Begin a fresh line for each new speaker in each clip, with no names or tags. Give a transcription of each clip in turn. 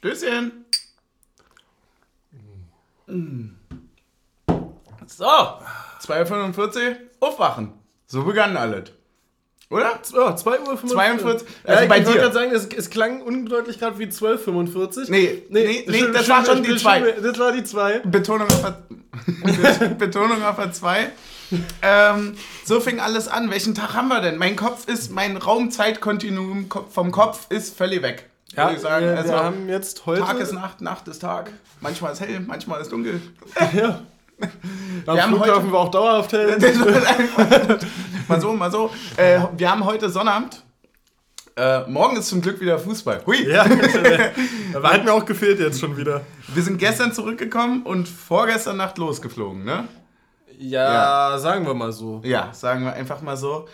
Stößchen. So, 2.45 Uhr, aufwachen. So begann alles. Oder?
Ja, 2 Uhr
42.
Also
Also bei
ich wollte
dir.
gerade sagen, es, es klang undeutlich gerade wie 12.45.
Nee, nee, nee,
stimmt,
das war schon die
stimmt,
zwei.
stimmt, Das war die 2.
Betonung auf der, Betonung auf der 2. Ähm, so fing alles an. Welchen Tag haben wir denn? Mein Kopf ist, mein Raumzeitkontinuum ko- vom Kopf ist völlig weg.
Ja,
würde ich sagen.
wir,
also,
wir haben jetzt heute...
Tag ist Nacht, Nacht ist Tag. Manchmal ist hell, manchmal ist dunkel.
Ja. Am
Wir haben
Flughafen
heute-
war auch dauerhaft hell.
mal so, mal so. Äh, wir haben heute Sonnabend. Äh, morgen ist zum Glück wieder Fußball. Hui.
Ja, da hat mir auch gefehlt jetzt schon wieder.
Wir sind gestern zurückgekommen und vorgestern Nacht losgeflogen, ne?
Ja, sagen wir mal so.
Ja, sagen wir einfach mal so.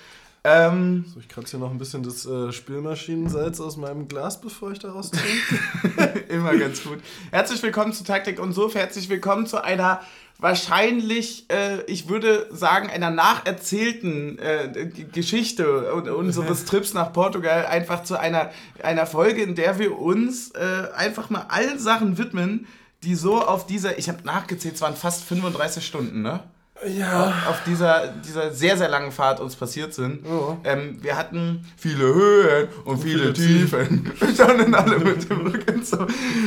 Ähm,
So, ich kratze hier noch ein bisschen das äh, Spülmaschinensalz aus meinem Glas, bevor ich daraus trinke.
Immer ganz gut. Herzlich willkommen zu Taktik und Sof. Herzlich willkommen zu einer wahrscheinlich, äh, ich würde sagen, einer nacherzählten äh, Geschichte un- unseres Trips nach Portugal. Einfach zu einer, einer Folge, in der wir uns äh, einfach mal allen Sachen widmen, die so auf dieser, ich habe nachgezählt, es waren fast 35 Stunden, ne?
Ja.
auf dieser, dieser sehr, sehr langen Fahrt uns passiert sind.
Ja.
Ähm, wir hatten viele Höhen und viele,
viele
Tiefen. Wir standen alle mit dem Rücken so.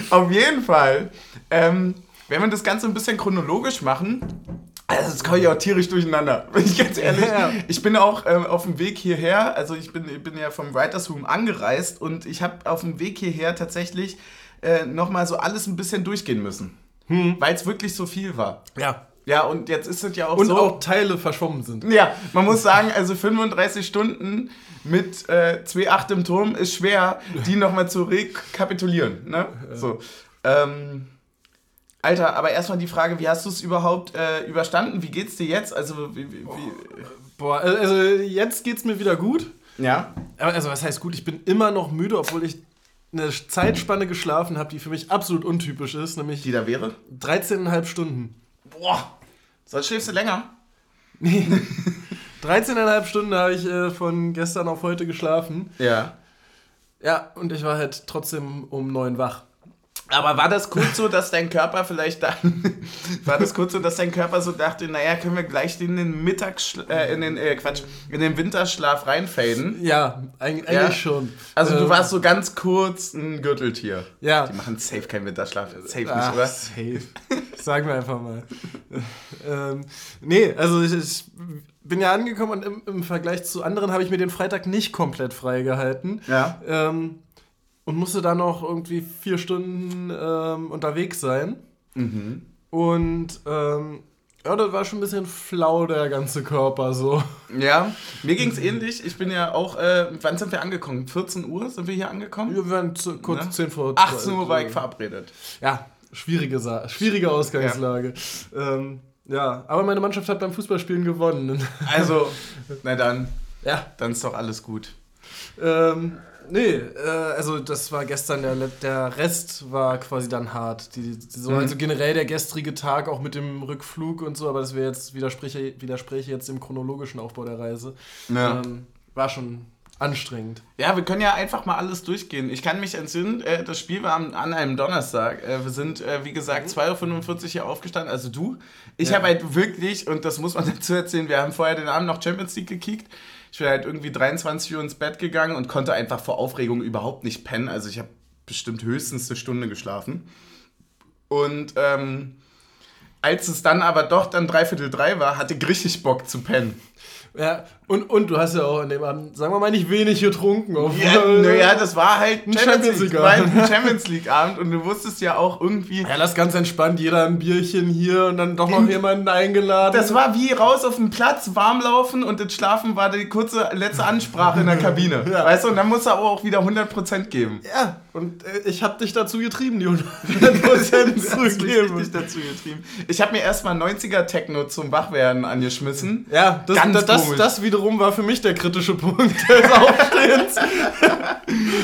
Auf jeden Fall, ähm, wenn wir das Ganze ein bisschen chronologisch machen, also das komme ich auch tierisch durcheinander, bin ich ganz ehrlich.
Ja.
Ich bin auch ähm, auf dem Weg hierher, also ich bin, ich bin ja vom Writers Room angereist und ich habe auf dem Weg hierher tatsächlich äh, nochmal so alles ein bisschen durchgehen müssen. Weil es wirklich so viel war.
Ja.
Ja, und jetzt ist es ja auch
Und
so.
auch Teile verschwommen sind.
Ja, man muss sagen, also 35 Stunden mit äh, 2,8 im Turm ist schwer, die nochmal zu rekapitulieren. Ne? So. Ähm, Alter, aber erstmal die Frage, wie hast du es überhaupt äh, überstanden? Wie geht's dir jetzt? Also, wie, wie, wie
Boah, also jetzt geht's mir wieder gut.
ja?
Also was heißt gut, ich bin immer noch müde, obwohl ich eine Zeitspanne geschlafen habe, die für mich absolut untypisch ist, nämlich
Die da wäre?
13,5 Stunden.
Boah, sonst schläfst du länger.
13,5 Stunden habe ich äh, von gestern auf heute geschlafen.
Ja.
Ja, und ich war halt trotzdem um 9 wach.
Aber war das kurz so, dass dein Körper vielleicht dann, war das kurz so, dass dein Körper so dachte, naja, können wir gleich in den Mittags, äh, in den, äh, Quatsch, in den Winterschlaf reinfaden?
Ja, eig eigentlich
Ja?
schon.
Also du
Ähm,
warst so ganz kurz ein Gürteltier.
Ja.
Die machen safe keinen Winterschlaf. Safe nicht,
Ach,
oder?
safe. Sagen wir einfach mal. ähm, nee, also ich, ich bin ja angekommen und im, im Vergleich zu anderen habe ich mir den Freitag nicht komplett freigehalten.
Ja.
Ähm, und musste dann noch irgendwie vier Stunden ähm, unterwegs sein.
Mhm.
Und ähm, ja, das war schon ein bisschen flau, der ganze Körper so.
Ja, mir ging's ähnlich. Ich bin ja auch, äh, wann sind wir angekommen? 14 Uhr sind wir hier angekommen?
Wir waren zu, kurz
Ne?
10 vor
18 Uhr war ich verabredet.
Ja, schwierige, Sa schwierige Ausgangslage. Ja. Ähm, ja, aber meine Mannschaft hat beim Fußballspielen gewonnen.
Also, na dann,
ja.
dann ist doch alles gut.
Ähm, nee, äh, also das war gestern, der, der Rest war quasi dann hart. Die, die, so,
Mhm.
Also generell der gestrige Tag, auch mit dem Rückflug und so, aber das wäre jetzt, widerspreche, widerspreche jetzt dem chronologischen Aufbau der Reise.
Ja.
Ähm, war schon anstrengend.
Ja, wir können ja einfach mal alles durchgehen. Ich kann mich entsinnen, äh, das Spiel war am, an einem Donnerstag. Äh, wir sind, äh, wie gesagt, 2.45 Uhr hier aufgestanden, also du. Ich
Ja.
habe halt wirklich, und das muss man dazu erzählen, wir haben vorher den Abend noch Champions League gekickt. Ich bin halt irgendwie 23 Uhr ins Bett gegangen und konnte einfach vor Aufregung überhaupt nicht pennen. Also ich habe bestimmt höchstens eine Stunde geschlafen. Und ähm, als es dann aber doch dann dreiviertel drei war, hatte ich richtig Bock zu pennen.
Ja, und, und du hast ja auch an dem Abend, sagen wir mal, nicht wenig getrunken. Auf,
Ja, naja, das war halt
Ein
Champions League, war ein
Abend.
Champions League Abend und du wusstest ja auch irgendwie,
Ja, lass ganz entspannt, jeder ein Bierchen hier und dann doch noch jemanden eingeladen.
das war wie raus auf den Platz, warm laufen und das Schlafen war die kurze letzte Ansprache in der Kabine.
Ja.
Weißt du, und dann musst du aber auch wieder 100% geben.
Ja, und äh, ich hab dich dazu getrieben, die 100%
Du hast mich
zu geben.
dazu getrieben. Ich habe mir erstmal 90er Techno zum Wachwerden angeschmissen.
Ja, das,
Ganz
das, das, das wiederum war für mich der kritische Punkt des Aufstehens.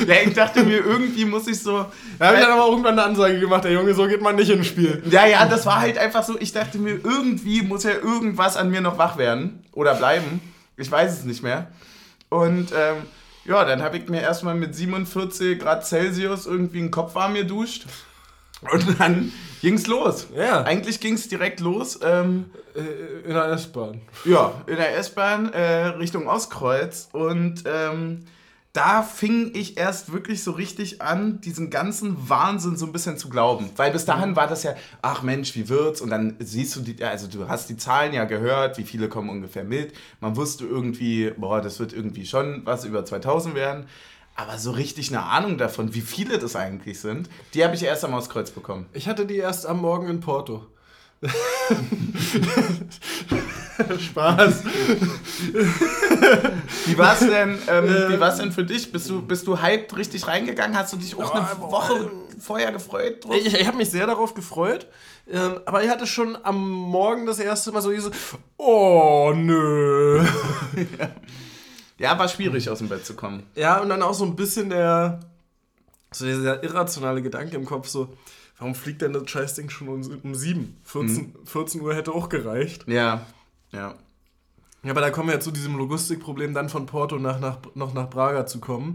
Ja, ich dachte mir, irgendwie muss ich so.
Da habe ich dann aber irgendwann eine Ansage gemacht, der Junge, so geht man nicht ins Spiel.
Ja, ja, das war halt einfach so, ich dachte mir, irgendwie muss ja irgendwas an mir noch wach werden oder bleiben. Ich weiß es nicht mehr. Und ähm, Ja, dann habe ich mir erstmal mit 47 Grad Celsius irgendwie den Kopf warm geduscht. Und dann ging's los.
Ja.
Eigentlich ging's direkt los. Ähm,
Äh, in der S-Bahn.
ja, in der S-Bahn äh, Richtung Ostkreuz. Und ähm, da fing ich erst wirklich so richtig an, diesen ganzen Wahnsinn so ein bisschen zu glauben. Weil bis dahin war das ja, ach Mensch, wie wird's? Und dann siehst du die, also du hast die Zahlen ja gehört, wie viele kommen ungefähr mit. Man wusste irgendwie, boah, das wird irgendwie schon was über 2000 werden. Aber so richtig eine Ahnung davon, wie viele das eigentlich sind, die habe ich erst am Ostkreuz bekommen.
Ich hatte die erst am Morgen in Porto. Spaß.
Wie war's denn, ähm, wie war's denn für dich? Bist du, bist du hyped richtig reingegangen? Hast du dich auch eine
boah,
Woche vorher gefreut? drauf?
Ich, ich habe mich sehr darauf gefreut, ähm, aber ich hatte schon am Morgen das erste Mal so diese, oh nö.
Ja, war schwierig aus dem Bett zu kommen.
Ja, und dann auch so ein bisschen der, so dieser irrationale Gedanke im Kopf, so, warum fliegt denn das Scheißding schon um, um 7? 14, 14 Uhr hätte auch gereicht.
Ja, ja.
Ja, aber da kommen wir ja zu diesem Logistikproblem, dann von Porto nach, nach, noch nach Braga zu kommen,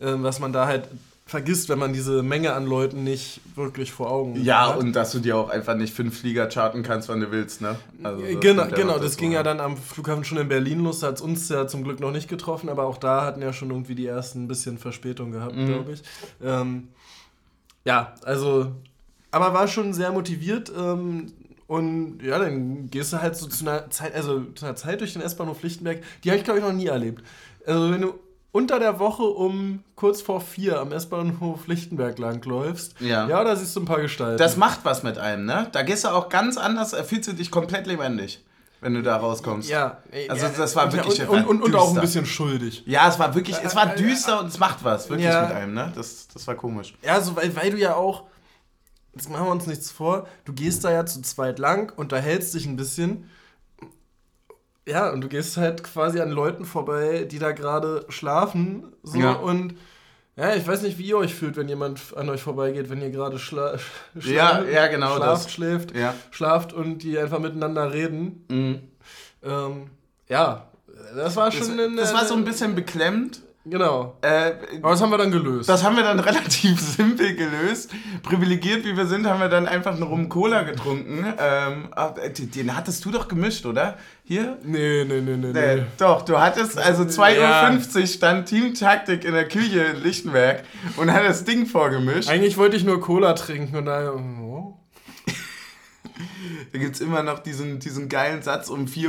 ähm, was man da halt vergisst, wenn man diese Menge an Leuten nicht wirklich vor Augen
Ja,
hat.
und dass du dir auch einfach nicht fünf Flieger charten kannst, wann du willst, ne? Also, das
Genau,
ja
genau das
dazu,
ging ja dann am Flughafen schon in Berlin los, da hat es uns ja zum Glück noch nicht getroffen, aber auch da hatten ja schon irgendwie die ersten ein bisschen Verspätung gehabt,
Mhm.
glaube ich. Ähm, ja, also, aber war schon sehr motiviert ähm, und ja, dann gehst du halt so zu einer Zeit, also zu einer Zeit durch den S-Bahnhof Lichtenberg, die habe ich glaube ich noch nie erlebt. Also wenn du unter der Woche um kurz vor vier am S-Bahnhof Lichtenberg langläufst,
Ja.
ja, da siehst du ein paar Gestalten.
Das macht was mit einem, ne? Da gehst du auch ganz anders, da fühlst du dich komplett lebendig, wenn du da rauskommst.
ja,
Also
ja,
das war wirklich
und, und, und, und auch ein bisschen schuldig.
Ja, es war wirklich, es war düster und es macht was, wirklich
Ja.
mit einem, ne? Das, das war komisch.
Ja, so, weil, weil du ja auch, jetzt machen wir uns nichts vor, du gehst da ja zu zweit lang, unterhältst dich ein bisschen. Ja, und du gehst halt quasi an Leuten vorbei, die da gerade schlafen. So,
Ja.
und ja, ich weiß nicht, wie ihr euch fühlt, wenn jemand an euch vorbeigeht, wenn ihr gerade schla schla
Ja, ja, genau
schlaft,
das.
schläft,
Ja.
schlaft und die einfach miteinander reden.
Mhm.
Ähm, ja, das war
Das,
schon eine,
das war so ein bisschen beklemmt.
Genau.
Äh,
Aber das haben wir dann gelöst.
Das haben wir dann relativ simpel gelöst. Privilegiert wie wir sind, haben wir dann einfach einen Rum Cola getrunken. Ähm, aber den hattest du doch gemischt, oder? Hier?
nee, nee, nee, nee.
Nee,
nee.
doch, du hattest, also 2.50
Ja.
Uhr stand Teamtaktik in der Küche in Lichtenberg und hat das Ding vorgemischt.
Eigentlich wollte ich nur Cola trinken und da. Oh.
Da gibt es immer noch diesen, diesen geilen Satz um 4.06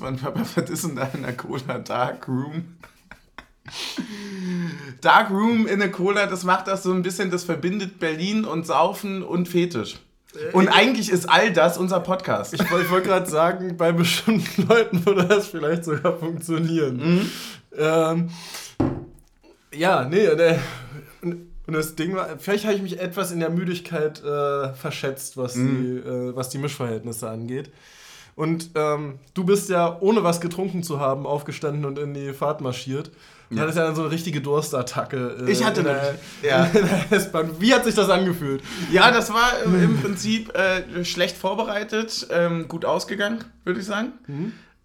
Uhr von Papa, was ist denn da in der Cola Dark Room? Dark Room in der Cola, das macht das so ein bisschen, das verbindet Berlin und Saufen und Fetisch. Und eigentlich ist all das unser Podcast.
Ich, ich wollte gerade sagen, bei bestimmten Leuten würde das vielleicht sogar funktionieren. Ähm, ja, nee, äh, und das Ding war, vielleicht habe ich mich etwas in der Müdigkeit äh, verschätzt, was, die, äh, was die Mischverhältnisse angeht. Und ähm, du bist ja, ohne was getrunken zu haben, aufgestanden und in die Fahrt marschiert. Du
Ja.
hattest ja dann so eine richtige Durstattacke. äh,
Ich hatte
in
eine-
der,
ja.
in der S-Bahn. Wie hat sich das angefühlt?
Ja, das war im, im Prinzip äh, schlecht vorbereitet, ähm, gut ausgegangen, würde ich sagen.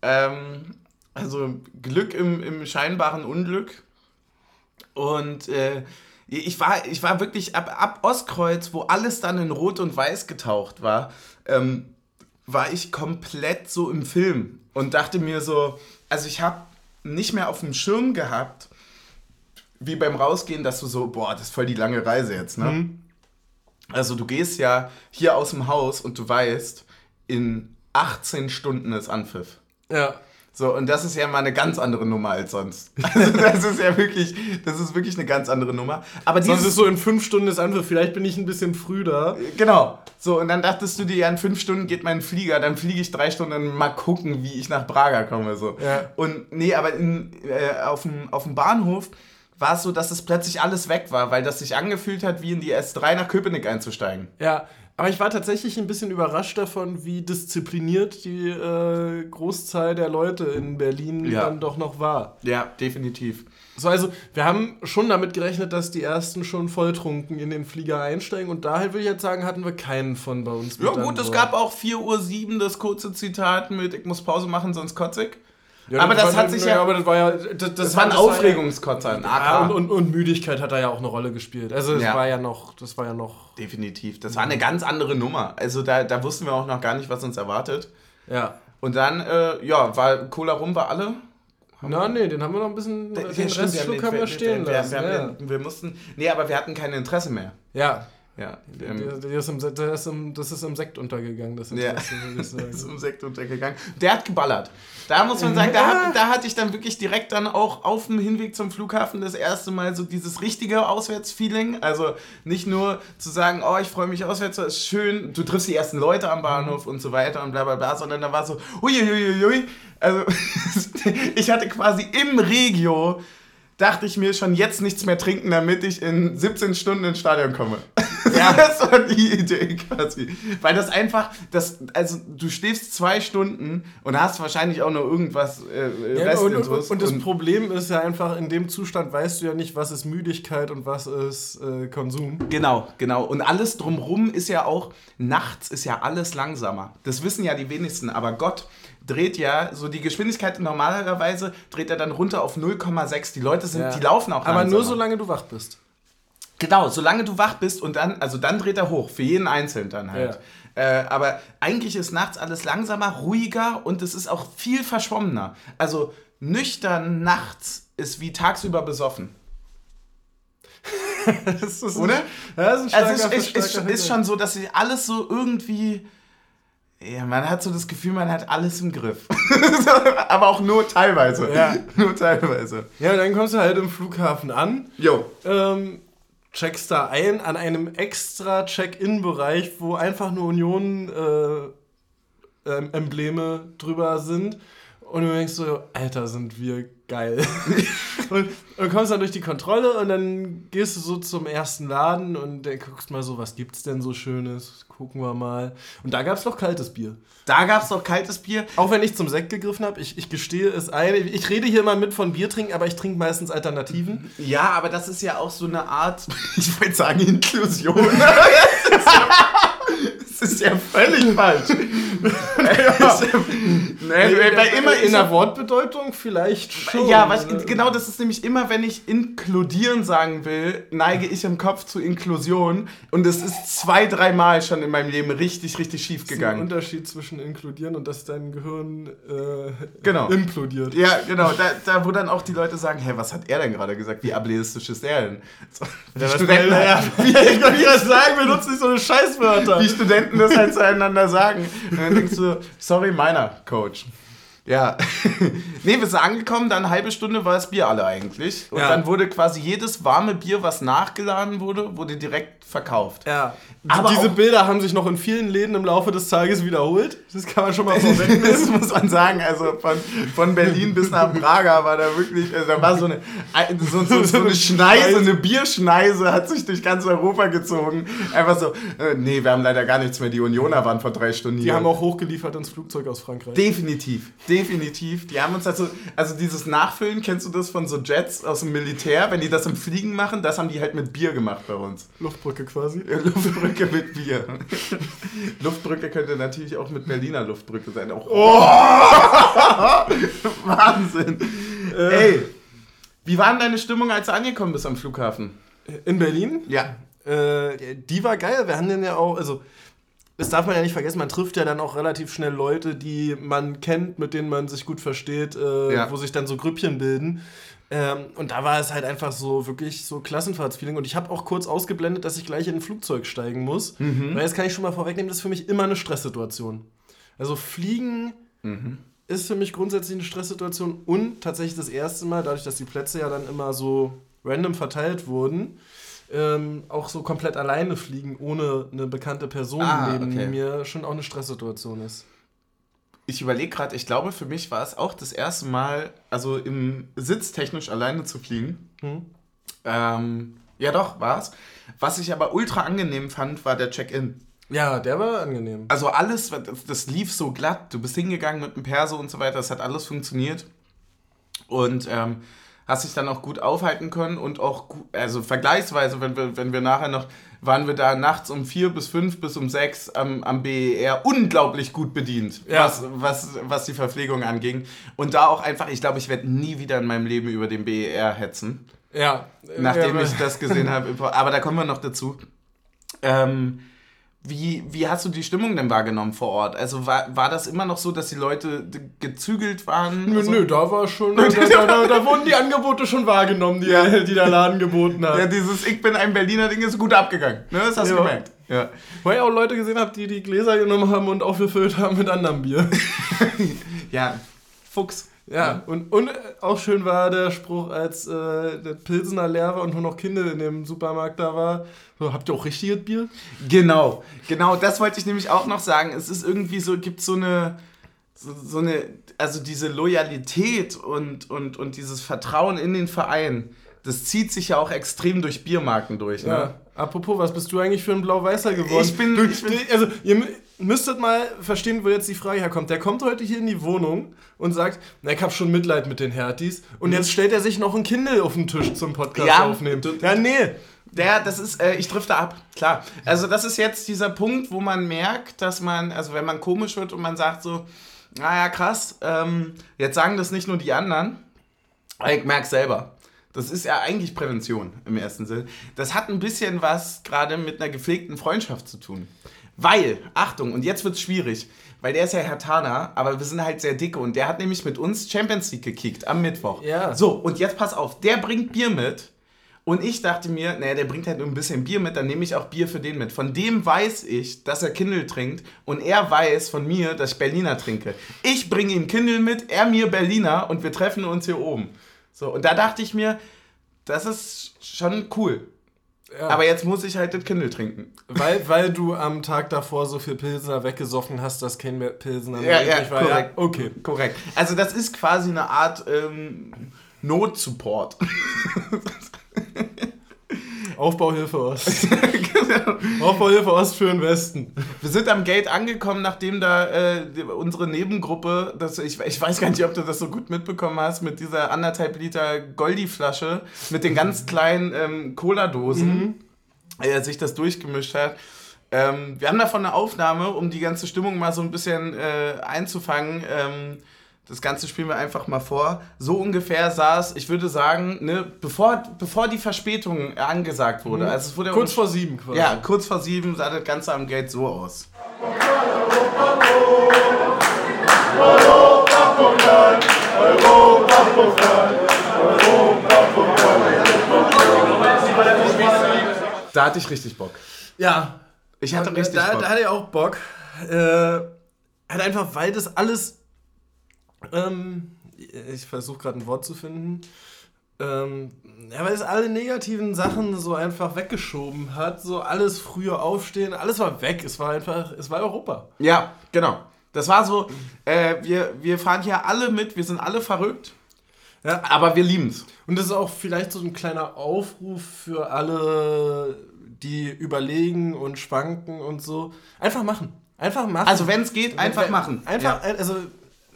Ähm, also Glück im, im scheinbaren Unglück. Und äh, ich, war, ich war wirklich ab, ab Ostkreuz, wo alles dann in Rot und Weiß getaucht war, ähm, war ich komplett so im Film und dachte mir so, also ich habe nicht mehr auf dem Schirm gehabt, wie beim Rausgehen, dass du so, boah, das ist voll die lange Reise jetzt, ne? Also du gehst ja hier aus dem Haus und du weißt, in 18 Stunden ist Anpfiff.
Ja.
So, und das ist ja mal eine ganz andere Nummer als sonst. Also das ist ja wirklich, das ist wirklich eine ganz andere Nummer. Aber
Sonst
dieses,
ist so in fünf Stunden das Anpfiff. Vielleicht bin ich ein bisschen früh da.
genau. So, und dann dachtest du dir, ja, in fünf Stunden geht mein Flieger, dann fliege ich drei Stunden und mal gucken, wie ich nach Braga komme. So.
Ja.
Und nee, aber in, äh, auf, dem, auf dem Bahnhof war es so, dass es plötzlich alles weg war, weil das sich angefühlt hat, wie in die S3 nach Köpenick einzusteigen.
Ja, aber ich war tatsächlich ein bisschen überrascht davon, wie diszipliniert die äh, Großzahl der Leute in Berlin
Ja.
dann doch noch war.
Ja, definitiv.
So, also, wir haben schon damit gerechnet, dass die ersten schon volltrunken in den Flieger einsteigen und daher würde ich jetzt sagen, hatten wir keinen von bei uns.
Ja gut, es gab auch 4.07 Uhr das kurze Zitat mit, ich muss Pause machen, sonst kotze ich.
Ja,
aber das
war
hat sich
ja,
ja.
aber das war ja. Das, das,
Das war ein
das ja-
Aufregungskotzer, ein AK.
Ja, und, und, und Müdigkeit hat da ja auch eine Rolle gespielt. Also es
Ja.
war ja noch, das war ja noch.
Definitiv. Das war eine ganz andere Nummer. Also da, da wussten wir auch noch gar nicht, was uns erwartet.
Ja.
Und dann, äh, ja, war Cola rum war alle.
Na, nee, den haben wir noch ein bisschen. Den
Ja,
Restschluck haben wir stehen
wir,
lassen.
wir,
ja.
wir, wir mussten. Nee, aber wir hatten kein Interesse mehr.
ja.
Ja. Ähm,
der ist im, der ist im, das ist im Sekt untergegangen, das
Ja. Ist um Sekt untergegangen. Der hat geballert. Da muss man sagen, da, da hatte ich dann wirklich direkt dann auch auf dem Hinweg zum Flughafen das erste Mal so dieses richtige Auswärtsfeeling. Also nicht nur zu sagen, oh, ich freue mich auswärts, das ist schön, du triffst die ersten Leute am Bahnhof und so weiter und bla bla bla, sondern da war so, uiuiuiui. Also ich hatte quasi im Regio, dachte ich mir schon jetzt nichts mehr trinken, damit ich in 17 Stunden ins Stadion komme. Ja. Das war die Idee quasi. Weil das einfach, das, also du stehst zwei Stunden und hast wahrscheinlich auch noch irgendwas äh,
Ja, und, und,
Restintus.
und das Problem ist ja einfach, in dem Zustand weißt du ja nicht, was ist Müdigkeit und was ist äh, Konsum.
Genau, genau. Und alles drumrum ist ja auch, nachts ist ja alles langsamer. Das wissen ja die wenigsten, aber Gott dreht ja so die Geschwindigkeit normalerweise dreht er dann runter auf 0,6. Die Leute sind,
Ja.
die laufen auch
Aber nur
langsamer.
solange du wach bist.
Genau, solange du wach bist und dann, also dann dreht er hoch, für jeden Einzelnen dann halt. Äh, aber eigentlich ist nachts alles langsamer, ruhiger und es ist auch viel verschwommener. Also nüchtern nachts ist wie tagsüber besoffen.
Das ist
Oder?
Ein, ja, das ist ein
Also es ist, ist, ist schon so, dass sich alles so irgendwie. Ja, man hat so das Gefühl, man hat alles im Griff. aber auch nur teilweise.
Ja.
Nur teilweise.
Ja, dann kommst du halt im Flughafen an,
Jo.
ähm, checkst da ein an einem extra Check-in-Bereich, wo einfach nur Union-Embleme drüber sind. Und du denkst so, Alter, sind wir geil. und, und kommst dann durch die Kontrolle und dann gehst du so zum ersten Laden und dann guckst mal so, was gibt's denn so Schönes? Gucken wir mal. Und da gab's noch kaltes Bier.
Da gab es doch kaltes Bier.
Auch wenn ich zum Sekt gegriffen habe, ich, ich gestehe es ein. Ich rede hier mal mit von Bier trinken, aber ich trinke meistens Alternativen.
Ja, aber das ist ja auch so eine Art, ich wollte sagen Inklusion. Das ist ja völlig falsch. Nee, bei immer
in der Wortbedeutung vielleicht schon.
Ja, was, genau das ist nämlich immer, wenn ich inkludieren sagen will, neige ich im Kopf zu Inklusion. Und es ist zwei, dreimal schon in meinem Leben richtig, richtig schief
Es ist ein
gegangen.
Unterschied zwischen inkludieren und dass dein Gehirn äh,
Genau.
implodiert.
Ja, genau, da, da wo dann auch die Leute sagen, hä, was hat er denn gerade gesagt? Wie ableistisch ist er denn? So, wie,
was
Studenten,
ja,
wie,
Ich wollte gerade sagen, benutzt nicht so eine Scheißwörter.
wie Studenten das halt zueinander sagen. Und dann denkst du, sorry, meiner Coach. Ja. nee, wir sind angekommen, dann eine halbe Stunde war das Bier alle eigentlich. Und
Ja.
dann wurde quasi jedes warme Bier, was nachgeladen wurde, wurde direkt verkauft.
Ja.
Aber
Diese Bilder haben sich noch in vielen Läden im Laufe des Tages wiederholt. Das kann man schon mal vorwegnehmen.
Das muss man sagen, also von, von Berlin bis nach Praga war da wirklich, also da war so eine, so, so, so eine Schneise, eine Bierschneise hat sich durch ganz Europa gezogen. Einfach so, äh, nee, wir haben leider gar nichts mehr, die Unioner waren vor drei Stunden
Die
hier.
haben auch hochgeliefert ins Flugzeug aus Frankreich.
Definitiv, definitiv. Die haben uns also, also dieses Nachfüllen, kennst du das von so Jets aus dem Militär, wenn die das im Fliegen machen, das haben die halt mit Bier gemacht bei uns.
Luftbrücke quasi.
Luftbrücke mit Bier. Luftbrücke könnte natürlich auch mit Berliner Luftbrücke sein. Auch Wahnsinn. Ey, wie war denn deine Stimmung, als du angekommen bist am Flughafen?
In Berlin?
Ja.
Äh, die war geil. Wir haben den ja auch, also das darf man ja nicht vergessen, man trifft ja dann auch relativ schnell Leute, die man kennt, mit denen man sich gut versteht, äh,
Ja.
wo sich dann so Grüppchen bilden. Ähm, und da war es halt einfach so wirklich so Klassenfahrtsfeeling. Und ich habe auch kurz ausgeblendet, dass ich gleich in ein Flugzeug steigen muss. Weil jetzt kann ich schon mal vorwegnehmen, das ist für mich immer eine Stresssituation. Also Fliegen ist für mich grundsätzlich eine Stresssituation und tatsächlich das erste Mal, dadurch, dass die Plätze ja dann immer so random verteilt wurden, ähm, auch so komplett alleine fliegen, ohne eine bekannte Person
Ah,
neben
okay.
mir, schon auch eine Stresssituation ist.
Ich überlege gerade, ich glaube, für mich war es auch das erste Mal, also im Sitz technisch alleine zu fliegen.
Hm?
Ähm, ja, doch, war es. Was ich aber ultra angenehm fand, war der Check-in.
Ja, der war angenehm.
Also alles, das, das lief so glatt. Du bist hingegangen mit dem Perso und so weiter, das hat alles funktioniert. Und ähm, hast dich dann auch gut aufhalten können und auch, gut, also vergleichsweise, wenn wir, wenn wir nachher noch, waren wir da nachts um vier bis fünf bis um sechs am, am BER unglaublich gut bedient,
Ja.
was, was, was die Verpflegung anging. Und da auch einfach, ich glaube, ich werde nie wieder in meinem Leben über den BER hetzen.
Ja.
Nachdem
ja,
ich das gesehen habe. Aber da kommen wir noch dazu. Ähm, wie, wie hast du die Stimmung denn wahrgenommen vor Ort? Also war, war das immer noch so, dass die Leute gezügelt waren?
Nö,
Also-
nö, da war schon. Da, da, da, da wurden die Angebote schon wahrgenommen, die,
Ja.
die der Laden geboten hat.
Ja, dieses Ich bin ein Berliner Ding ist gut abgegangen. Ne? Das hast du
Ja.
gemerkt. Ja.
Weil ich auch Leute gesehen habe, die die Gläser genommen haben und aufgefüllt haben mit anderem Bier.
ja, Fuchs.
Ja, und, und auch schön war der Spruch, als äh, der Pilsener leer war und nur noch Kinder in dem Supermarkt da war. So, habt ihr auch richtiges Bier?
Genau, genau, das wollte ich nämlich auch noch sagen. Es ist irgendwie so, gibt so eine, so, so eine, also diese Loyalität und, und, und dieses Vertrauen in den Verein, das zieht sich ja auch extrem durch Biermarken durch. Ne?
Ja. Apropos, was bist du eigentlich für ein Blau-Weißer geworden?
Ich bin-
Du,
ich bin-
also, ihr müsstet mal verstehen, wo jetzt die Frage herkommt. Der kommt heute hier in die Wohnung und sagt, na, ich hab schon Mitleid mit den Hertis. Und jetzt stellt er sich noch ein Kindle auf den Tisch zum Podcast
Ja,
aufnehmen. ja, nee.
Der, das ist, äh, ich drifte ab, klar. Also das ist jetzt dieser Punkt, wo man merkt, dass man, also wenn man komisch wird und man sagt so, naja, krass, ähm, jetzt sagen das nicht nur die anderen, aber ich merke selber. Das ist ja eigentlich Prävention im ersten Sinn. Das hat ein bisschen was gerade mit einer gepflegten Freundschaft zu tun. Weil, Achtung, und jetzt wird's schwierig, weil der ist ja Herr Tana, aber wir sind halt sehr dicke und der hat nämlich mit uns Champions League gekickt am Mittwoch.
Ja.
So, und jetzt pass auf, der bringt Bier mit und ich dachte mir, naja, der bringt halt nur ein bisschen Bier mit, dann nehme ich auch Bier für den mit. Von dem weiß ich, dass er Kindle trinkt und er weiß von mir, dass ich Berliner trinke. Ich bringe ihm Kindle mit, er mir Berliner und wir treffen uns hier oben. So, und da dachte ich mir, das ist schon cool.
Ja.
Aber jetzt muss ich halt das Kindle trinken.
Weil, weil du am Tag davor so viel Pilsner weggesoffen hast, dass kein Pilsner mehr übrig war.
korrekt.
Ja, okay.
Korrekt. Also das ist quasi eine Art ähm, Notsupport.
Aufbauhilfe Ost. Aufbauhilfe Ost für den Westen.
Wir sind am Gate angekommen, nachdem da äh, unsere Nebengruppe, das, ich, ich weiß gar nicht, ob du das so gut mitbekommen hast, mit dieser anderthalb Liter Goldi-Flasche mit den ganz kleinen ähm, Cola-Dosen äh, sich das durchgemischt hat. Ähm, wir haben davon eine Aufnahme, um die ganze Stimmung mal so ein bisschen äh, einzufangen. Ähm, das Ganze spielen wir einfach mal vor. So ungefähr sah es, ich würde sagen, ne, bevor, bevor die Verspätung angesagt wurde. Also es wurde
Kurz vor sieben quasi.
ja, kurz vor sieben sah das Ganze am Gate so aus. Da hatte ich richtig Bock.
Ja.
Ich hatte richtig
da,
Bock.
Da hatte ich auch Bock. Äh, halt einfach, weil das alles. Ähm, ich versuche gerade ein Wort zu finden. Ähm, ja, weil es alle negativen Sachen so einfach weggeschoben hat. So alles früher aufstehen, alles war weg. Es war einfach, es war Europa.
Ja, genau. Das war so, äh, wir, wir fahren hier alle mit, wir sind alle verrückt,
Ja.
aber wir lieben's.
Und das ist auch vielleicht so ein kleiner Aufruf für alle, die überlegen und schwanken und so. Einfach machen. Einfach machen.
Also wenn es geht, einfach machen.
Einfach,
Ja.
also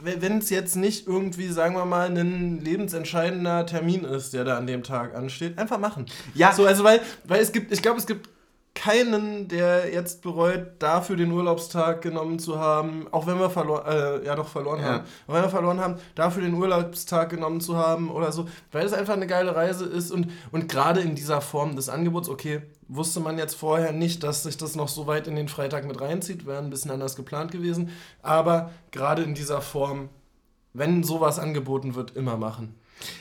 wenn es jetzt nicht irgendwie, sagen wir mal, ein lebensentscheidender Termin ist, der da an dem Tag ansteht, einfach machen.
Ja.
So, also weil, weil es gibt, ich glaube, es gibt keinen, der jetzt bereut, dafür den Urlaubstag genommen zu haben, auch wenn wir verloren, äh, ja doch verloren
Ja.
haben, auch wenn wir verloren haben, dafür den Urlaubstag genommen zu haben oder so, weil es einfach eine geile Reise ist und, und gerade in dieser Form des Angebots, okay, wusste man jetzt vorher nicht, dass sich das noch so weit in den Freitag mit reinzieht, wäre ein bisschen anders geplant gewesen, aber gerade in dieser Form, wenn sowas angeboten wird, immer machen.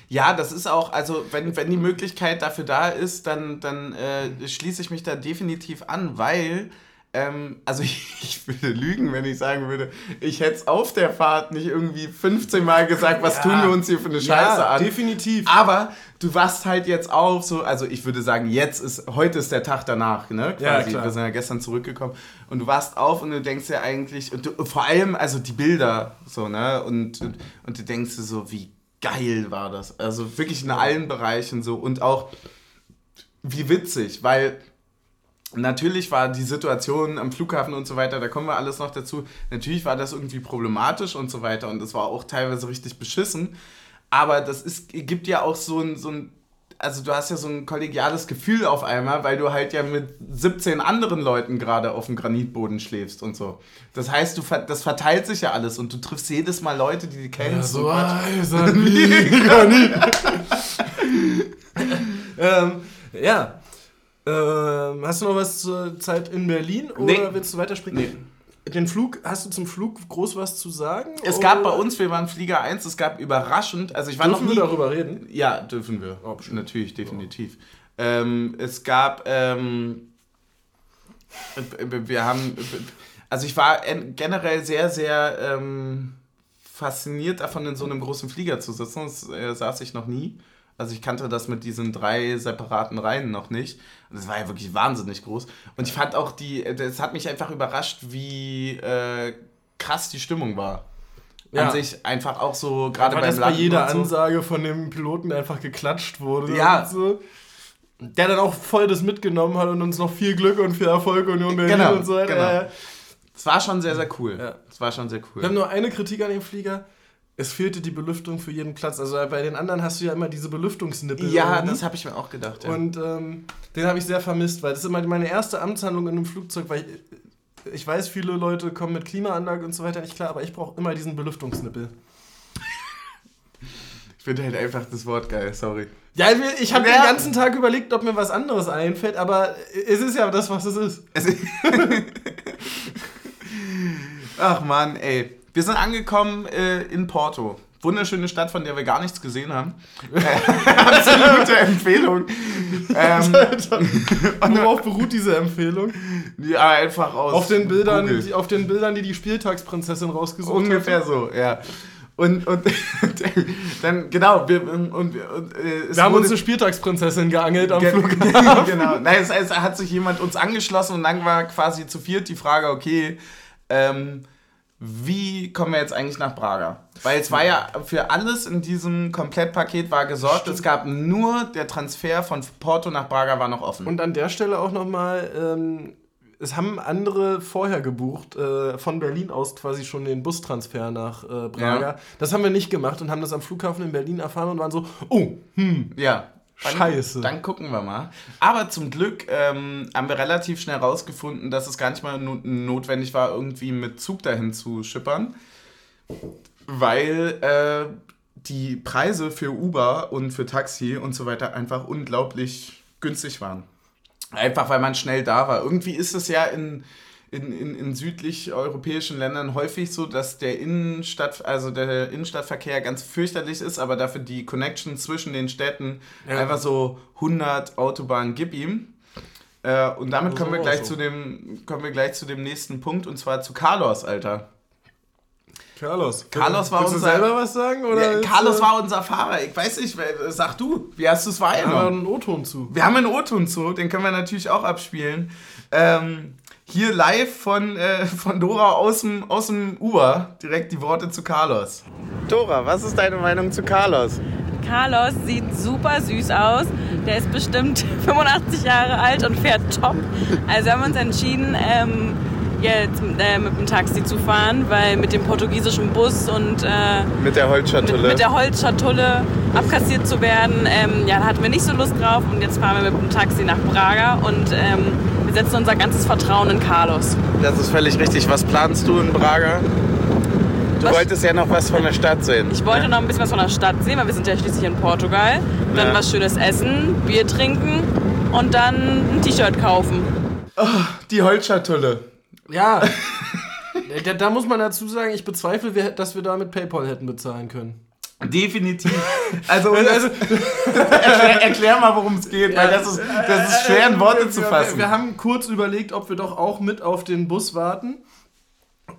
Ja, das ist auch, also wenn, wenn die Möglichkeit dafür da ist, dann, dann äh, schließe ich mich da definitiv an, weil, ähm, also ich, ich würde lügen, wenn ich sagen würde, ich hätte es auf der Fahrt nicht irgendwie 15 Mal gesagt, was
Ja.
tun wir uns hier für eine Scheiße
ja,
an.
definitiv.
Aber du wachst halt jetzt auf, so, also ich würde sagen, jetzt ist, heute ist der Tag danach, ne?
Ja,
Quasi.
klar.
Wir sind ja gestern zurückgekommen und du wachst auf und du denkst ja eigentlich, und du, vor allem, also die Bilder, so, ne? Und, und, und du denkst dir so, wie geil war das. Also wirklich in allen Bereichen so und auch wie witzig, weil natürlich war die Situation am Flughafen und so weiter, da kommen wir alles noch dazu. Natürlich war das irgendwie problematisch und so weiter und es war auch teilweise richtig beschissen. aber das ist, gibt ja auch so ein, so ein also du hast ja so ein kollegiales Gefühl auf einmal, weil du halt ja mit 17 anderen Leuten gerade auf dem Granitboden schläfst und so. Das heißt, du das verteilt sich ja alles und du triffst jedes Mal Leute, die du kennst. Ja, so heißer Granit.
ähm, ja. Ähm, hast du noch was zur Zeit in Berlin oder nee. willst du weiterspringen? Nee. Den Flug, hast du zum Flug groß was zu sagen?
Es oder? gab bei uns, wir waren Flieger 1, es gab überraschend, also ich war
dürfen
noch
nie, wir darüber reden?
Ja, dürfen wir. Oh, Natürlich, definitiv. Oh. Ähm, es gab, ähm, wir haben, also ich war generell sehr, sehr ähm, fasziniert davon, in so einem großen Flieger zu sitzen. Das äh, saß ich noch nie. Also ich kannte das mit diesen drei separaten Reihen noch nicht. Und das war ja wirklich wahnsinnig groß. Und ich fand auch die, es hat mich einfach überrascht, wie äh, krass die Stimmung war. Ja. An sich einfach auch so, gerade
beim dass bei jeder so. Ansage von dem Piloten einfach geklatscht wurde.
Ja.
So. Der dann auch voll das mitgenommen hat und uns noch viel Glück und viel Erfolg und, und,
genau,
und so weiter.
Genau. Es war schon sehr, sehr cool. Ja. Es war schon sehr cool.
Wir haben nur eine Kritik an dem Flieger es fehlte die Belüftung für jeden Platz. Also bei den anderen hast du ja immer diese Belüftungsnippel.
Ja, oben. das habe ich mir auch gedacht. Ja.
Und ähm, den habe ich sehr vermisst, weil das ist immer meine erste Amtshandlung in einem Flugzeug, weil ich, ich weiß, viele Leute kommen mit Klimaanlage und so weiter nicht klar, aber ich brauche immer diesen Belüftungsnippel.
ich finde halt einfach das Wort geil, sorry.
Ja, ich habe ja. den ganzen Tag überlegt, ob mir was anderes einfällt, aber es ist ja das, was es ist. Es ist
Ach man, ey. Wir sind angekommen äh, in Porto. Wunderschöne Stadt, von der wir gar nichts gesehen haben. Absolute Empfehlung.
Ähm, worauf beruht diese Empfehlung?
Ja, einfach aus.
Auf den Bildern, die, auf den Bildern, die die Spieltagsprinzessin rausgesucht
hat. Ungefähr hatte. so, ja. Und, und dann, genau, wir, und, und,
äh, wir haben uns eine Spieltagsprinzessin geangelt am ge Flughafen.
genau, Nein, es, es, hat sich jemand uns angeschlossen und dann war quasi zu viert die Frage, okay, ähm, wie kommen wir jetzt eigentlich nach Braga? Weil es war ja für alles in diesem Komplettpaket war gesorgt. Stimmt. Es gab nur der Transfer von Porto nach Braga war noch offen.
Und an der Stelle auch nochmal, ähm, es haben andere vorher gebucht, äh, von Berlin aus quasi schon den Bustransfer nach äh, Braga. Ja. Das haben wir nicht gemacht und haben das am Flughafen in Berlin erfahren und waren so, oh, hm.
Ja,
dann, Scheiße.
Dann gucken wir mal. Aber zum Glück ähm, haben wir relativ schnell rausgefunden, dass es gar nicht mal notwendig war, irgendwie mit Zug dahin zu schippern. Weil äh, die Preise für Uber und für Taxi und so weiter einfach unglaublich günstig waren. Einfach weil man schnell da war. Irgendwie ist es ja in in, in, in südlich europäischen Ländern häufig so, dass der Innenstadt, also der Innenstadtverkehr ganz fürchterlich ist, aber dafür die Connection zwischen den Städten ja. einfach so 100 Autobahnen gibt ihm. Äh, und damit kommen wir, gleich so. zu dem, kommen wir gleich zu dem nächsten Punkt und zwar zu Carlos, Alter.
Carlos.
Carlos war
Willst unser. Du selber was sagen? Oder
ja, Carlos war unser Fahrer. Ich weiß nicht, sag du, wie hast du es wahrgenommen?
Wir haben einen O-Ton zu.
Wir haben einen O-Ton zu, den können wir natürlich auch abspielen. Ähm, hier live von, äh, von Dora aus dem, aus dem Uber direkt die Worte zu Carlos. Dora, was ist deine Meinung zu Carlos?
Carlos sieht super süß aus. Der ist bestimmt 85 Jahre alt und fährt top. Also haben wir uns entschieden, ähm, jetzt äh, mit dem Taxi zu fahren, weil mit dem portugiesischen Bus und äh,
mit der Holzschatulle
mit, mit, der Holzschatulle abkassiert zu werden, ähm, ja, da hatten wir nicht so Lust drauf und jetzt fahren wir mit dem Taxi nach Braga und ähm, wir setzen unser ganzes Vertrauen in Carlos.
Das ist völlig richtig. Was planst du in Braga? Du was? wolltest ja noch was von der Stadt sehen.
Ich wollte ja. noch ein bisschen was von der Stadt sehen, weil wir sind ja schließlich in Portugal. Dann ja. was Schönes essen, Bier trinken und dann ein T-Shirt kaufen.
Oh, die Holzschatulle.
Ja. da, da, muss man dazu sagen, ich bezweifle, dass wir da mit PayPal hätten bezahlen können.
Definitiv. Also, also erklär, erklär, mal, worum es geht, weil das ist, das ist schwer in Worte zu fassen.
Wir, wir haben kurz überlegt, ob wir doch auch mit auf den Bus warten.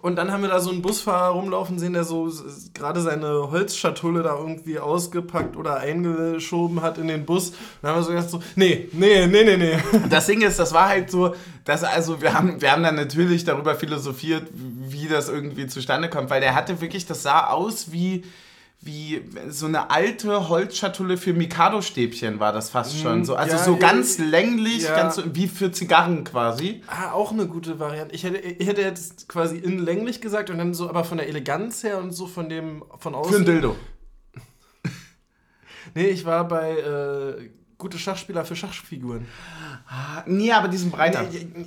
Und dann haben wir da so einen Busfahrer rumlaufen sehen, der so gerade seine Holzschatulle da irgendwie ausgepackt oder eingeschoben hat in den Bus. Dann haben wir so gedacht so, nee, nee, nee, nee, nee.
Das Ding ist, das war halt so, dass also wir haben, wir haben dann natürlich darüber philosophiert, wie das irgendwie zustande kommt, weil der hatte wirklich, das sah aus wie wie so eine alte Holzschatulle für Mikado-Stäbchen war das fast schon. Mhm. So, also ja, so ganz länglich, ja. ganz so, wie für Zigarren quasi.
Ah, auch eine gute Variante. Ich hätte, ich hätte jetzt quasi in länglich gesagt und dann so, aber von der Eleganz her und so von dem, von außen.
Für ein Dildo.
Nee, ich war bei äh, gute Schachspieler für Schachfiguren.
Nee, aber diesen breiter.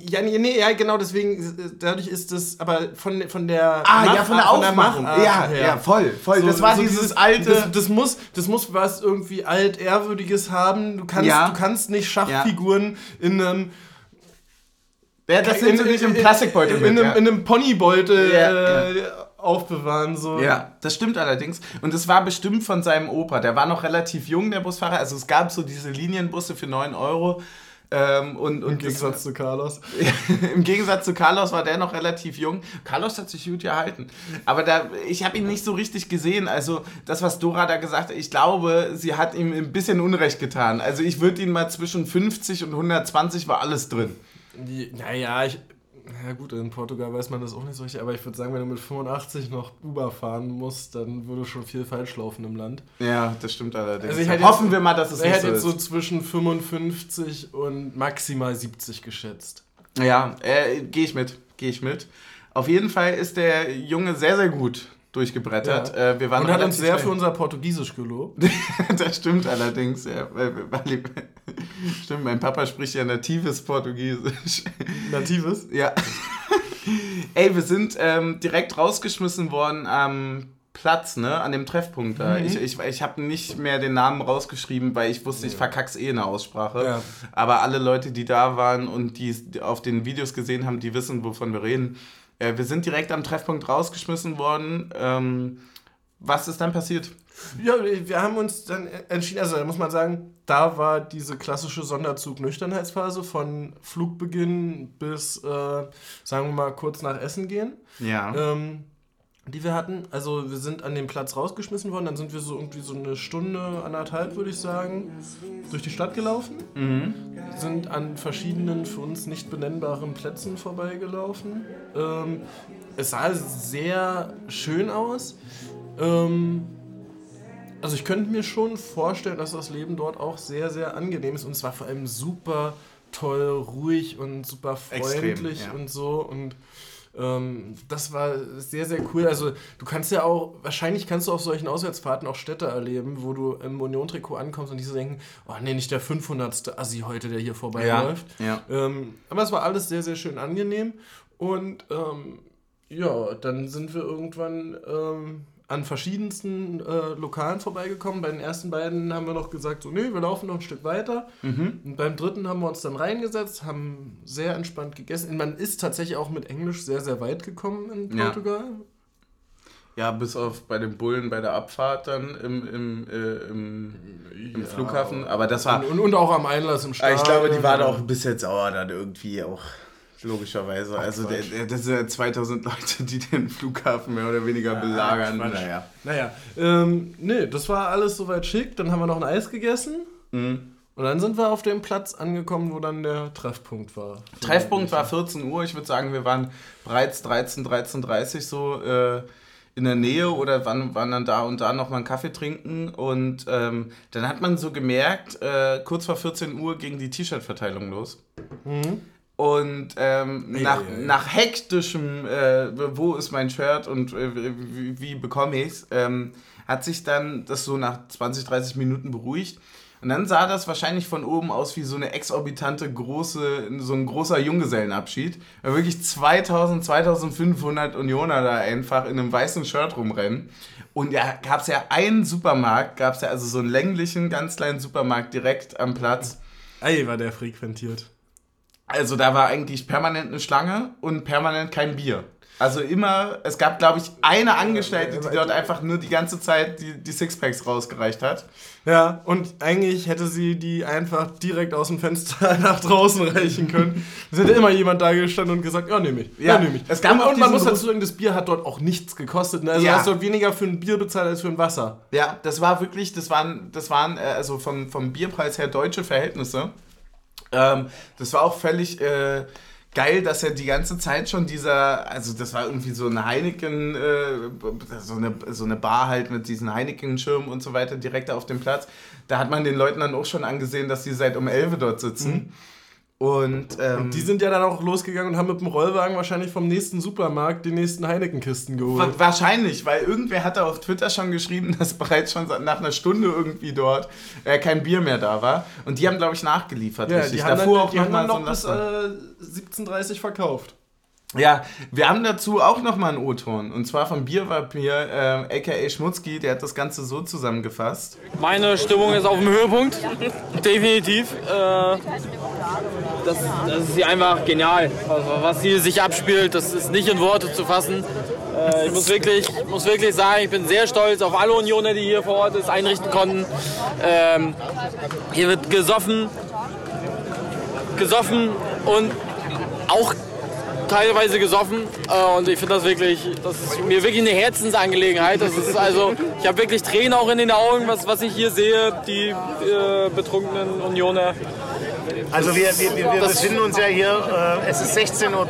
Ja, nee, nee, ja, genau, deswegen, dadurch ist es, aber von, von der
Ah, ja,
Machart-
von der Aufmachung.
Machart
ja,
her.
ja, voll, voll.
So-
das war
so
dieses, alte.
Das, das, muss, das muss was irgendwie altehrwürdiges haben. Du kannst,
Ja.
du kannst nicht Schachfiguren in einem.
ja, das sind so nicht im Plastikbeutel
in,
mit.
in, einem,
ja.
in einem Ponybeutel
Ja,
äh, aufbewahren. So.
Ja, das stimmt allerdings. Und es war bestimmt von seinem Opa. Der war noch relativ jung, der Busfahrer. Also es gab so diese Linienbusse für 9 Euro. Ähm, und, und
Im Gegensatz zu Carlos.
Im Gegensatz zu Carlos war der noch relativ jung. Carlos hat sich gut gehalten. Aber da, ich habe ihn nicht so richtig gesehen. Also das, was Dora da gesagt hat, ich glaube, sie hat ihm ein bisschen Unrecht getan. Also ich würde ihn mal zwischen 50 und 120 war alles drin.
Naja, ich. Ja gut, in Portugal weiß man das auch nicht so richtig, aber ich würde sagen, wenn du mit 85 noch Uber fahren musst, dann würde schon viel falsch laufen im Land.
Ja, das stimmt allerdings.
Also ich hätte
Hoffen
jetzt-
wir mal, dass es
Er
nicht
hätte
so
jetzt
ist.
so zwischen 55 und maximal 70 geschätzt.
Ja, äh, gehe ich mit. Gehe ich mit. Auf jeden Fall ist der Junge sehr, sehr gut durchgebrettert.
Ja.
Äh, wir waren
Und hat uns sehr
schnell.
für unser Portugiesisch gelobt.
das stimmt allerdings, ja. Stimmt, mein Papa spricht ja natives Portugiesisch.
Natives.
Ja. Ey, wir sind ähm, direkt rausgeschmissen worden am Platz, ne? An dem Treffpunkt da.
Mhm.
Ich, ich, ich habe nicht mehr den Namen rausgeschrieben, weil ich wusste, ich verkack's eh in der Aussprache.
Ja.
Aber alle Leute, die da waren und die auf den Videos gesehen haben, die wissen, wovon wir reden. Äh, wir sind direkt am Treffpunkt rausgeschmissen worden. Ähm, was ist dann passiert?
Ja, wir haben uns dann entschieden, also da muss man sagen, da war diese klassische Sonderzug-Nüchternheitsphase von Flugbeginn bis, äh, sagen wir mal, kurz nach Essen gehen.
Ja.
ähm, die wir hatten. Also wir sind an dem Platz rausgeschmissen worden, dann sind wir so irgendwie so eine Stunde, anderthalb würde ich sagen, durch die Stadt gelaufen.
Mhm.
Sind an verschiedenen für uns nicht benennbaren Plätzen vorbeigelaufen. Ähm, es sah sehr schön aus. Ähm, also ich könnte mir schon vorstellen, dass das Leben dort auch sehr, sehr angenehm ist. Und es war vor allem super toll, ruhig und super
Extrem,
freundlich
ja.
und so. Und ähm, das war sehr, sehr cool. Also du kannst ja auch, wahrscheinlich kannst du auf solchen Auswärtsfahrten auch Städte erleben, wo du im Union-Trikot ankommst und die so denken, oh nee, nicht der 500. Assi heute, der hier vorbeiläuft.
ja.
Ähm, aber es war alles sehr, sehr schön angenehm. Und ähm, ja, dann sind wir irgendwann ähm, an verschiedensten äh, Lokalen vorbeigekommen. Bei den ersten beiden haben wir noch gesagt, so, nee, wir laufen noch ein Stück weiter.
Mhm.
Und beim dritten haben wir uns dann reingesetzt, haben sehr entspannt gegessen. Man ist tatsächlich auch mit Englisch sehr, sehr weit gekommen in
Ja.
Portugal.
Ja, bis auf bei den Bullen bei der Abfahrt dann im, im, äh, im, im
Ja.
Flughafen. Aber das war.
Und, und, und auch am Einlass im Stadion.
ich glaube, die waren auch bis jetzt sauer dann irgendwie auch. Logischerweise. Also, der, der, das sind ja 2000 Leute, die den Flughafen mehr oder weniger belagern.
Quatsch.
Naja.
Naja, ähm, nee, das war alles soweit schick. Dann haben wir noch ein Eis gegessen.
Mhm.
Und dann sind wir auf dem Platz angekommen, wo dann der Treffpunkt war.
Treffpunkt war 14 Uhr. Ich würde sagen, wir waren bereits 13, 13.30 so äh, in der Nähe oder waren, waren dann da und da nochmal einen Kaffee trinken. Und ähm, dann hat man so gemerkt, äh, kurz vor 14 Uhr ging die T-Shirt-Verteilung los.
Mhm.
Und ähm,
Ei,
nach,
ei, ei.
nach hektischem, äh, wo ist mein Shirt und äh, wie, wie bekomme ich es, ähm, hat sich dann das so nach 20, 30 Minuten beruhigt. Und dann sah das wahrscheinlich von oben aus wie so eine exorbitante große, so ein großer Junggesellenabschied. Weil wirklich 2000, 2500 Unioner da einfach in einem weißen Shirt rumrennen. Und da gab es ja einen Supermarkt, gab es ja also so einen länglichen, ganz kleinen Supermarkt direkt am Platz.
Ei, war der frequentiert.
Also da war eigentlich permanent eine Schlange und permanent kein Bier. Also immer, es gab glaube ich eine Angestellte, die dort einfach nur die ganze Zeit die, die Sixpacks rausgereicht hat.
Ja, und eigentlich hätte sie die einfach direkt aus dem Fenster nach draußen reichen können. Es hätte immer jemand da gestanden und gesagt, ja, nehme ich.
Ja,
nehme ich.
es gab
und, und man muss dazu sagen, das Bier hat dort auch nichts gekostet. Ne? Also
Ja.
du hast dort weniger für ein Bier bezahlt als für ein Wasser.
Ja, das war wirklich, das waren, das waren äh, also vom, vom Bierpreis her deutsche Verhältnisse. Ähm, das war auch völlig äh, geil, dass er die ganze Zeit schon dieser, also das war irgendwie so eine Heineken, äh, so, eine, so eine Bar halt mit diesen Heineken-Schirmen und so weiter direkt auf dem Platz. Da hat man den Leuten dann auch schon angesehen, dass die seit um 11 dort sitzen. Und, ähm,
Und die sind ja dann auch losgegangen und haben mit dem Rollwagen wahrscheinlich vom nächsten Supermarkt die nächsten Heineken-Kisten geholt.
Wa- Wahrscheinlich, weil irgendwer hatte auf Twitter schon geschrieben, dass bereits schon nach einer Stunde irgendwie dort äh, kein Bier mehr da war. Und die haben, glaube ich, nachgeliefert.
Ja,
richtig.
die haben
Davor
dann,
auch
die haben
noch
dann
mal
noch
so
bis äh, 17.30 verkauft.
Ja, wir haben dazu auch nochmal einen O-Ton. Und zwar vom Biervampir, äh, aka Schmutzki, der hat das Ganze so zusammengefasst.
Meine Stimmung ist auf dem Höhepunkt, definitiv. Äh, das, das ist hier einfach genial, was hier sich abspielt. Das ist nicht in Worte zu fassen. Äh, ich muss wirklich, muss wirklich sagen, ich bin sehr stolz auf alle Unioner, die hier vor Ort es einrichten konnten. Ähm, hier wird gesoffen, gesoffen und auch teilweise gesoffen äh, und ich finde das wirklich, das ist mir wirklich eine Herzensangelegenheit. Das ist also, ich habe wirklich Tränen auch in den Augen, was, was ich hier sehe, die äh, betrunkenen Unioner.
Also wir, wir, wir, befinden uns ja hier, äh, es ist 16.10 Uhr.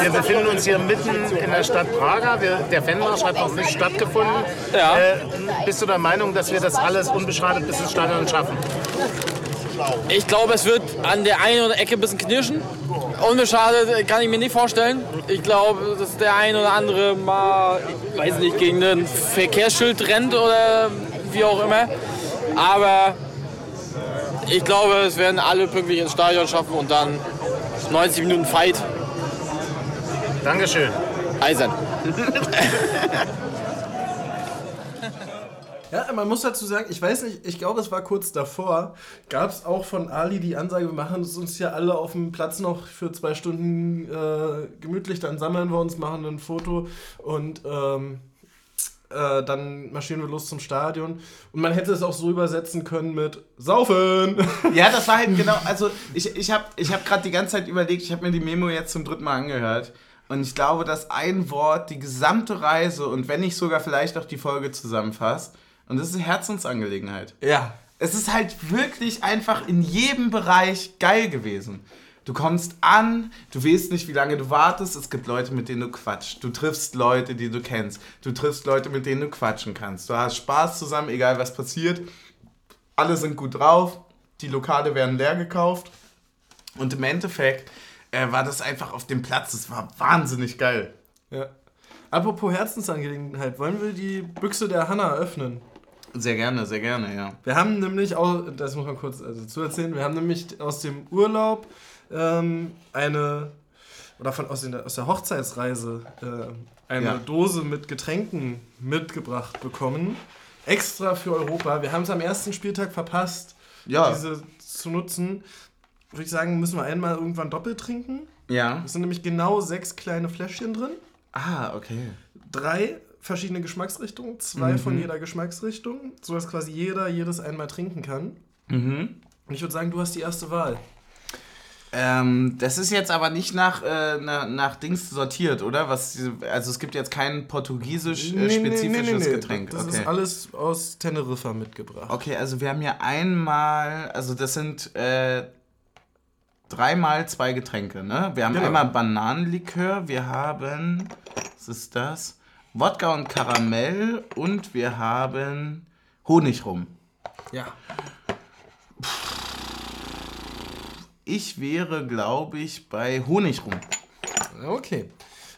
Wir befinden uns hier mitten in der Stadt Praga. Wir, der Fanmarsch hat noch nicht stattgefunden.
Ja.
Äh, bist du der Meinung, dass wir das alles unbeschadet bis ins Stadion schaffen?
Ich glaube, es wird an der einen oder Ecke ein bisschen knirschen. Unbeschadet kann ich mir nicht vorstellen. Ich glaube, dass der ein oder andere mal, ich weiß nicht, gegen ein Verkehrsschild rennt oder wie auch immer. Aber ich glaube, es werden alle pünktlich ins Stadion schaffen und dann 90 Minuten Fight.
Dankeschön.
Eisern.
Ja, man muss dazu sagen, ich weiß nicht, ich glaube, es war kurz davor, gab es auch von Ali die Ansage, wir machen es uns hier alle auf dem Platz noch für zwei Stunden äh, gemütlich, dann sammeln wir uns, machen ein Foto und ähm, äh, dann marschieren wir los zum Stadion. Und man hätte es auch so übersetzen können mit Saufen.
Ja, das war halt genau, also ich, ich habe ich hab gerade die ganze Zeit überlegt, ich habe mir die Memo jetzt zum dritten Mal angehört. Und ich glaube, dass ein Wort die gesamte Reise und wenn nicht sogar vielleicht auch die Folge zusammenfasst. Und das ist eine Herzensangelegenheit.
ja.
Es ist halt wirklich einfach in jedem Bereich geil gewesen. Du kommst an, du weißt nicht, wie lange du wartest. Es gibt Leute, mit denen du quatschst. Du triffst Leute, die du kennst. Du triffst Leute, mit denen du quatschen kannst. Du hast Spaß zusammen, egal was passiert. Alle sind gut drauf. Die Lokale werden leer gekauft. Und im Endeffekt äh, war das einfach auf dem Platz. Es war wahnsinnig geil.
ja. Apropos Herzensangelegenheit, wollen wir die Büchse der Hanna öffnen?
Sehr gerne, sehr gerne, ja.
Wir haben nämlich auch, das muss man kurz also zu erzählen, wir haben nämlich aus dem Urlaub ähm, eine, oder von, aus, den, aus der Hochzeitsreise äh, eine
Ja.
Dose mit Getränken mitgebracht bekommen. Extra für Europa. Wir haben es am ersten Spieltag verpasst,
Ja.
diese zu nutzen. Würde ich sagen, müssen wir einmal irgendwann doppelt trinken.
Ja.
Es sind nämlich genau sechs kleine Fläschchen drin.
Ah, okay.
Drei verschiedene Geschmacksrichtungen, zwei von jeder Geschmacksrichtung, sodass quasi jeder jedes einmal trinken kann.
Mhm.
Und ich würde sagen, du hast die erste Wahl.
Ähm, das ist jetzt aber nicht nach, äh, nach, nach Dings sortiert, oder? Was, also es gibt jetzt kein portugiesisch-spezifisches Getränk.
Das
okay.
ist alles aus Teneriffa mitgebracht.
okay, also wir haben hier einmal, also das sind äh, dreimal zwei Getränke, ne? Wir haben
Genau.
einmal Bananenlikör, wir haben, was ist das? Wodka und Karamell und wir haben Honigrum.
Ja.
Ich wäre, glaube ich, bei Honigrum.
Okay.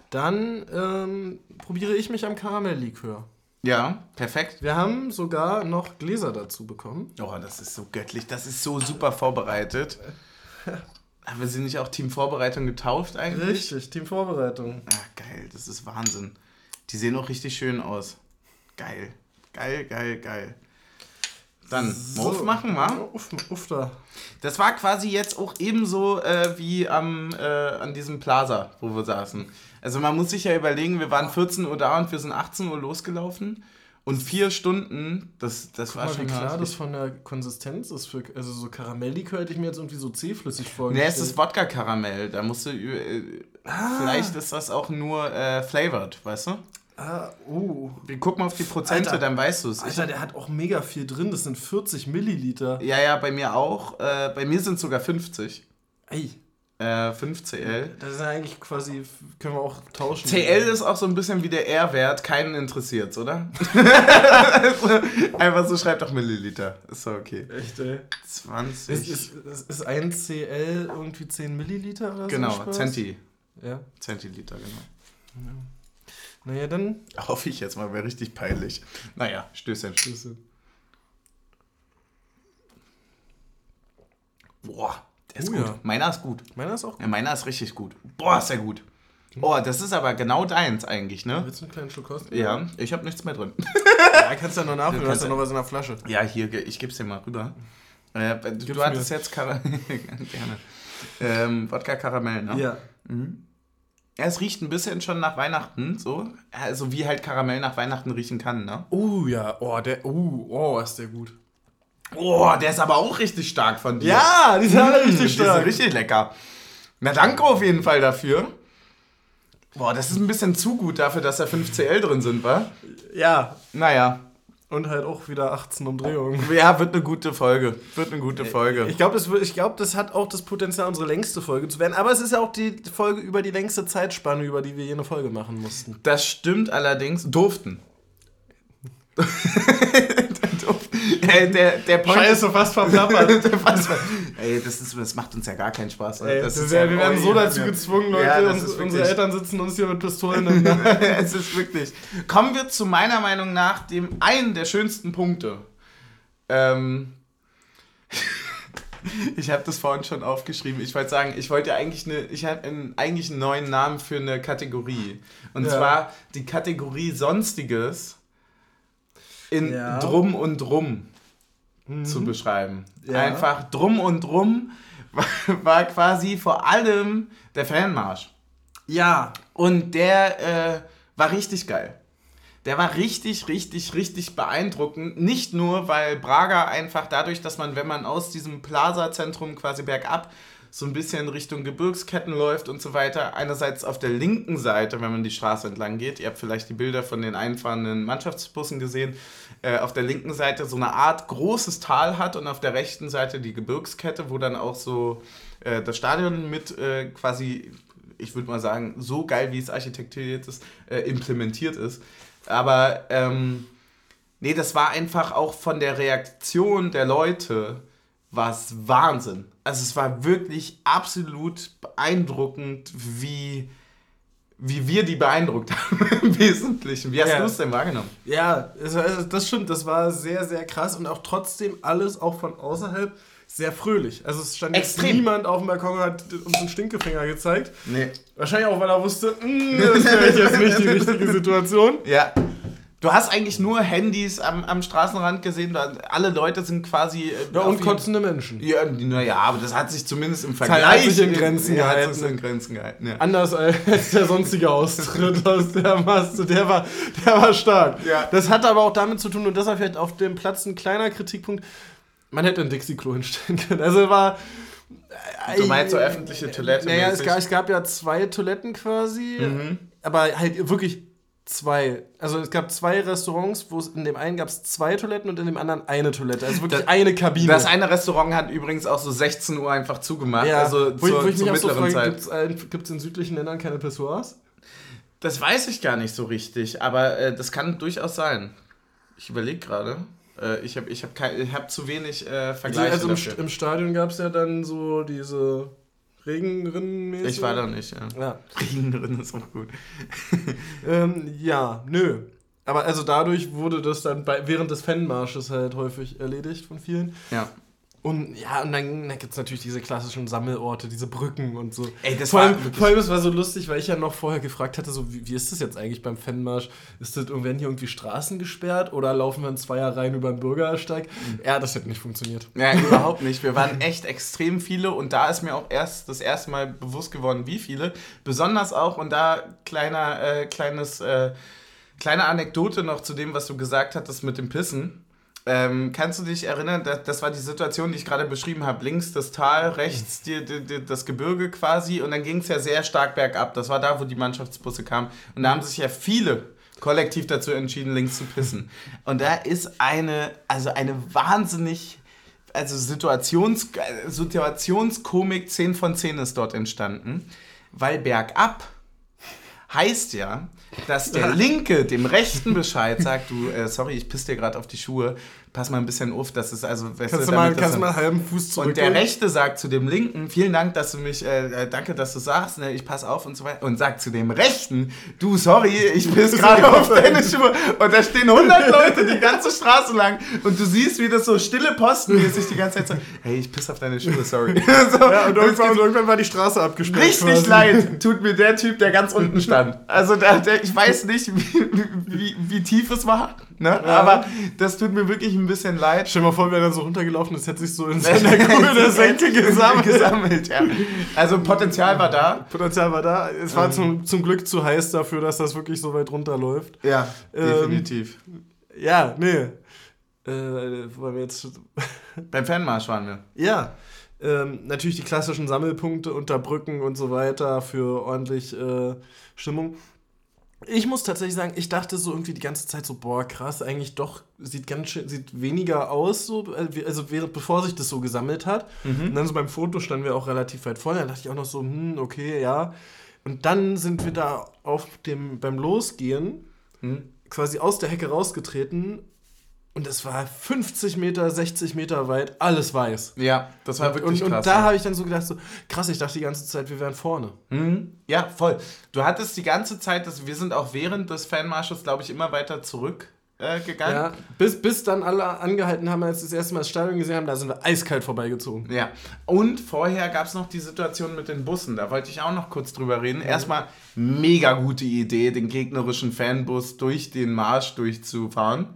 Dann ähm, probiere ich mich am Karamelllikör.
Ja, perfekt.
Wir haben sogar noch Gläser dazu bekommen.
Oh, das ist so göttlich, das ist so super vorbereitet. Haben wir sie nicht auch Team Vorbereitung getauft eigentlich?
Richtig, Teamvorbereitung.
Ah, geil, das ist Wahnsinn. Die sehen auch richtig schön aus. Geil, geil, geil, geil. Dann, Muff machen wir.
Uff, uff da.
Das war quasi jetzt auch ebenso äh, wie am, äh, an diesem Plaza, wo wir saßen. Also man muss sich ja überlegen, wir waren 14 Uhr da und wir sind 18 Uhr losgelaufen. Und vier Stunden, das, das war
Mal, wie
schon
klar
hart.
das von der Konsistenz ist. Für, also so Karamelllikör hätte ich mir jetzt irgendwie so zähflüssig vorgestellt.
es ist Wodka-Karamell. Da musst du. Äh, Vielleicht ist das auch nur äh, flavored, weißt du?
Ah, oh.
Wir gucken auf die Prozente,
Alter.
dann weißt du es.
Alter, der hat auch mega viel drin. Das sind 40 Milliliter.
Ja, ja, bei mir auch. Äh, bei mir sind es sogar 50.
Ey.
Äh, 5 CL.
Das ist ja eigentlich quasi, können wir auch tauschen.
CL ist auch so ein bisschen wie der R-Wert, keinen interessiert's, oder? Einfach so schreibt doch Milliliter. Ist doch okay.
Echt, ey.
20.
Ist, ist, ist, ist ein CL irgendwie 10 Milliliter oder so?
genau? Centi.
Ja.
Zentiliter, genau.
Naja, dann.
Hoffe ich jetzt mal, wäre richtig peinlich. Naja, Stößchen.
Schlüssel.
Boah, der ist
Oh
gut.
ja.
Meiner ist gut.
Meiner ist auch gut.
Ja, meiner ist richtig gut. Boah, ist der gut. Oh, das ist aber genau deins eigentlich, ne?
Willst du einen kleinen Schluck kosten?
Ja, ich habe nichts mehr drin.
Ja, kannst du ja noch nachfüllen,
Du
du hast ja noch was in der Flasche.
Ja, hier, ich geb's dir mal rüber. Äh, du
Gib's
du hattest
mir.
jetzt Kara Gerne. Ähm, Wodka Karamell, ne?
Ja.
Ja, es riecht ein bisschen schon nach Weihnachten, so. Also wie halt Karamell nach Weihnachten riechen kann, ne?
Oh ja, oh, der, oh, oh, ist der gut.
Oh, der ist aber auch richtig stark von dir.
Ja, die sind alle
Mm,
richtig
Die sind
stark.
richtig lecker. Na, danke auf jeden Fall dafür. Boah, das ist ein bisschen zu gut dafür, dass da 5 CL drin sind, wa?
Ja,
Naja.
und halt auch wieder 18 Umdrehungen.
Ja, wird eine gute Folge. Wird eine gute Folge.
Ich glaube, das, ich glaub, das hat auch das Potenzial, unsere längste Folge zu werden. Aber es ist ja auch die Folge über die längste Zeitspanne, über die wir jene Folge machen mussten.
Das stimmt allerdings. Durften. äh, der, der Point
fast verplappert.
Ey, das, ist, das macht uns ja gar keinen Spaß.
Ey,
das
das
ist
ja, wir werden so dazu gezwungen, Leute.
Ja,
uns, unsere Eltern sitzen uns hier mit Pistolen Hand.
es ist wirklich. Kommen wir zu meiner Meinung nach dem einen der schönsten Punkte. Ähm, ich habe das vorhin schon aufgeschrieben. Ich wollte sagen, ich wollte eigentlich eine, ich habe eigentlich einen neuen Namen für eine Kategorie. Und
Ja.
zwar die Kategorie Sonstiges in
Ja.
Drum und Drum zu beschreiben.
Ja.
Einfach Drum und Drum war, war quasi vor allem der Fanmarsch.
Ja.
Und der äh, war richtig geil. Der war richtig, richtig, richtig beeindruckend. Nicht nur, weil Braga einfach dadurch, dass man, wenn man aus diesem Plaza-Zentrum quasi bergab so ein bisschen Richtung Gebirgsketten läuft und so weiter, einerseits auf der linken Seite, wenn man die Straße entlang geht, ihr habt vielleicht die Bilder von den einfahrenden Mannschaftsbussen gesehen, äh, auf der linken Seite so eine Art großes Tal hat und auf der rechten Seite die Gebirgskette, wo dann auch so äh, das Stadion mit äh, quasi, ich würde mal sagen, so geil wie es architekturiert ist, äh, implementiert ist. Aber ähm, nee, das war einfach auch von der Reaktion der Leute was Wahnsinn. Also es war wirklich absolut beeindruckend, wie, wie wir die beeindruckt haben im Wesentlichen. Wie hast
Ja.
du es denn wahrgenommen?
Ja, es war- also das stimmt. Das war sehr, sehr krass und auch trotzdem alles auch von außerhalb sehr fröhlich. Also es stand jetzt
Extrem.
niemand auf dem Balkon und hat uns einen Stinkefinger gezeigt.
Nee.
Wahrscheinlich auch, weil er wusste, "Mm, das wäre jetzt nicht die richtige Situation.
Ja. Du hast eigentlich nur Handys am, am Straßenrand gesehen. Alle Leute sind quasi. äh,
Ja, und kotzende Menschen.
Ja, naja, aber das hat sich zumindest im
hat
Vergleich
sich in Grenzen
ja,
gehalten.
Hat sich in Grenzen gehalten. Ja.
Anders als der sonstige Austritt aus der Masse. Der war, der war stark.
Ja.
Das hat aber auch damit zu tun, und deshalb vielleicht auf dem Platz ein kleiner Kritikpunkt, man hätte ein Dixie-Klo hinstellen können. Also war...
Du meinst so öffentliche Toilette?
Naja, es gab, es gab ja zwei Toiletten quasi,
Mhm.
aber halt wirklich zwei. Also es gab zwei Restaurants, wo es in dem einen gab es zwei Toiletten und in dem anderen eine Toilette. Also wirklich
Das-
eine Kabine.
Das eine Restaurant hat übrigens auch so 16 Uhr einfach zugemacht.
ja,
also
wo,
zur,
wo ich
zur
mich so
mittleren
frage,
Zeit.
gibt es in südlichen Ländern keine Pissoirs?
Das weiß ich gar nicht so richtig, aber äh, das kann durchaus sein. Ich überlege gerade. Äh, ich habe ich hab kein- ich hab zu wenig äh, Vergleiche
also im,
dafür.
Im Stadion gab es ja dann so diese Regenrinnen
Ich war da nicht, ja.
Ja.
Regenrin ist auch gut.
Ähm, ja, nö. Aber also dadurch wurde das dann bei, während des Fanmarsches halt häufig erledigt von vielen.
Ja.
Und ja, und dann, dann gibt es natürlich diese klassischen Sammelorte, diese Brücken und so.
Ey, das
vor,
war
allem,
wirklich-
vor allem, es war so lustig, weil ich ja noch vorher gefragt hatte, so, wie, wie ist das jetzt eigentlich beim Fanmarsch? Ist das, werden hier irgendwie Straßen gesperrt oder laufen wir in Zweierreihen über den Bürgersteig? Ja, das hätte nicht funktioniert.
Ja, überhaupt nicht. Wir waren echt extrem viele und da ist mir auch erst das erste Mal bewusst geworden, wie viele. Besonders auch, und da kleiner, äh, kleines, äh, kleine Anekdote noch zu dem, was du gesagt hattest mit dem Pissen. Ähm, kannst du dich erinnern, das, das war die Situation, die ich gerade beschrieben habe. Links das Tal, rechts die, die, die, das Gebirge quasi und dann ging es ja sehr stark bergab. Das war da, wo die Mannschaftsbusse kamen. Und da haben sich ja viele kollektiv dazu entschieden, links zu pissen. Und da ist eine, also eine wahnsinnig also Situations, Situationskomik 10 von 10 ist dort entstanden, weil bergab heißt ja, dass der Linke dem Rechten Bescheid sagt, du, äh, sorry, ich piss dir gerade auf die Schuhe, pass mal ein bisschen auf, das ist also... Weißt
Kannst
du,
mal, kannst mal einen halben Fuß zurück.
und der Rechte sagt zu dem Linken, vielen Dank, dass du mich, äh, äh, danke, dass du sagst, ne, ich pass auf und so weiter. Und sagt zu dem Rechten, du, sorry, ich piss gerade auf deine Schuhe. Und da stehen 100 Leute die ganze Straße lang und du siehst, wie das so stille Postenmäßig die ganze Zeit so, hey, ich piss auf deine Schuhe, sorry. so,
Ja, und irgendwann, und irgendwann war die Straße abgesperrt.
Richtig
quasi.
leid tut mir der Typ, der ganz unten stand. Also der, der, ich weiß nicht, wie, wie, wie tief es war, ne? aber das tut mir wirklich ein bisschen leid.
Stell dir mal vor, wäre dann so runtergelaufen, das hätte sich so in seiner Kuhle der Senke gesammelt.
gesammelt ja. Also Potenzial war da.
Potenzial war da. Es war zum, zum Glück zu heiß dafür, dass das wirklich so weit runterläuft.
Ja,
Ähm,
definitiv.
Ja, nee. Äh, wollen wir jetzt.
Beim Fanmarsch waren wir.
Ja. Ähm, natürlich die klassischen Sammelpunkte unter Brücken und so weiter für ordentlich äh, Stimmung. Ich muss tatsächlich sagen, ich dachte so irgendwie die ganze Zeit so, boah, krass, eigentlich doch, sieht ganz schön, sieht weniger aus, so, äh, also während, bevor sich das so gesammelt hat. Und dann so beim Foto standen wir auch relativ weit vorne, da dachte ich auch noch so, hm, okay, ja. Und dann sind wir da auf dem, beim Losgehen quasi aus der Hecke rausgetreten und es war 50 Meter, 60 Meter weit, alles weiß.
Ja, das war wirklich
und,
krass.
Und da
ja.
habe ich dann so gedacht, so, krass, ich dachte die ganze Zeit, wir wären vorne.
Mhm. Ja, voll. Du hattest die ganze Zeit, dass wir sind auch während des Fanmarsches, glaube ich, immer weiter zurück äh, gegangen.
Ja, bis, bis dann alle angehalten haben, als sie das erste Mal das Stadion gesehen haben, da sind wir eiskalt vorbeigezogen.
Ja, und vorher gab es noch die Situation mit den Bussen. Da wollte ich auch noch kurz drüber reden. Erstmal mega gute Idee, den gegnerischen Fanbus durch den Marsch durchzufahren.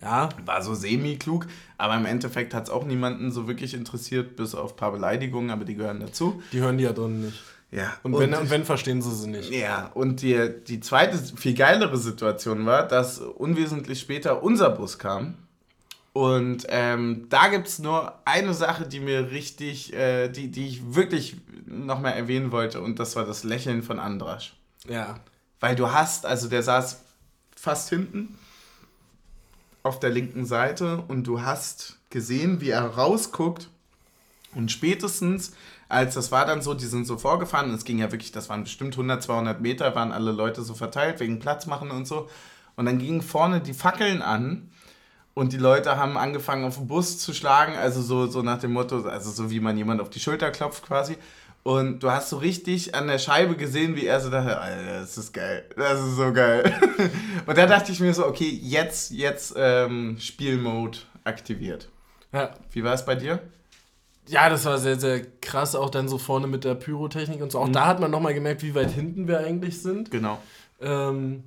Ja,
War so semi-klug, aber im Endeffekt hat es auch niemanden so wirklich interessiert, bis auf ein paar Beleidigungen, aber die gehören dazu.
die hören die ja drin nicht.
Ja,
Und, wenn, und wenn, verstehen sie sie nicht.
Ja, und die, die zweite, viel geilere Situation war, dass unwesentlich später unser Bus kam. Und ähm, da gibt es nur eine Sache, die mir richtig, äh, die, die ich wirklich nochmal erwähnen wollte, und das war das Lächeln von Andrasch.
Ja.
Weil du hast, also der saß fast hinten auf der linken Seite und du hast gesehen, wie er rausguckt und spätestens, als das war dann so, die sind so vorgefahren, es ging ja wirklich, das waren bestimmt 100, 200 Meter, waren alle Leute so verteilt, wegen Platz machen und so. Und dann gingen vorne die Fackeln an und die Leute haben angefangen auf den Bus zu schlagen, also so, so nach dem Motto, also so wie man jemand auf die Schulter klopft quasi. Und du hast so richtig an der Scheibe gesehen, wie er so dachte, Alter, das ist geil, das ist so geil. Und da dachte ich mir so, okay, jetzt, jetzt ähm, Spielmode aktiviert.
Ja.
Wie war es bei dir?
Ja, das war sehr, sehr krass, auch dann so vorne mit der Pyrotechnik und so. Auch da hat man nochmal gemerkt, wie weit hinten wir eigentlich sind.
Genau.
Ähm,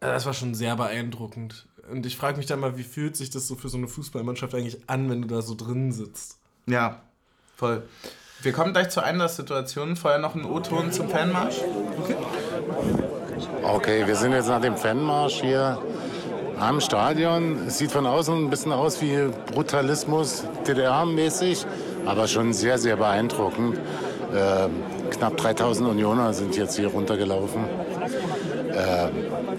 äh, das war schon sehr beeindruckend. Und ich frage mich dann mal, wie fühlt sich das so für so eine Fußballmannschaft eigentlich an, wenn du da so drin sitzt?
Ja, voll. Wir kommen gleich zu einer Situation. Vorher noch ein O-Ton zum Fanmarsch.
Okay, wir sind jetzt nach dem Fanmarsch hier am Stadion. Es sieht von außen ein bisschen aus wie Brutalismus, DDR-mäßig, aber schon sehr, sehr beeindruckend. Ähm, knapp 3000 Unioner sind jetzt hier runtergelaufen. Ähm,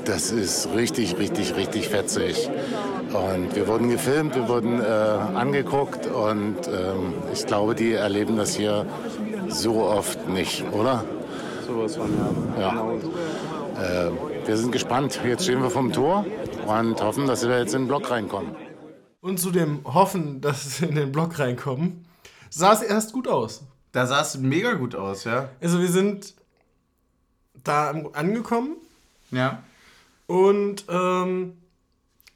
das ist richtig, richtig, richtig fetzig. Und wir wurden gefilmt, wir wurden äh, angeguckt und ähm, ich glaube, die erleben das hier so oft nicht, oder?
Sowas von,
Ja. Äh, wir sind gespannt. Jetzt stehen wir vom Tor und hoffen, dass wir jetzt in den Block reinkommen.
Und zu dem Hoffen, dass wir in den Block reinkommen, sah es erst gut aus.
Da sah es mega gut aus, ja.
Also wir sind da angekommen
Ja.
und ähm,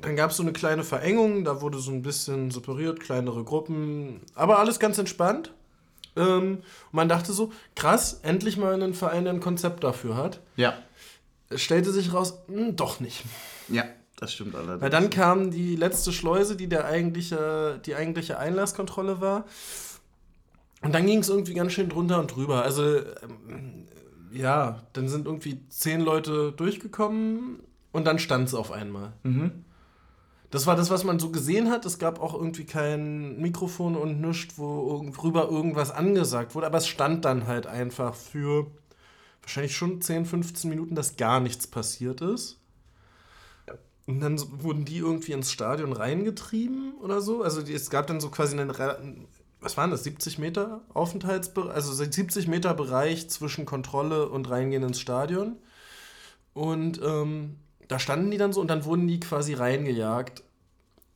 dann gab es so eine kleine Verengung, da wurde so ein bisschen separiert, kleinere Gruppen, aber alles ganz entspannt. Ähm, und man dachte so, krass, endlich mal ein Verein, der ein Konzept dafür hat.
Ja.
Es stellte sich raus, hm, doch nicht.
Ja, das stimmt allerdings.
Weil dann kam die letzte Schleuse, die der eigentliche, die eigentliche Einlasskontrolle war. Und dann ging es irgendwie ganz schön drunter und drüber. Also, ähm, ja, dann sind irgendwie zehn Leute durchgekommen und dann stand es auf einmal. Das war das, was man so gesehen hat. Es gab auch irgendwie kein Mikrofon und nichts, wo irg- rüber irgendwas angesagt wurde. Aber es stand dann halt einfach für wahrscheinlich schon 10, 15 Minuten, dass gar nichts passiert ist. und dann wurden die irgendwie ins Stadion reingetrieben oder so. Also es gab dann so quasi einen, was waren das, 70 Meter Aufenthaltsbereich, also 70 Meter Bereich zwischen Kontrolle und Reingehen ins Stadion. Und ähm, da standen die dann so und dann wurden die quasi reingejagt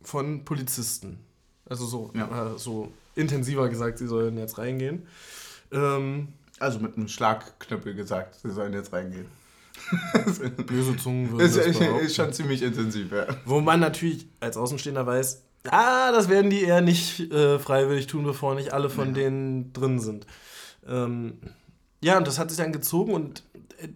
von Polizisten. Also so, ja. äh, so intensiver gesagt, sie sollen jetzt reingehen. Ähm,
also mit einem Schlagknüppel gesagt, sie sollen jetzt reingehen.
Böse Zungen würden ist,
das ist schon ziemlich intensiv, ja.
Wo man natürlich als Außenstehender weiß, ah, das werden die eher nicht äh, freiwillig tun, bevor nicht alle von ja. denen drin sind. Ähm, ja, und das hat sich dann gezogen und äh,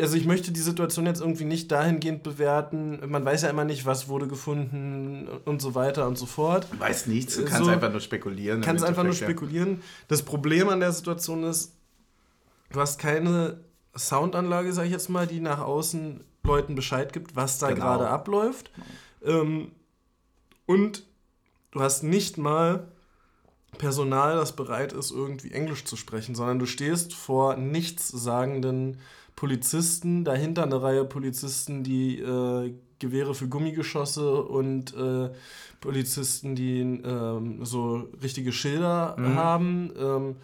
also ich möchte die Situation jetzt irgendwie nicht dahingehend bewerten. Man weiß ja immer nicht, was wurde gefunden und so weiter und so fort.
Du weißt nichts, du kannst so, einfach nur spekulieren.
Du Kannst einfach nur spekulieren. Das Problem an der Situation ist, du hast keine Soundanlage, sag ich jetzt mal, die nach außen Leuten Bescheid gibt, was da genau. gerade abläuft. Ähm, und du hast nicht mal Personal, das bereit ist, irgendwie Englisch zu sprechen, sondern du stehst vor nichtssagenden Polizisten, dahinter eine Reihe Polizisten, die äh, Gewehre für Gummigeschosse und äh, Polizisten, die äh, so richtige Schilder mhm. haben. Ähm,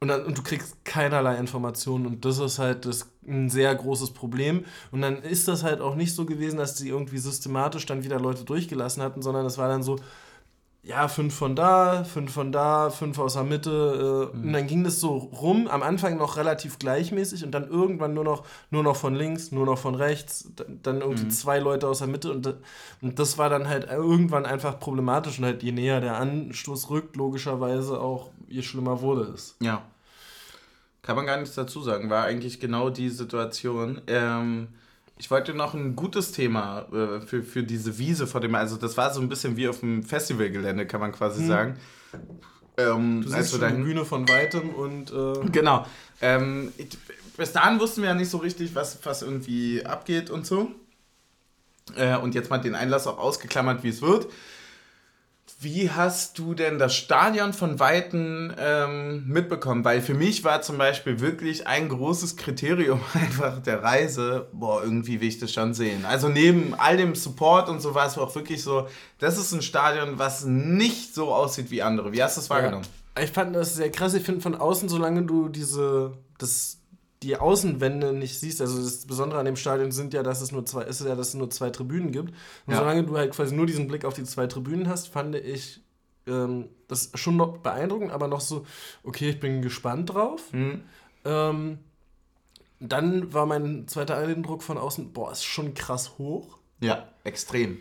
und, dann, und du kriegst keinerlei Informationen und das ist halt das, ein sehr großes Problem. Und dann ist das halt auch nicht so gewesen, dass sie irgendwie systematisch dann wieder Leute durchgelassen hatten, sondern es war dann so, ja, fünf von da, fünf von da, fünf aus der Mitte. Äh, mhm. Und dann ging das so rum, am Anfang noch relativ gleichmäßig und dann irgendwann nur noch, nur noch von links, nur noch von rechts, dann irgendwie mhm. zwei Leute aus der Mitte. Und, und das war dann halt irgendwann einfach problematisch. Und halt je näher der Anstoß rückt, logischerweise auch, je schlimmer wurde es.
Ja. Kann man gar nichts dazu sagen. War eigentlich genau die Situation. Ähm, ich wollte noch ein gutes Thema äh, für, für diese Wiese vor dem, also das war so ein bisschen wie auf dem Festivalgelände, kann man quasi hm. sagen.
Ähm, du siehst schon die Bühne von weitem und... Äh
genau. Ähm, ich, bis dahin wussten wir ja nicht so richtig, was, was irgendwie abgeht und so. Äh, und jetzt mal den Einlass auch ausgeklammert, wie es wird. Wie hast du denn das Stadion von Weitem ähm, mitbekommen? Weil für mich war zum Beispiel wirklich ein großes Kriterium einfach der Reise, boah, irgendwie will ich das schon sehen. Also neben all dem Support und so war es auch wirklich so, das ist ein Stadion, was nicht so aussieht wie andere. Wie hast du es wahrgenommen?
Ja, ich fand das sehr krass. Ich finde von außen, solange du diese, das die Außenwände nicht siehst, also das Besondere an dem Stadion sind ja, dass es nur zwei, ist ja, dass es nur zwei Tribünen gibt. Und ja. solange du halt quasi nur diesen Blick auf die zwei Tribünen hast, fand ich ähm, das schon noch beeindruckend, aber noch so, okay, ich bin gespannt drauf. Mhm. Ähm, dann war mein zweiter Eindruck von außen, boah, ist schon krass hoch.
Ja, extrem.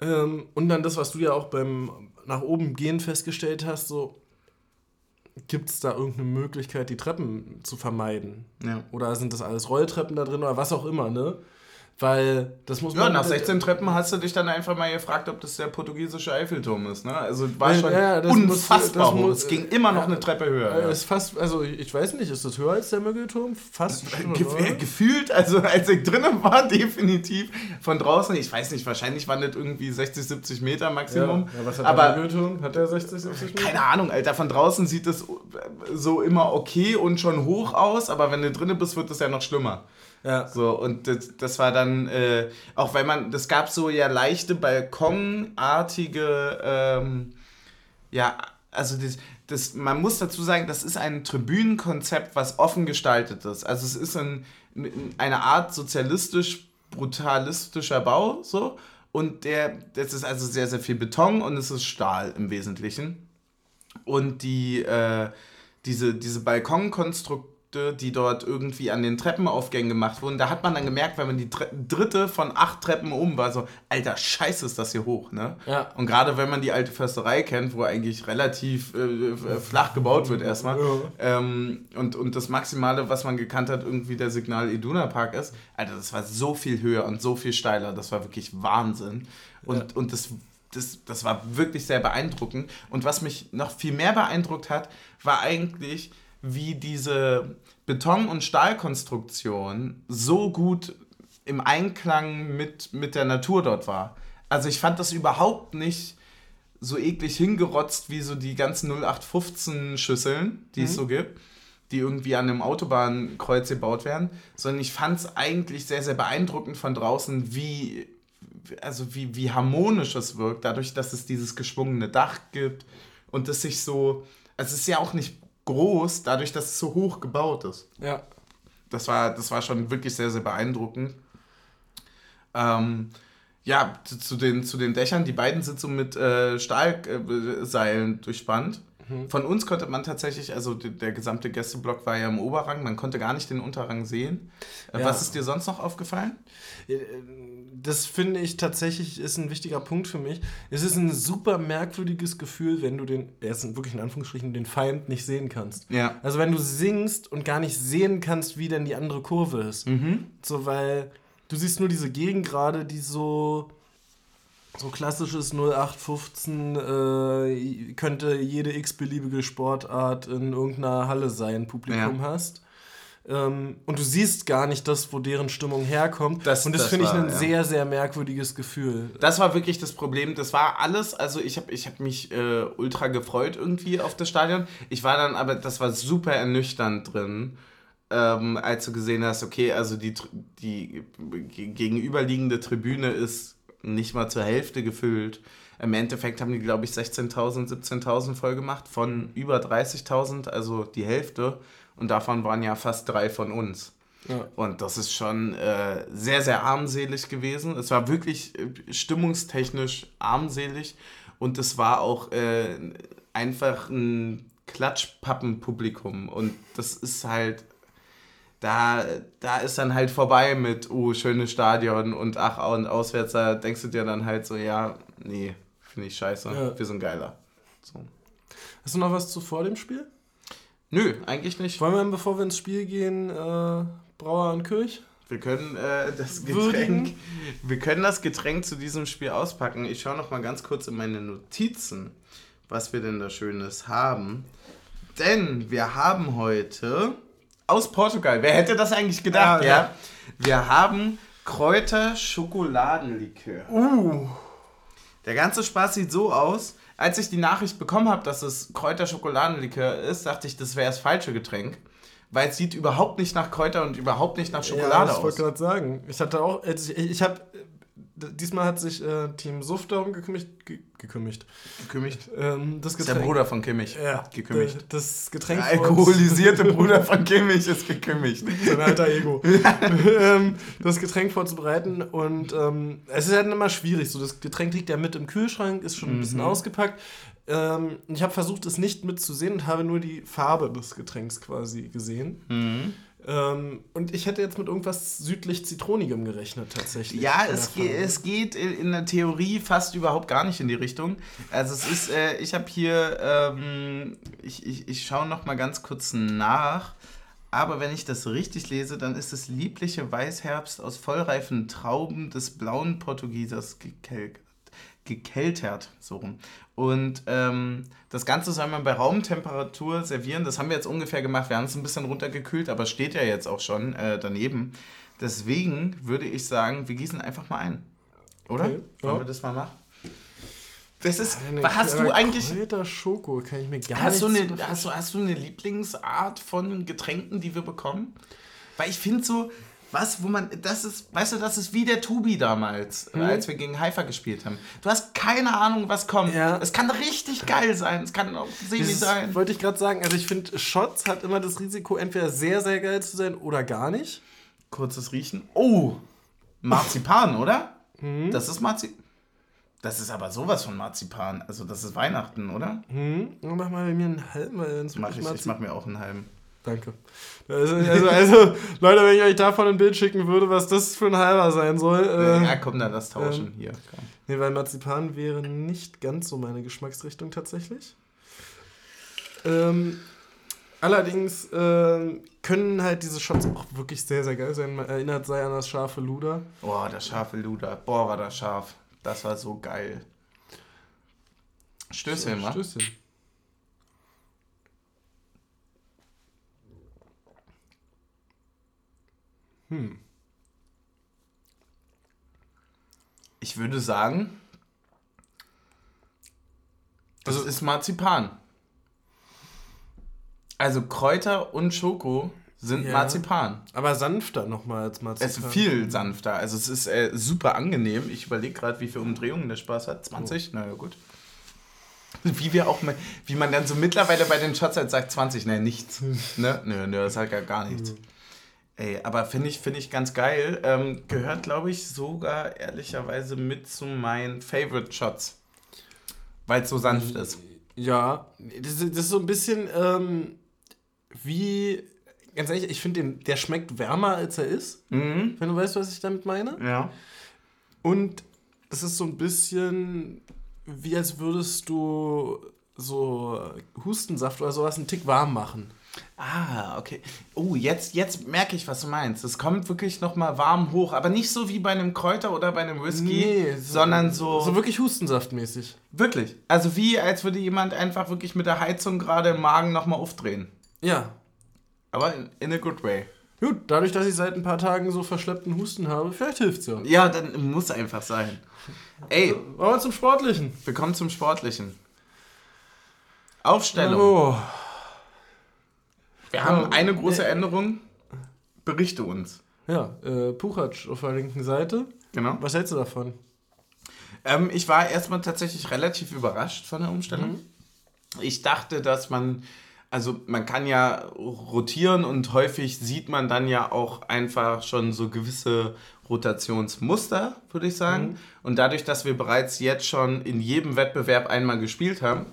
Ähm, und dann das, was du ja auch beim nach oben gehen festgestellt hast, so, gibt es da irgendeine Möglichkeit, die Treppen zu vermeiden? Ja. Oder sind das alles Rolltreppen da drin oder was auch immer, ne? Weil das muss
man. Ja, nach 16 Treppen hast du dich dann einfach mal gefragt, ob das der portugiesische Eiffelturm ist. Ne? Also war schon ja, unfassbar muss, Es ging immer noch eine Treppe höher.
Ja. Ist fast, also ich weiß nicht, ist das höher als der Mögelturm? Fast schon.
Ge gefühlt, also als ich drinnen war, definitiv. Von draußen, ich weiß nicht, wahrscheinlich waren das irgendwie 60, 70 Meter Maximum.
Ja, was hat Aber, der Mögelturm? Hat der 60, 70
Meter? Keine Ahnung, Alter. Von draußen sieht es so immer okay und schon hoch aus, aber wenn du drinnen bist, wird es ja noch schlimmer. Ja. So, und das, das war dann, äh, auch weil man, das gab so ja leichte balkonartige, ähm, ja, also das, das, man muss dazu sagen, das ist ein Tribünenkonzept, was offen gestaltet ist. Also es ist ein, eine Art sozialistisch brutalistischer Bau, so. Und der, das ist also sehr, sehr viel Beton und es ist Stahl im Wesentlichen. Und die, äh, diese, diese Balkonkonstruktion Produkte, die dort irgendwie an den Treppenaufgängen gemacht wurden, da hat man dann gemerkt, wenn man die dritte von acht Treppen um war, so, alter Scheiße ist das hier hoch, ne? Ja. Und gerade wenn man die alte Försterei kennt, wo eigentlich relativ äh, flach gebaut wird erstmal, ja. ähm, und, und das Maximale, was man gekannt hat, irgendwie der Signal Iduna Park ist, alter, das war so viel höher und so viel steiler, das war wirklich Wahnsinn. Und, ja. und das das, das war wirklich sehr beeindruckend. Und was mich noch viel mehr beeindruckt hat, war eigentlich, wie diese Beton- und Stahlkonstruktion so gut im Einklang mit, mit der Natur dort war. Also ich fand das überhaupt nicht so eklig hingerotzt wie so die ganzen 0815 Schüsseln, die mhm. es so gibt. die irgendwie an einem Autobahnkreuz gebaut werden, sondern ich fand es eigentlich sehr, sehr beeindruckend von draußen, wie, also wie, wie harmonisch es wirkt, dadurch, dass es dieses geschwungene Dach gibt und es sich so, also es ist ja auch nicht groß, dadurch, dass es so hoch gebaut ist.
Ja.
Das war, das war schon wirklich sehr, sehr beeindruckend. Ähm, ja, zu, zu den, zu den Dächern, die beiden sind so mit äh, Stahlseilen durchspannt. Von uns konnte man tatsächlich, also der, gesamte Gästeblock war ja im Oberrang, man konnte gar nicht den Unterrang sehen. Äh,
Ja.
Was ist dir sonst noch aufgefallen?
Das finde ich tatsächlich ist ein wichtiger Punkt für mich. Es ist ein super merkwürdiges Gefühl, wenn du den, erst wirklich in Anführungsstrichen, den Feind nicht sehen kannst.
Ja.
Also wenn du singst und gar nicht sehen kannst, wie denn die andere Kurve ist. So, weil du siehst nur diese Gegend gerade, die so so klassisches 0815 äh, könnte jede x-beliebige Sportart in irgendeiner Halle sein, Publikum
Ja.
hast. Ähm, und du siehst gar nicht das, wo deren Stimmung herkommt.
Das-
und das,
das
finde ich ein
ja.
sehr, sehr merkwürdiges Gefühl.
Das war wirklich das Problem. Das war alles, also ich habe ich hab mich äh, ultra gefreut irgendwie auf das Stadion. Ich war dann aber, das war super ernüchternd drin, ähm, als du gesehen hast, okay, also die, die ge- gegenüberliegende Tribüne ist nicht mal zur Hälfte gefüllt. Im Endeffekt haben die, glaube ich, 16.000, 17.000 voll gemacht von über 30.000, also die Hälfte. Und davon waren ja fast drei von uns.
Ja.
Und das ist schon äh, sehr, sehr armselig gewesen. Es war wirklich äh, stimmungstechnisch armselig und es war auch äh, einfach ein Klatschpappenpublikum. Und das ist halt, da, da ist dann halt vorbei mit, oh, schönes Stadion und ach, und auswärts, da denkst du dir dann halt so, ja, nee, finde ich scheiße,
Ja.
wir sind geiler. So.
Hast du noch was zu vor dem Spiel?
Nö, eigentlich nicht.
Wollen wir, bevor wir ins Spiel gehen, äh, Brauer und Kirch?
Wir können äh, das Getränk,
Würdigen.
wir können das Getränk zu diesem Spiel auspacken. Ich schaue noch mal ganz kurz in meine Notizen, was wir denn da Schönes haben. Denn wir haben heute aus Portugal. Wer hätte das eigentlich gedacht?
Ja,
Ja.
ja.
Wir haben Kräuter Schokoladenlikör.
Uh.
Der ganze Spaß sieht so aus. Als ich die Nachricht bekommen habe, dass es Kräuter Schokoladenlikör ist, dachte ich, das wäre das falsche Getränk. Weil es sieht überhaupt nicht nach Kräuter und überhaupt nicht nach Schokolade
ja, ich
aus.
wollte gerade sagen. Ich hatte auch, ich, ich habe, diesmal hat sich äh, Team Suff darum gekümmert, ge, gekümmert.
Gekümmigt.
Ähm, das
Das ist der
Getränk.
Bruder von Kimmich.
Ja,
gekümmigt.
d- Das Getränk
Der alkoholisierte Bruder von Kimmich ist gekümmigt.
sein alter Ego. ähm, das Getränk vorzubereiten und ähm, es ist halt immer schwierig. So, das Getränk liegt ja mit im Kühlschrank, ist schon ein bisschen ausgepackt. Ähm, ich habe versucht, es nicht mitzusehen und habe nur die Farbe des Getränks quasi gesehen. Ähm, und ich hätte jetzt mit irgendwas südlich Zitronigem gerechnet, tatsächlich.
Ja, es, ge es geht in der Theorie fast überhaupt gar nicht in die Richtung. Also es ist, äh, ich habe hier, ähm, ich, ich, ich schaue noch mal ganz kurz nach. Aber wenn ich das richtig lese, dann ist es liebliche Weißherbst aus vollreifen Trauben des blauen Portugiesers gekel gekeltert, so rum. Und ähm, das Ganze soll man bei Raumtemperatur servieren. Das haben wir jetzt ungefähr gemacht. Wir haben es ein bisschen runtergekühlt, aber steht ja jetzt auch schon äh, daneben. Deswegen würde ich sagen, wir gießen einfach mal ein. Oder?
Okay,
Wollen
ja.
wir das mal machen? Das ist.
Eine
hast du eigentlich.
Kräuter Schoko, kann ich mir gar
Hast du,
nichts
eine, hast, du, hast du eine Lieblingsart von Getränken, die wir bekommen? Weil ich finde so, was, wo man, das ist, weißt du, das ist wie der Tubi damals,
Mhm.
als wir gegen Haifa gespielt haben. Du hast keine Ahnung, was kommt.
Ja.
Es kann richtig geil sein, es kann auch semi
Das
sein.
wollte ich gerade sagen. Also ich finde, Shots hat immer das Risiko, entweder sehr, sehr geil zu sein oder gar nicht.
Kurzes Riechen. Oh, Marzipan, oder?
Mhm.
Das ist Marzipan. Das ist aber sowas von Marzipan. Also das ist Weihnachten, oder?
Hm, dann mach mal bei mir einen halben, weil sonst
Mach ich, ich mach mir auch einen halben.
Danke. Also, also, also, Leute, wenn ich euch davon ein Bild schicken würde, was das für ein halber sein soll. Äh,
ja, komm, dann das tauschen.
ähm,
Hier, komm.
Nee, weil Marzipan wäre nicht ganz so meine Geschmacksrichtung tatsächlich. Ähm, allerdings ähm, können halt diese Shots auch wirklich sehr, sehr geil sein. Man erinnert sei an das scharfe Luder.
Boah, das scharfe Luder. Boah, war das scharf. Das war so geil. Stößchen, wa?
Stößchen. Hm.
Ich würde sagen, das
Also-
ist Marzipan. Also Kräuter und Schoko sind
Ja.
Marzipan.
Aber sanfter nochmal als
Es
Marzipan.
ist viel sanfter. Also es ist äh, super angenehm. Ich überlege gerade, wie viele Umdrehungen der Spaß hat. 20? Na ja, gut. Wie wir auch mal, wie man dann so mittlerweile bei den Shots halt sagt, 20, ne, nichts. Ne? Nö, nö, das ist halt gar, gar nichts. Ey, aber finde ich, finde ich ganz geil. Ähm, gehört, glaube ich, sogar ehrlicherweise mit zu meinen Favorite Shots. Weil es so sanft ist.
Ja, das, ist- das ist so ein bisschen ähm, wie, ganz ehrlich, ich finde, den- der schmeckt wärmer, als er ist.
Mhm.
Wenn du weißt, was ich damit meine.
Ja.
Und es ist so ein bisschen wie als würdest du so Hustensaft oder sowas einen Tick warm machen.
Ah, okay. Oh, jetzt, jetzt merke ich, was du meinst. Es kommt wirklich nochmal warm hoch, aber nicht so wie bei einem Kräuter oder bei einem Whisky, sondern so,
So wirklich Hustensaftmäßig.
wirklich. Also wie, als würde jemand einfach wirklich mit der Heizung gerade im Magen nochmal aufdrehen.
Ja.
Aber in, in a good way.
Gut, dadurch, dass ich seit ein paar Tagen so verschleppten Husten habe, vielleicht hilft's ja.
Ja, dann muss einfach sein. Ey,
Wollen wir zum Sportlichen?
wir kommen zum Sportlichen. Aufstellung.
Oh.
Wir haben eine große
äh,
Änderung. Berichte uns.
Ja, äh, Puchatsch auf der linken Seite.
Genau.
Was hältst du davon?
Ähm, ich war erstmal tatsächlich relativ überrascht von der Umstellung. Ich dachte, dass man, also man kann ja rotieren und häufig sieht man dann ja auch einfach schon so gewisse Rotationsmuster, würde ich sagen. Und dadurch, dass wir bereits jetzt schon in jedem Wettbewerb einmal gespielt haben,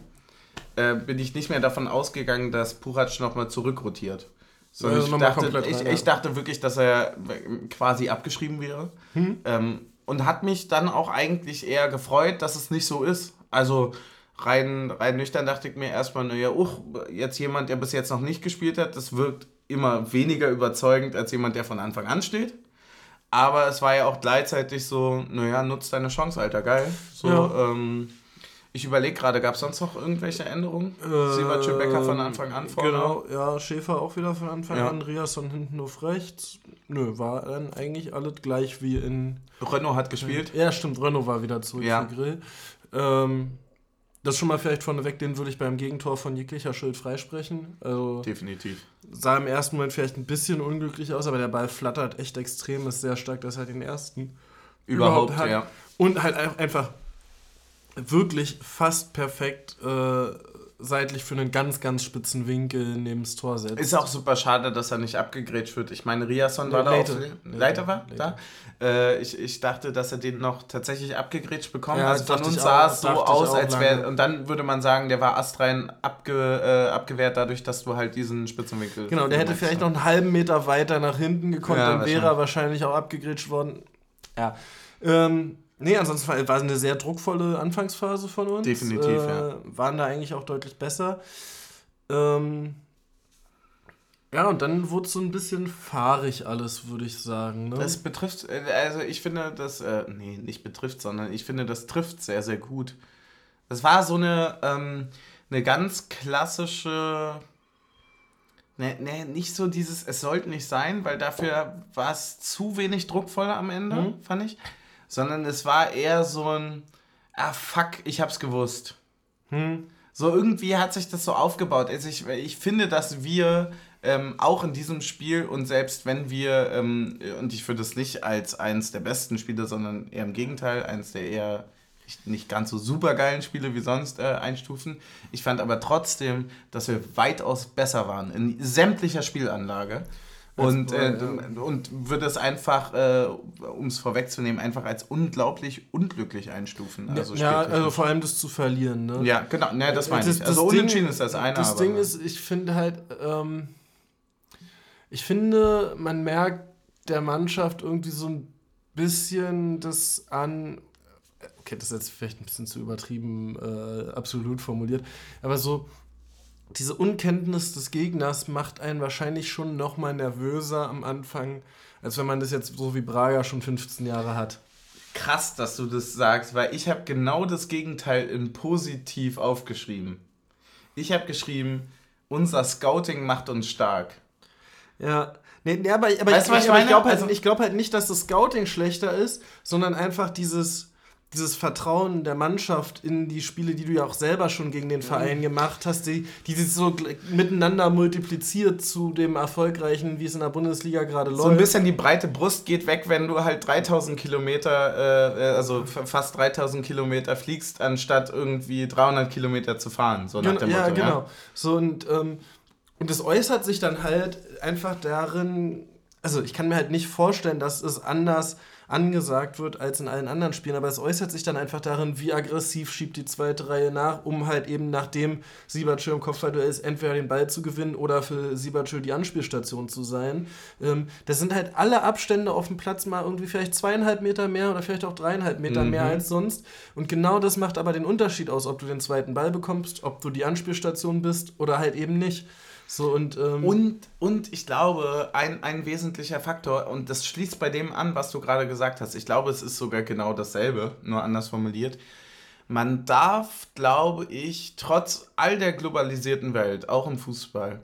äh, bin ich nicht mehr davon ausgegangen, dass Puratsch nochmal zurückrotiert. Sondern
Also
ich, dachte, ich,
rein, ja.
ich dachte wirklich, dass er quasi abgeschrieben wäre. Ähm, und hat mich dann auch eigentlich eher gefreut, dass es nicht so ist. Also rein, rein nüchtern dachte ich mir erstmal, naja, uch, jetzt jemand, der bis jetzt noch nicht gespielt hat, das wirkt immer weniger überzeugend als jemand, der von Anfang an steht. Aber es war ja auch gleichzeitig so, naja, nutzt deine Chance, Alter, geil. So,
Ja.
ähm, ich überlege gerade, gab es sonst noch irgendwelche Änderungen? Siebert Becker von Anfang an vorne?
Genau, ja, Schäfer auch wieder von Anfang
Ja.
an, Riasson hinten auf rechts. Nö, war dann eigentlich alles gleich wie in.
Renault hat gespielt.
Ja, stimmt, Renault war wieder zurück
Ja.
für Grill. Ähm, das schon mal vielleicht vorneweg, den würde ich beim Gegentor von jeglicher Schuld freisprechen. Also
Definitiv.
sah im ersten Moment vielleicht ein bisschen unglücklich aus, aber der Ball flattert echt extrem, ist sehr stark, dass er den ersten
Überhaupt,
hat.
ja.
Und halt ein- einfach wirklich fast perfekt äh, seitlich für einen ganz, ganz spitzen Winkel neben das Tor setzt.
Ist auch super schade, dass er nicht abgegrätscht wird. Ich meine, Riasson war da
Leite.
auch.
Leite.
Leiter war
Leite.
da. Äh, ich, ich dachte, dass er den noch tatsächlich abgegrätscht bekommt.
Ja,
also von uns sah
auch,
es so aus,
auch
als wäre. Und dann würde man sagen, der war astrein abge, äh, abgewehrt, dadurch, dass du halt diesen Spitzenwinkel.
Genau, der hätte vielleicht noch einen halben Meter weiter nach hinten gekonnt,
Ja,
dann wäre er wahrscheinlich auch abgegrätscht worden. Ja. Ähm, nee, ansonsten war, war es eine sehr druckvolle Anfangsphase von uns.
Definitiv,
äh,
ja.
Waren da eigentlich auch deutlich besser. Ähm, ja, und dann wurde es so ein bisschen fahrig alles, würde ich sagen. Ne?
Das betrifft, äh, also ich finde das, äh, nee, nicht betrifft, sondern ich finde, das trifft sehr, sehr gut. Das war so eine, ähm, eine ganz klassische, ne, ne, nicht so dieses, es sollte nicht sein, weil dafür war es zu wenig druckvoll am Ende,
Mhm.
fand ich. Sondern es war eher so ein, ah fuck, ich hab's gewusst.
Hm.
So irgendwie hat sich das so aufgebaut. Also ich, ich finde, dass wir ähm, auch in diesem Spiel und selbst wenn wir, ähm, und ich würde es nicht als eines der besten Spiele, sondern eher im Gegenteil, eines der eher nicht- ganz so super geilen Spiele wie sonst äh, einstufen. Ich fand aber trotzdem, dass wir weitaus besser waren in sämtlicher Spielanlage. Und, äh, und würde es einfach, äh, um es vorwegzunehmen, einfach als unglaublich unglücklich einstufen. Also
ja, also vor allem das zu verlieren. Ne?
Ja, genau, ne, das meine
Das-
ich. Also
Ding-
unentschieden ist das eine,
Das
aber
Ding ist, ich finde halt, ähm, ich finde, man merkt der Mannschaft irgendwie so ein bisschen das an. Okay, das ist jetzt vielleicht ein bisschen zu übertrieben, äh, absolut formuliert, aber so diese Unkenntnis des Gegners macht einen wahrscheinlich schon noch mal nervöser am Anfang, als wenn man das jetzt so wie Braga schon 15 Jahre hat.
krass, dass du das sagst, weil ich habe genau das Gegenteil in positiv aufgeschrieben. Ich habe geschrieben, unser Scouting macht uns stark.
Ja, nee, nee, aber, aber
Weißt
ich,
ich
ich glaube halt,
Also-
glaub halt nicht, dass das Scouting schlechter ist, sondern einfach dieses, dieses Vertrauen der Mannschaft in die Spiele, die du ja auch selber schon gegen den Verein gemacht hast, die, die sich so miteinander multipliziert zu dem erfolgreichen, wie es in der Bundesliga gerade läuft.
So ein bisschen die breite Brust geht weg, wenn du halt 3000 Kilometer, äh, also fast 3000 Kilometer fliegst, anstatt irgendwie 300 Kilometer zu fahren. So nach dem
ja, Motto, genau. Ja? So und, ähm, und das äußert sich dann halt einfach darin, also ich kann mir halt nicht vorstellen, dass es anders angesagt wird als in allen anderen Spielen. Aber es äußert sich dann einfach darin, wie aggressiv schiebt die zweite Reihe nach, um halt eben nachdem Siebertschö im Kopfballduell ist, entweder den Ball zu gewinnen oder für Siebertschö die Anspielstation zu sein. Ähm, das sind halt alle Abstände auf dem Platz mal irgendwie vielleicht zweieinhalb Meter mehr oder vielleicht auch dreieinhalb Meter mhm. mehr als sonst. Und genau das macht aber den Unterschied aus, ob du den zweiten Ball bekommst, ob du die Anspielstation bist oder halt eben nicht. So und, ähm
und, und ich glaube, ein, ein wesentlicher Faktor, und das schließt bei dem an, was du gerade gesagt hast, ich glaube, es ist sogar genau dasselbe, nur anders formuliert. Man darf, glaube ich, trotz all der globalisierten Welt, auch im Fußball,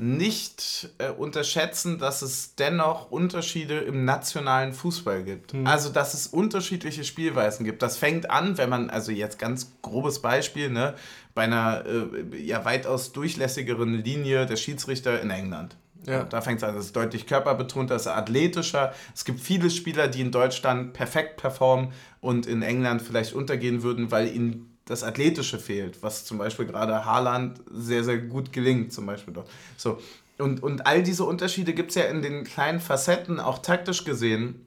nicht äh, unterschätzen, dass es dennoch Unterschiede im nationalen Fußball gibt. Mhm. Also, dass es unterschiedliche Spielweisen gibt. Das fängt an, wenn man, also jetzt ganz grobes Beispiel, ne, bei einer äh, ja weitaus durchlässigeren Linie der Schiedsrichter in England. Ja. Da fängt es an, das ist deutlich körperbetonter, das ist athletischer. Es gibt viele Spieler, die in Deutschland perfekt performen und in England vielleicht untergehen würden, weil ihnen das Athletische fehlt, was zum Beispiel gerade Haaland sehr, sehr gut gelingt, zum Beispiel dort. So. Und, und all diese Unterschiede gibt es ja in den kleinen Facetten, auch taktisch gesehen.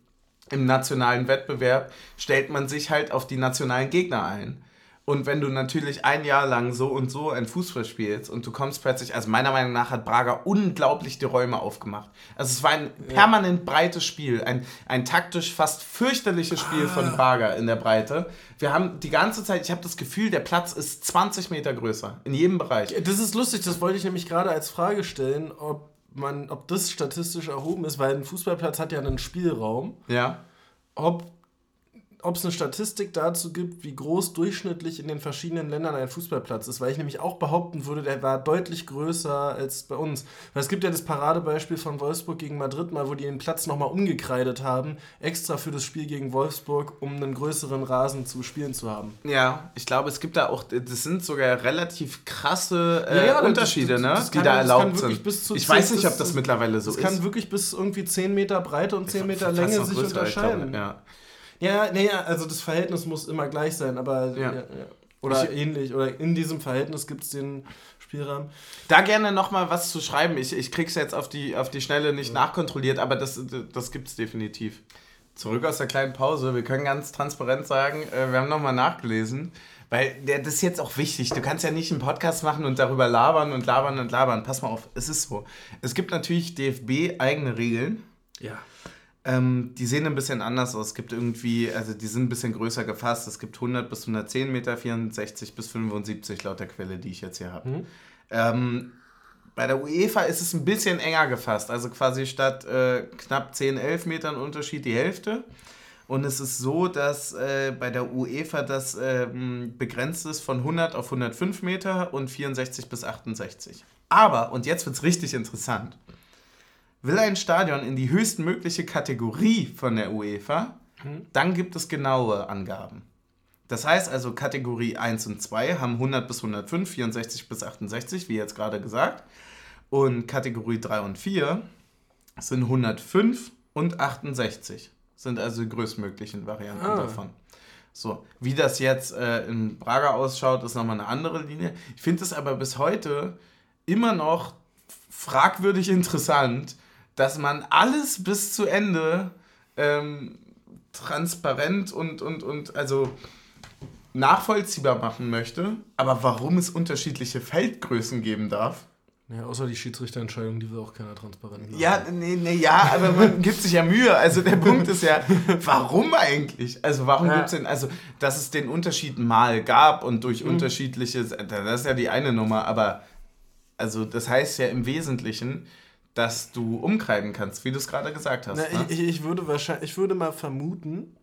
Im nationalen Wettbewerb stellt man sich halt auf die nationalen Gegner ein. Und wenn du natürlich ein Jahr lang so und so ein Fußball spielst und du kommst plötzlich, also meiner Meinung nach hat Braga unglaublich die Räume aufgemacht. Also es war ein permanent ja. breites Spiel, ein, ein taktisch fast fürchterliches Spiel ah. von Braga in der Breite. Wir haben die ganze Zeit, ich habe das Gefühl, der Platz ist 20 Meter größer, in jedem Bereich.
Das ist lustig, das wollte ich nämlich gerade als Frage stellen, ob man, ob das statistisch erhoben ist, weil ein Fußballplatz hat ja einen Spielraum. Ja. Ob ob es eine Statistik dazu gibt, wie groß durchschnittlich in den verschiedenen Ländern ein Fußballplatz ist, weil ich nämlich auch behaupten würde, der war deutlich größer als bei uns. Weil es gibt ja das Paradebeispiel von Wolfsburg gegen Madrid mal, wo die den Platz nochmal umgekreidet haben, extra für das Spiel gegen Wolfsburg, um einen größeren Rasen zu spielen zu haben.
Ja, ich glaube, es gibt da auch, das sind sogar relativ krasse äh, ja, ja, Unterschiede, das, das, das, ne? die da erlaubt sind. ich weiß nicht, ob das mittlerweile so
ist. Es kann wirklich bis irgendwie 10 Meter Breite und 10 Meter Länge sich unterscheiden. Glaube, ja. Ja, naja, also das Verhältnis muss immer gleich sein, aber ja. Ja, oder ich, ähnlich. Oder in diesem Verhältnis gibt es den Spielraum.
Da gerne nochmal was zu schreiben. Ich, ich krieg's jetzt auf die, auf die Schnelle nicht nachkontrolliert, aber das, das gibt es definitiv. Zurück aus der kleinen Pause. Wir können ganz transparent sagen, äh, wir haben nochmal nachgelesen. Weil der, das ist jetzt auch wichtig. Du kannst ja nicht einen Podcast machen und darüber labern und labern und labern. Pass mal auf, es ist so. Es gibt natürlich DFB eigene Regeln. Ja. Ähm, die sehen ein bisschen anders aus. Es gibt irgendwie, also die sind ein bisschen größer gefasst. Es gibt 100 bis 110 Meter, 64 bis 75 laut der Quelle, die ich jetzt hier habe. Mhm. Ähm, bei der UEFA ist es ein bisschen enger gefasst. Also quasi statt äh, knapp 10, 11 Metern Unterschied die Hälfte. Und es ist so, dass äh, bei der UEFA das äh, begrenzt ist von 100 auf 105 Meter und 64 bis 68. Aber, und jetzt wird es richtig interessant, will ein Stadion in die höchstmögliche Kategorie von der UEFA, mhm. dann gibt es genaue Angaben. Das heißt also, Kategorie 1 und 2 haben 100 bis 105, 64 bis 68, wie jetzt gerade gesagt. Und Kategorie 3 und 4 sind 105 und 68. Sind also die größtmöglichen Varianten ah. davon. So, wie das jetzt äh, in Braga ausschaut, ist nochmal eine andere Linie. Ich finde es aber bis heute immer noch fragwürdig interessant, dass man alles bis zu Ende ähm, transparent und, und, und also nachvollziehbar machen möchte. Aber warum es unterschiedliche Feldgrößen geben darf,
ja, außer die Schiedsrichterentscheidung, die will auch keiner transparent machen.
Ja, nee, nee, ja, aber man gibt sich ja Mühe. Also der Punkt ist ja, warum eigentlich? Also warum ja. gibt es denn, also dass es den Unterschied mal gab und durch mhm. unterschiedliche, das ist ja die eine Nummer, aber also das heißt ja im Wesentlichen, dass du umkreiden kannst, wie du es gerade gesagt hast.
Na, ne? ich, ich, würde wahrscheinlich, ich würde mal vermuten,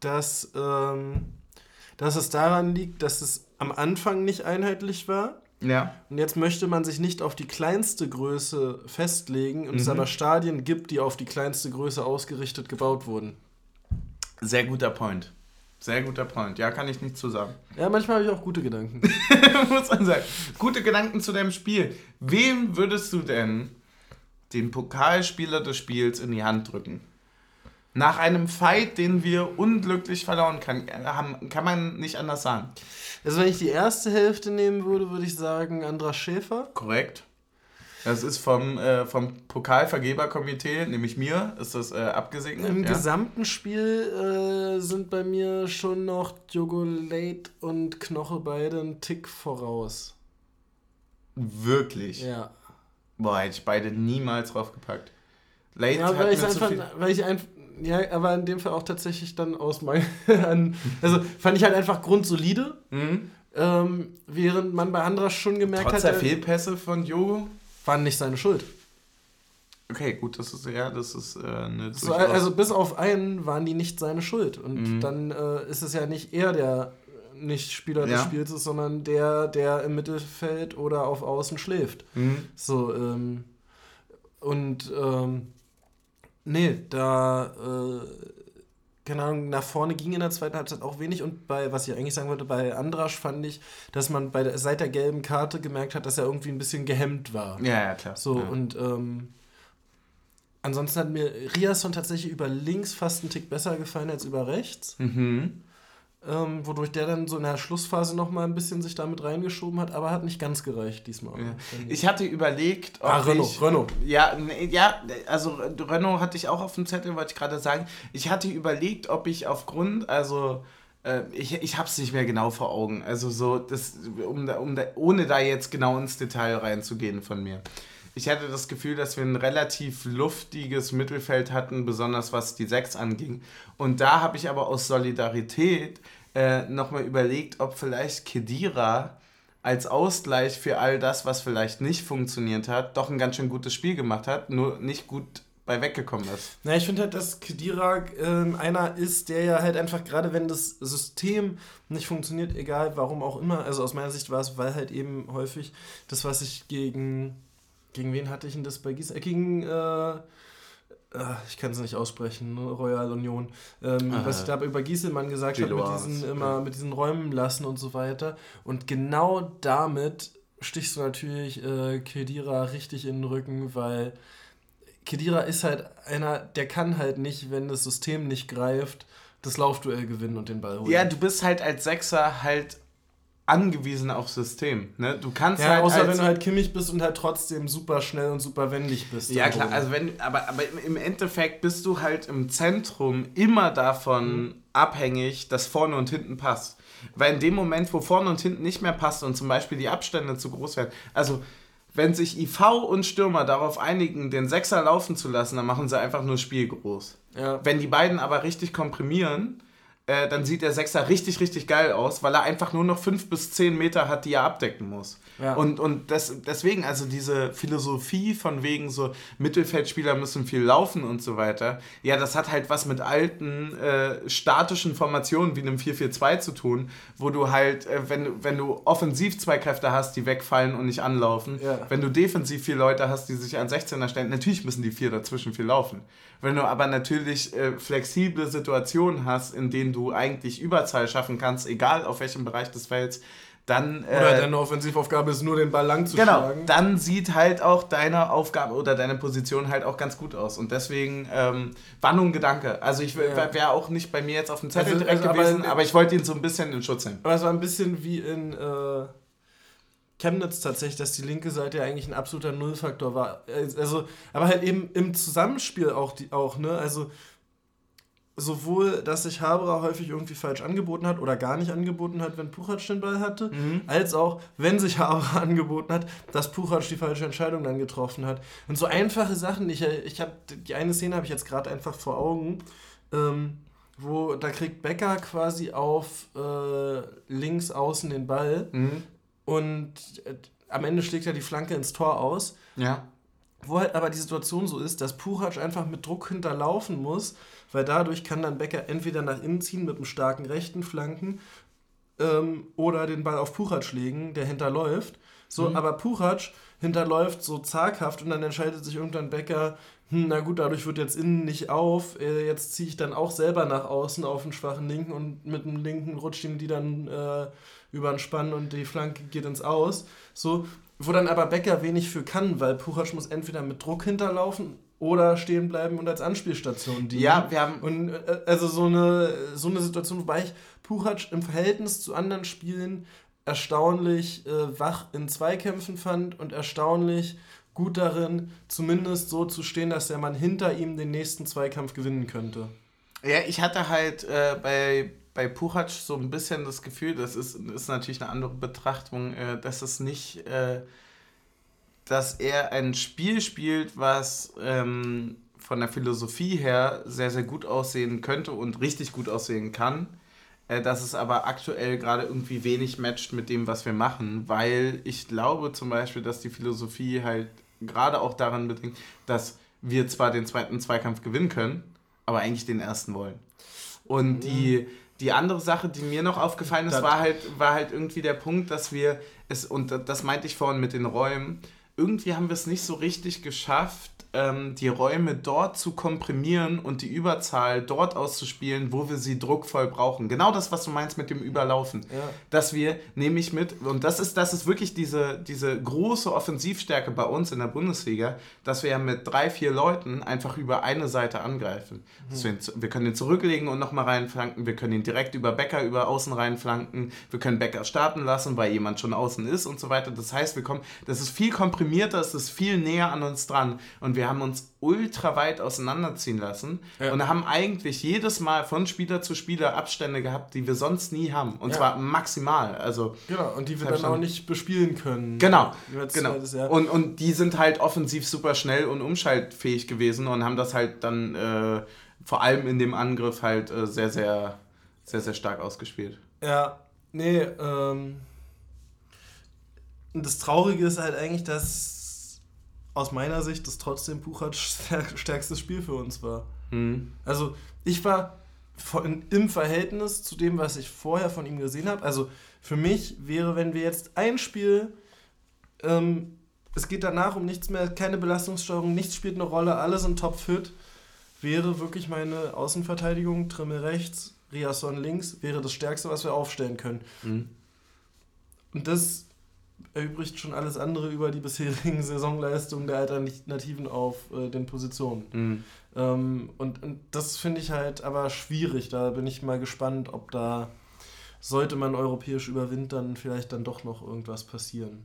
dass, ähm, dass es daran liegt, dass es am Anfang nicht einheitlich war. Ja. Und jetzt möchte man sich nicht auf die kleinste Größe festlegen und mhm. es aber Stadien gibt, die auf die kleinste Größe ausgerichtet gebaut wurden.
Sehr guter Point. Sehr guter Point. Ja, kann ich nicht zu sagen.
Ja, manchmal habe ich auch gute Gedanken.
Muss man sagen. Gute Gedanken zu deinem Spiel. Wem würdest du denn den Pokalspieler des Spiels in die Hand drücken? Nach einem Fight, den wir unglücklich verloren kann, haben, kann man nicht anders sagen.
Also wenn ich die erste Hälfte nehmen würde, würde ich sagen Andras Schäfer.
Korrekt. Das ist vom, äh, vom Pokalvergeberkomitee, nämlich mir, ist das äh, abgesegnet.
Im
ja?
gesamten Spiel äh, sind bei mir schon noch Diogo Late und Knoche beide einen Tick voraus.
Wirklich?
Ja.
Boah, hätte ich beide niemals draufgepackt. Late
Ja, weil ich einfach,
viel-
weil ich einfach, ja, aber in dem Fall auch tatsächlich dann aus meinen, also fand ich halt einfach grundsolide,
Mhm.
ähm, während man bei Andras schon gemerkt
Trotz
hat,
der
er-
Fehlpässe von Jogo?
war nicht seine Schuld.
Okay, gut, das ist ja, das ist äh, eine
So, also bis auf einen waren die nicht seine Schuld. Und
Mhm.
dann äh, ist es ja nicht er, der nicht Spieler des
Ja.
Spiels ist, sondern der, der im Mittelfeld oder auf Außen schläft.
Mhm.
So, ähm, und ähm, nee, da, äh, keine Ahnung, nach vorne ging in der zweiten Halbzeit auch wenig. Und bei, was ich eigentlich sagen wollte, bei Andrasch fand ich, dass man bei der, seit der gelben Karte gemerkt hat, dass er irgendwie ein bisschen gehemmt war.
Ja, ja, klar.
So,
ja.
und ähm, ansonsten hat mir Riasson tatsächlich über links fast einen Tick besser gefallen als über rechts.
Mhm.
Ähm, wodurch der dann so in der Schlussphase nochmal ein bisschen sich damit reingeschoben hat, aber hat nicht ganz gereicht diesmal.
Ja. Ich hatte überlegt, ob
Ah, Renault,
ich,
Renault.
Ja, nee, ja, also Renault hatte ich auch auf dem Zettel, wollte ich gerade sagen. Ich hatte überlegt, ob ich aufgrund, also äh, ich, ich habe es nicht mehr genau vor Augen, also so, das, um, da- um, da- ohne da jetzt genau ins Detail reinzugehen von mir. Ich hatte das Gefühl, dass wir ein relativ luftiges Mittelfeld hatten, besonders was die Sechs anging. Und da habe ich aber aus Solidarität äh, nochmal überlegt, ob vielleicht Kedira als Ausgleich für all das, was vielleicht nicht funktioniert hat, doch ein ganz schön gutes Spiel gemacht hat, nur nicht gut bei weggekommen ist.
Na, ich finde halt, dass Kedira ähm, einer ist, der ja halt einfach, gerade wenn das System nicht funktioniert, egal warum auch immer, also aus meiner Sicht war es, weil halt eben häufig das, was ich gegen, gegen wen hatte ich denn das bei Gießen? Äh, gegen, äh, äh, ich kann es nicht aussprechen, ne? Royal Union. Ähm,
Ah.
was ich da über Gieselmann gesagt habe, mit diesen, immer, mit diesen Räumen lassen und so weiter. Und genau damit stichst du natürlich äh, Kedira richtig in den Rücken, weil Kedira ist halt einer, der kann halt nicht, wenn das System nicht greift, das Laufduell gewinnen und den Ball holen.
Ja, du bist halt als Sechser halt angewiesen auf System. Ne? Du kannst
Ja,
halt
außer wenn du halt Kimmich bist und halt trotzdem super schnell und super wendig bist.
Ja, klar, also wenn, aber, aber im- im Endeffekt bist du halt im Zentrum immer davon
Mhm.
abhängig, dass vorne und hinten passt. Weil in dem Moment, wo vorne und hinten nicht mehr passt und zum Beispiel die Abstände zu groß werden, also wenn sich IV und Stürmer darauf einigen, den Sechser laufen zu lassen, dann machen sie einfach nur Spiel groß.
Ja.
Wenn die beiden aber richtig komprimieren, äh, dann sieht der Sechser richtig, richtig geil aus, weil er einfach nur noch fünf bis zehn Meter hat, die er abdecken muss.
Ja.
Und, und das, deswegen, also diese Philosophie von wegen so, Mittelfeldspieler müssen viel laufen und so weiter, ja, das hat halt was mit alten äh, statischen Formationen wie einem 4-4-2 zu tun, wo du halt, äh, wenn, du- wenn du offensiv zwei Kräfte hast, die wegfallen und nicht anlaufen,
Ja.
wenn du defensiv vier Leute hast, die sich an 16er stellen, natürlich müssen die vier dazwischen viel laufen. Wenn du aber natürlich äh, flexible Situationen hast, in denen du eigentlich Überzahl schaffen kannst, egal auf welchem Bereich des Felds, dann.
Oder
äh,
deine Offensivaufgabe ist nur den Ball lang zu
Genau,
schlagen.
dann sieht halt auch deine Aufgabe oder deine Position halt auch ganz gut aus. Und deswegen ähm, war nur ein Gedanke. Also ich
Ja.
wäre auch nicht bei mir jetzt auf dem Zettel
Also-
direkt
also aber-
gewesen, aber ich wollte ihn so ein bisschen in Schutz nehmen.
Aber es war ein bisschen wie in äh, Chemnitz tatsächlich, dass die linke Seite ja eigentlich ein absoluter Nullfaktor war. Also, aber halt eben im Zusammenspiel auch, die, auch ne? Also sowohl, dass sich Haberer häufig irgendwie falsch angeboten hat oder gar nicht angeboten hat, wenn Puchatsch den Ball hatte, als auch, wenn sich Haberer angeboten hat, dass Puchatsch die falsche Entscheidung dann getroffen hat. Und so einfache Sachen, ich, ich habe die eine Szene habe ich jetzt gerade einfach vor Augen, ähm, wo da kriegt Becker quasi auf äh, links außen den Ball
Mhm.
und äh, am Ende schlägt er die Flanke ins Tor aus.
Ja.
Wo halt aber die Situation so ist, dass Puchac einfach mit Druck hinterlaufen muss, weil dadurch kann dann Becker entweder nach innen ziehen mit einem starken rechten Flanken ähm, oder den Ball auf Puchac legen, der hinterläuft. So, aber Puchac hinterläuft so zaghaft und dann entscheidet sich irgendwann Becker, hm, na gut, dadurch wird jetzt innen nicht auf, äh, jetzt ziehe ich dann auch selber nach außen auf den schwachen Linken und mit dem Linken rutscht ihm die dann äh, über den Spann und die Flanke geht ins Aus. So, wo dann aber Becker wenig für kann, weil Puchac muss entweder mit Druck hinterlaufen oder stehen bleiben und als Anspielstation dienen.
Ja, wir haben.
Und äh, also so eine, so eine Situation, wobei ich Puchac im Verhältnis zu anderen Spielen erstaunlich äh, wach in Zweikämpfen fand und erstaunlich gut darin, zumindest so zu stehen, dass der Mann hinter ihm den nächsten Zweikampf gewinnen könnte.
Ja, ich hatte halt äh, bei, bei Puchac so ein bisschen das Gefühl, das ist, ist natürlich eine andere Betrachtung, äh, dass es nicht, äh, dass er ein Spiel spielt, was ähm, von der Philosophie her sehr, sehr gut aussehen könnte und richtig gut aussehen kann, äh, dass es aber aktuell gerade irgendwie wenig matcht mit dem, was wir machen, weil ich glaube zum Beispiel, dass die Philosophie halt gerade auch daran bedingt, dass wir zwar den zweiten Zweikampf gewinnen können, aber eigentlich den ersten wollen. Und die, die andere Sache, die mir noch aufgefallen ist, war halt, war halt irgendwie der Punkt, dass wir es, und das meinte ich vorhin mit den Räumen, irgendwie haben wir es nicht so richtig geschafft, ähm, die Räume dort zu komprimieren und die Überzahl dort auszuspielen, wo wir sie druckvoll brauchen. Genau das, was du meinst mit dem Überlaufen.
Ja.
Dass wir nämlich mit, und das ist, das ist wirklich diese, diese große Offensivstärke bei uns in der Bundesliga, dass wir ja mit drei, vier Leuten einfach über eine Seite angreifen. Dass wir, wir können ihn zurücklegen und nochmal reinflanken, wir können ihn direkt über Becker über außen reinflanken, wir können Becker starten lassen, weil jemand schon außen ist und so weiter. Das heißt, wir kommen, das ist viel komprimierter, es ist viel näher an uns dran und wir haben uns ultra weit auseinanderziehen lassen
Ja.
und haben eigentlich jedes Mal von Spieler zu Spieler Abstände gehabt, die wir sonst nie haben. Und
Ja.
zwar maximal. Also
Genau, und die wir dann auch nicht bespielen können.
Genau, genau.
zweites Jahr.
Und, und die sind halt offensiv super schnell und umschaltfähig gewesen und haben das halt dann äh, vor allem in dem Angriff halt äh, sehr, sehr, sehr, sehr stark ausgespielt.
Ja, nee, ähm. Und das Traurige ist halt eigentlich, dass aus meiner Sicht das trotzdem Puchac stär- stärkstes Spiel für uns war.
Mhm.
Also ich war von, im Verhältnis zu dem, was ich vorher von ihm gesehen habe. Also für mich wäre, wenn wir jetzt ein Spiel, ähm, es geht danach um nichts mehr, keine Belastungssteuerung, nichts spielt eine Rolle, alles in Topfit, wäre wirklich meine Außenverteidigung, Trimmel rechts, Riasson links, wäre das Stärkste, was wir aufstellen können.
Mhm.
Und das erübrigt schon alles andere über die bisherigen Saisonleistungen der Alternativen auf äh, den Positionen.
Mhm.
Ähm, und, und das finde ich halt aber schwierig. Da bin ich mal gespannt, ob da, sollte man europäisch überwintern, vielleicht dann doch noch irgendwas passieren.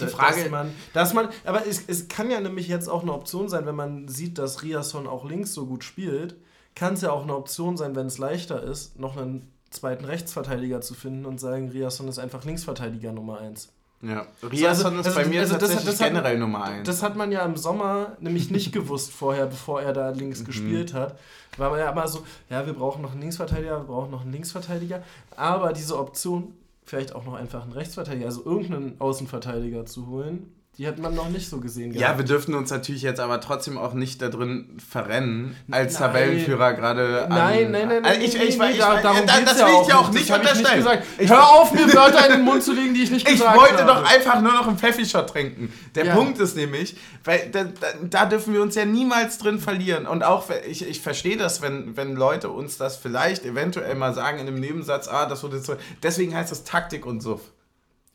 Die
Da-
Frage-
Dass man, dass man, aber es, es kann ja nämlich jetzt auch eine Option sein, wenn man sieht, dass Riasson auch links so gut spielt, kann es ja auch eine Option sein, wenn es leichter ist, noch einen zweiten Rechtsverteidiger zu finden und sagen, Riasson ist einfach Linksverteidiger Nummer 1.
Ja. Riasson ist bei mir tatsächlich
hat-
generell Nummer 1.
Das hat man ja im Sommer nämlich nicht gewusst vorher, bevor er da
Mhm.
links gespielt hat. War man ja immer so, ja, wir brauchen noch einen Linksverteidiger, wir brauchen noch einen Linksverteidiger. Aber diese Option, vielleicht auch noch einfach einen Rechtsverteidiger, also irgendeinen Außenverteidiger zu holen, die hat man noch nicht so gesehen
ja, wir dürfen uns natürlich jetzt aber trotzdem auch nicht da drin verrennen, als
Nein.
Tabellenführer gerade.
Nein, nein, nein,
Also
nein,
ich,
nein,
ich, ich,
da-
ich,
darum
das
geht's
will ich dir auch
Das
nicht
ich
unterstellen.
gesagt.
Ich-
Hör auf, mir Wörter in den Mund zu legen, die ich nicht
Ich
gesagt
wollte
habe.
doch einfach nur noch einen Pfeffi-Shot trinken. Der
Ja.
Punkt ist nämlich, weil da, da, da dürfen wir uns ja niemals drin verlieren. Und auch, ich, ich verstehe das, wenn, wenn Leute uns das vielleicht eventuell mal sagen in einem Nebensatz, ah, das wurde so. Deswegen heißt es Taktik und Suff.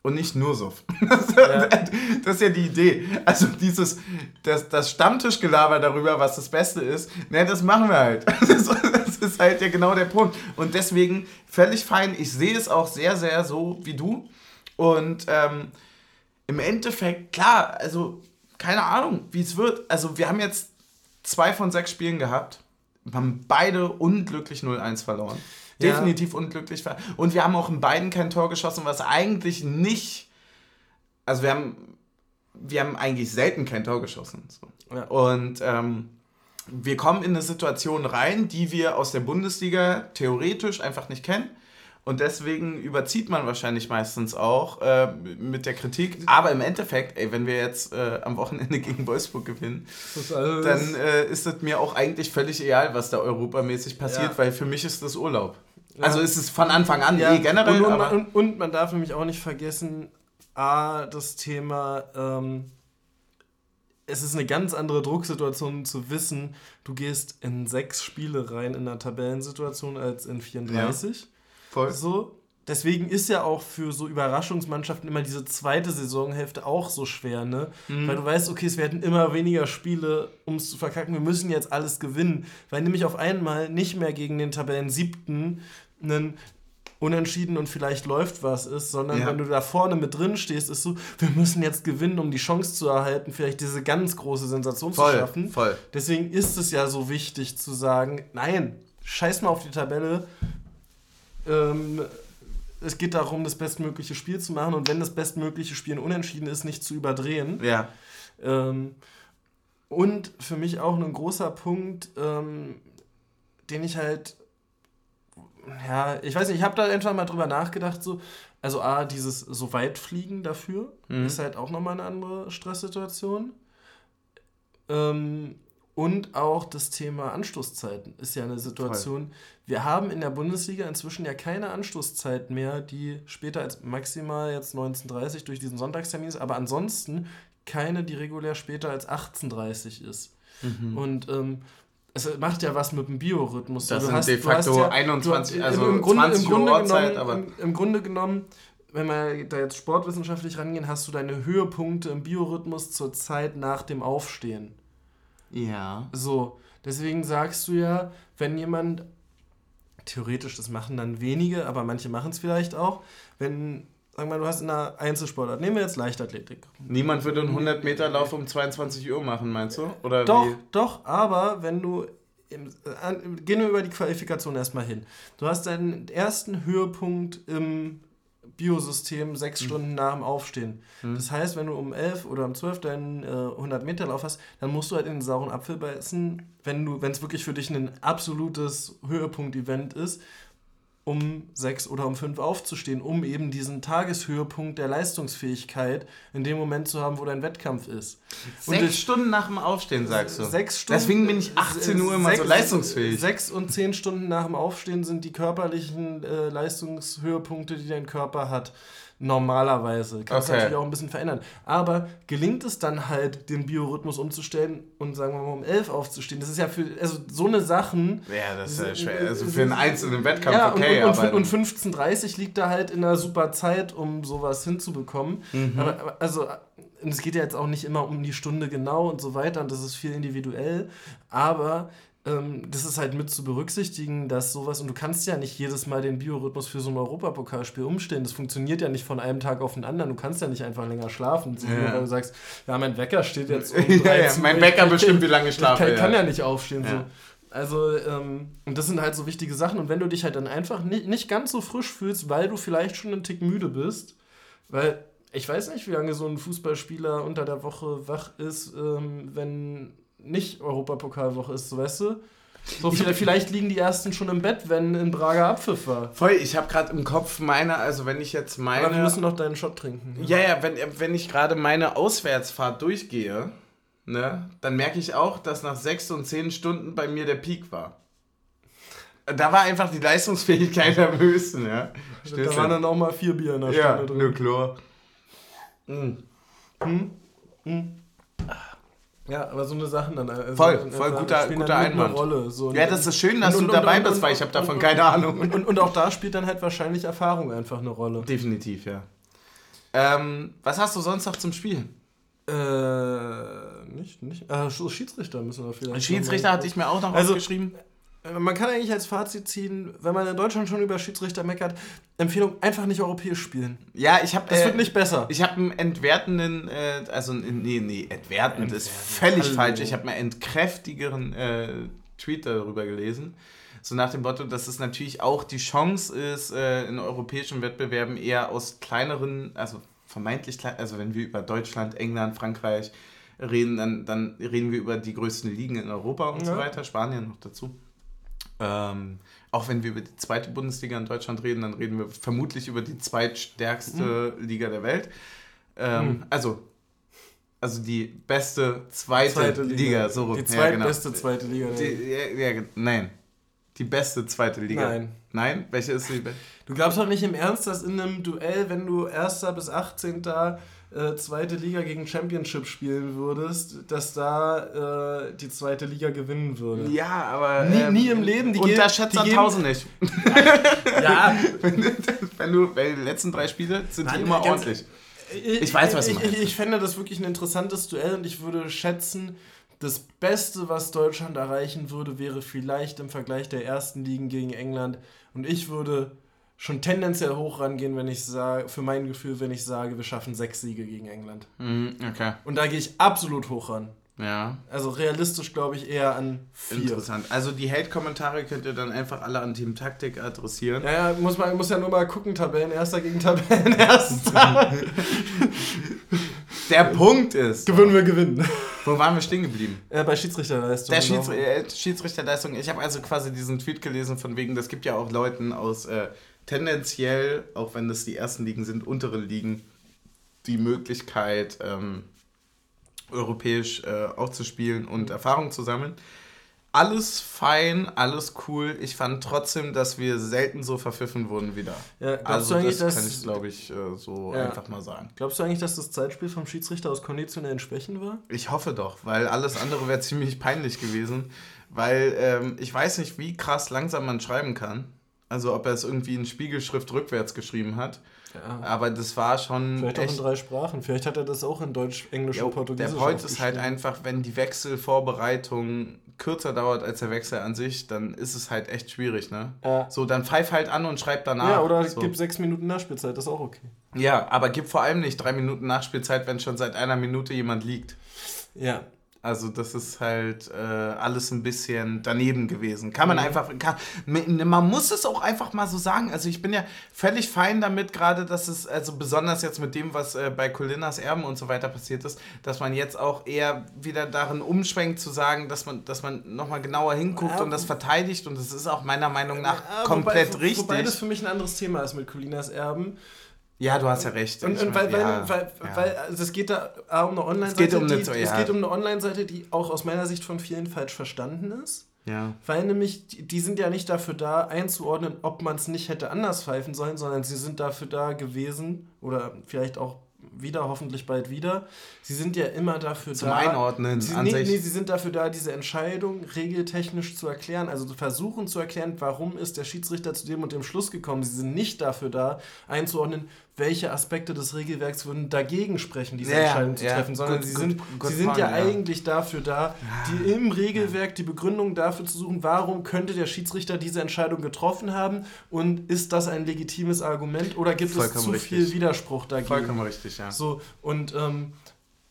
Und nicht nur Suff. Das, das ist ja die Idee. Also dieses, das, das Stammtischgelaber darüber, was das Beste ist, ne, das machen wir halt. Das, das ist halt ja genau der Punkt. Und deswegen völlig fein. Ich sehe es auch sehr, sehr so wie du. Und ähm, im Endeffekt, klar, also keine Ahnung, wie es wird. Also wir haben jetzt zwei von sechs Spielen gehabt. Haben beide unglücklich 0-1 verloren.
Ja.
Definitiv unglücklich. ver- Und wir haben auch in beiden kein Tor geschossen, was eigentlich nicht. Also wir haben, wir haben eigentlich selten kein Tor geschossen. So.
Ja.
Und ähm, wir kommen in eine Situation rein, die wir aus der Bundesliga theoretisch einfach nicht kennen. Und deswegen überzieht man wahrscheinlich meistens auch äh, mit der Kritik. Aber im Endeffekt, ey, wenn wir jetzt äh, am Wochenende gegen Wolfsburg gewinnen, dann äh, ist es mir auch eigentlich völlig egal, was da europamäßig passiert,
Ja.
weil für mich ist das Urlaub. Also ist es von Anfang an
Ja,
eh generell.
und, und, und, und man darf nämlich auch nicht vergessen, A, das Thema, ähm, es ist eine ganz andere Drucksituation zu wissen, du gehst in sechs Spiele rein in einer Tabellensituation als in 34. Ja, voll. So. Deswegen ist ja auch für so Überraschungsmannschaften immer diese zweite Saisonhälfte auch so schwer, ne? Mhm. Weil du weißt, okay, es werden immer weniger Spiele, um es zu verkacken. Wir müssen jetzt alles gewinnen. Weil nämlich auf einmal nicht mehr gegen den Tabellen siebten einen unentschieden und vielleicht läuft was ist, sondern ja. wenn du da vorne mit drin stehst, ist so, wir müssen jetzt gewinnen, um die Chance zu erhalten, vielleicht diese ganz große Sensation voll, zu schaffen. Voll. Deswegen ist es ja so wichtig zu sagen, nein, scheiß mal auf die Tabelle. Ähm, es geht darum, das bestmögliche Spiel zu machen und wenn das bestmögliche Spiel unentschieden ist, nicht zu überdrehen. Ja. Ähm, und für mich auch ein großer Punkt, ähm, den ich halt ja, ich weiß nicht, ich habe da einfach mal drüber nachgedacht, so, also A, dieses so weit fliegen dafür mhm. ist halt auch nochmal eine andere Stresssituation. Ähm, und auch das Thema Anstoßzeiten ist ja eine Situation. Voll. Wir haben in der Bundesliga inzwischen ja keine Anstoßzeit mehr, die später als maximal jetzt 19.30 durch diesen Sonntagstermin ist, aber ansonsten keine, die regulär später als 18.30 ist. Mhm. Und ähm, es macht ja was mit dem Biorhythmus. Das du sind hast, de facto ja, 21, also im, Grunde, 20 im Grunde Uhr genommen, Zeit, aber im, im, Grunde genommen, wenn wir da jetzt sportwissenschaftlich rangehen, hast du deine Höhepunkte im Biorhythmus zur Zeit nach dem Aufstehen. Ja. So, deswegen sagst du ja, wenn jemand theoretisch, das machen dann wenige, aber manche machen es vielleicht auch, wenn Sag mal, du hast in einer Einzelsportart. Nehmen wir jetzt Leichtathletik.
Niemand würde einen 100-Meter-Lauf um 22 Uhr machen, meinst du? Oder
doch, wie? doch, aber wenn du. Im, äh, gehen wir über die Qualifikation erstmal hin. Du hast deinen ersten Höhepunkt im Biosystem sechs mhm. Stunden nach dem Aufstehen. Mhm. Das heißt, wenn du um 11 oder um 12 deinen äh, 100-Meter-Lauf hast, dann musst du halt in den sauren Apfel beißen, wenn es wirklich für dich ein absolutes Höhepunkt-Event ist um sechs oder um fünf aufzustehen, um eben diesen Tageshöhepunkt der Leistungsfähigkeit in dem Moment zu haben, wo dein Wettkampf ist.
Sechs und Stunden nach dem Aufstehen, sagst du? Sechs Stunden. Deswegen bin ich 18 Uhr immer
sechs, so leistungsfähig. Sechs und zehn Stunden nach dem Aufstehen sind die körperlichen äh, Leistungshöhepunkte, die dein Körper hat. Normalerweise. Kann es okay. natürlich auch ein bisschen verändern. Aber gelingt es dann halt, den Biorhythmus umzustellen und sagen wir mal um 11 aufzustehen? Das ist ja für also so eine Sachen. Ja, das ist ja schwer. Also für einen einzelnen Wettkampf ja, okay. Und, und, und 15.30 liegt da halt in einer super Zeit, um sowas hinzubekommen. Mhm. Aber, also und es geht ja jetzt auch nicht immer um die Stunde genau und so weiter und das ist viel individuell, aber ähm, das ist halt mit zu berücksichtigen, dass sowas, und du kannst ja nicht jedes Mal den Biorhythmus für so ein Europapokalspiel umstellen. Das funktioniert ja nicht von einem Tag auf den anderen. Du kannst ja nicht einfach länger schlafen. Ja. Nur weil du sagst, ja, mein Wecker steht jetzt um ja, ja, mein Wecker bestimmt, wie lange ich schlafe. Ich kann, ja. kann ja nicht aufstehen. Ja. So. Also, ähm, und das sind halt so wichtige Sachen. Und wenn du dich halt dann einfach nicht, nicht ganz so frisch fühlst, weil du vielleicht schon einen Tick müde bist, weil ich weiß nicht, wie lange so ein Fußballspieler unter der Woche wach ist, ähm, wenn nicht Europapokalwoche ist, so weißt du? So, vielleicht, vielleicht liegen die ersten schon im Bett, wenn in Braga Abpfiff war.
Voll, ich habe gerade im Kopf meine, also wenn ich jetzt meine.
Aber wir müssen noch deinen Shot trinken.
Ja, ja, ja wenn, wenn ich gerade meine Auswärtsfahrt durchgehe, ne, dann merke ich auch, dass nach sechs und zehn Stunden bei mir der Peak war. Da war einfach die Leistungsfähigkeit am höchsten, ja.
Da waren dann auch mal vier Bier in der ja, Stunde drin. Ja, klar.
Mhm. Hm? Hm?
Ja, aber so eine Sachen dann. Also voll, voll guter, guter
Einwand. Rolle, so ja, das ist schön, dass und, du und, dabei und, bist, weil ich habe davon keine Ahnung.
Und, und, auch da spielt dann halt wahrscheinlich Erfahrung einfach eine Rolle.
Definitiv, ja. Ähm, was hast du sonst noch zum Spiel?
Äh, nicht, nicht. Äh, Schiedsrichter müssen wir vielleicht.
Schiedsrichter hatte ich mir auch noch also, aufgeschrieben.
Äh, man kann eigentlich als Fazit ziehen, wenn man in Deutschland schon über Schiedsrichter meckert, Empfehlung, einfach nicht europäisch spielen.
Ja, ich habe.
Das äh, wird nicht besser.
Ich habe einen entwertenden, äh, also, nee, nee, entwertend ist völlig Hallo. falsch. Ich habe einen entkräftigeren äh, Tweet darüber gelesen. So nach dem Motto, dass es natürlich auch die Chance ist, äh, in europäischen Wettbewerben eher aus kleineren, also vermeintlich klein, also wenn wir über Deutschland, England, Frankreich reden, dann, dann reden wir über die größten Ligen in Europa und ja. so weiter, Spanien noch dazu ähm, auch wenn wir über die zweite Bundesliga in Deutschland reden, dann reden wir vermutlich über die zweitstärkste mhm. Liga der Welt. Ähm, mhm. Also also die beste zweite, zweite Liga. Liga. so rum. Die zweitbeste ja, genau. zweite Liga. Die, ja, ja, nein. Die beste zweite Liga. Nein. Nein? Welche ist die beste?
Du glaubst doch nicht im Ernst, dass in einem Duell, wenn du 1. bis 18. äh, zweite Liga gegen Championship spielen würdest, dass da äh, die zweite Liga gewinnen würde.
Ja, aber.
Nie,
ähm,
nie im Leben. Die
Unterschätzt
die
Sandhausen nicht.
Ja,
Wenn du, weil die letzten drei Spiele sind die immer ordentlich. Ich weiß, was du
ich,
meinst.
ich, ich fände das wirklich ein interessantes Duell und ich würde schätzen, das Beste, was Deutschland erreichen würde, wäre vielleicht im Vergleich der ersten Ligen gegen England. Und ich würde schon tendenziell hoch rangehen, wenn ich sage, für mein Gefühl, wenn ich sage, wir schaffen sechs Siege gegen England.
Mhm, okay.
Und da gehe ich absolut hoch ran.
Ja.
Also realistisch glaube ich eher an vier.
Interessant. Also die Hate-Kommentare könnt ihr dann einfach alle an Team Taktik adressieren.
Ja, ja, muss man muss ja nur mal gucken, Tabellenerster gegen Tabellenerster.
Der Punkt ist,
Gewinnen wir gewinnen.
wo waren wir stehen geblieben?
Äh, bei Schiedsrichterleistung.
Der
genau.
Schieds äh, Schiedsrichterleistung. Ich habe also quasi diesen Tweet gelesen von wegen, das gibt ja auch Leuten aus äh, tendenziell, auch wenn das die ersten Ligen sind, unteren Ligen, die Möglichkeit, ähm, europäisch äh, auch zu spielen und Erfahrung zu sammeln. Alles fein, alles cool. Ich fand trotzdem, dass wir selten so verpfiffen wurden wieder.
Ja,
also das
dass-
kann ich, glaube ich, äh, so
Ja.
einfach mal sagen.
Glaubst du eigentlich, dass das Zeitspiel vom Schiedsrichter aus konditionellen Schwächen war?
Ich hoffe doch, weil alles andere wäre ziemlich peinlich gewesen. Weil ähm, ich weiß nicht, wie krass langsam man schreiben kann. Also ob er es irgendwie in Spiegelschrift rückwärts geschrieben hat.
Ja.
Aber das war schon
Vielleicht auch in
echt...
drei Sprachen. Vielleicht hat er das auch in Deutsch, Englisch
Jo,
und Portugiesisch.
der Point ist halt einfach, wenn die Wechselvorbereitung kürzer dauert als der Wechsel an sich, dann ist es halt echt schwierig, ne?
Ja.
So, dann pfeif halt an und schreib danach.
Ja, oder
so.
gib sechs Minuten Nachspielzeit, das ist auch okay.
Ja, aber gib vor allem nicht drei Minuten Nachspielzeit, wenn schon seit einer Minute jemand liegt.
Ja.
Also das ist halt äh, alles ein bisschen daneben gewesen. Kann man
Mhm.
einfach, kann, man muss es auch einfach mal so sagen. Also ich bin ja völlig fein damit, gerade dass es, also besonders jetzt mit dem, was äh, bei Colinas Erben und so weiter passiert ist, dass man jetzt auch eher wieder darin umschwenkt zu sagen, dass man, dass man nochmal genauer hinguckt
Ja,
und das verteidigt und das ist auch meiner Meinung nach
Ja,
komplett
wobei,
richtig.
Wobei das für mich ein anderes Thema ist mit Colinas Erben.
Ja, du hast ja recht.
Und, und weil,
ja,
weil, weil,
ja.
weil also es geht da um eine Online-Seite,
um
die,
ja.
es geht um eine Online-Seite, die auch aus meiner Sicht von vielen falsch verstanden ist.
ja.
Weil nämlich, die, die sind ja nicht dafür da, einzuordnen, ob man es nicht hätte anders pfeifen sollen, sondern sie sind dafür da gewesen, oder vielleicht auch wieder, hoffentlich bald wieder. Sie sind ja immer dafür
Zum
da.
Einordnen
Sie, nee, nee, sie sind dafür da, diese Entscheidung regeltechnisch zu erklären, also zu versuchen zu erklären, warum ist der Schiedsrichter zu dem und dem Schluss gekommen. Sie sind nicht dafür da, einzuordnen, welche Aspekte des Regelwerks würden dagegen sprechen, diese
Ja,
Entscheidung zu
ja.
treffen, sondern
Good-
sie sind,
good
sie sind
point,
ja,
ja.
eigentlich dafür da, die im Regelwerk die Begründung dafür zu suchen, warum könnte der Schiedsrichter diese Entscheidung getroffen haben und ist das ein legitimes Argument oder gibt
Vollkommen
es zu
richtig.
viel Widerspruch dagegen?
Vollkommen richtig, ja.
So, und, ähm,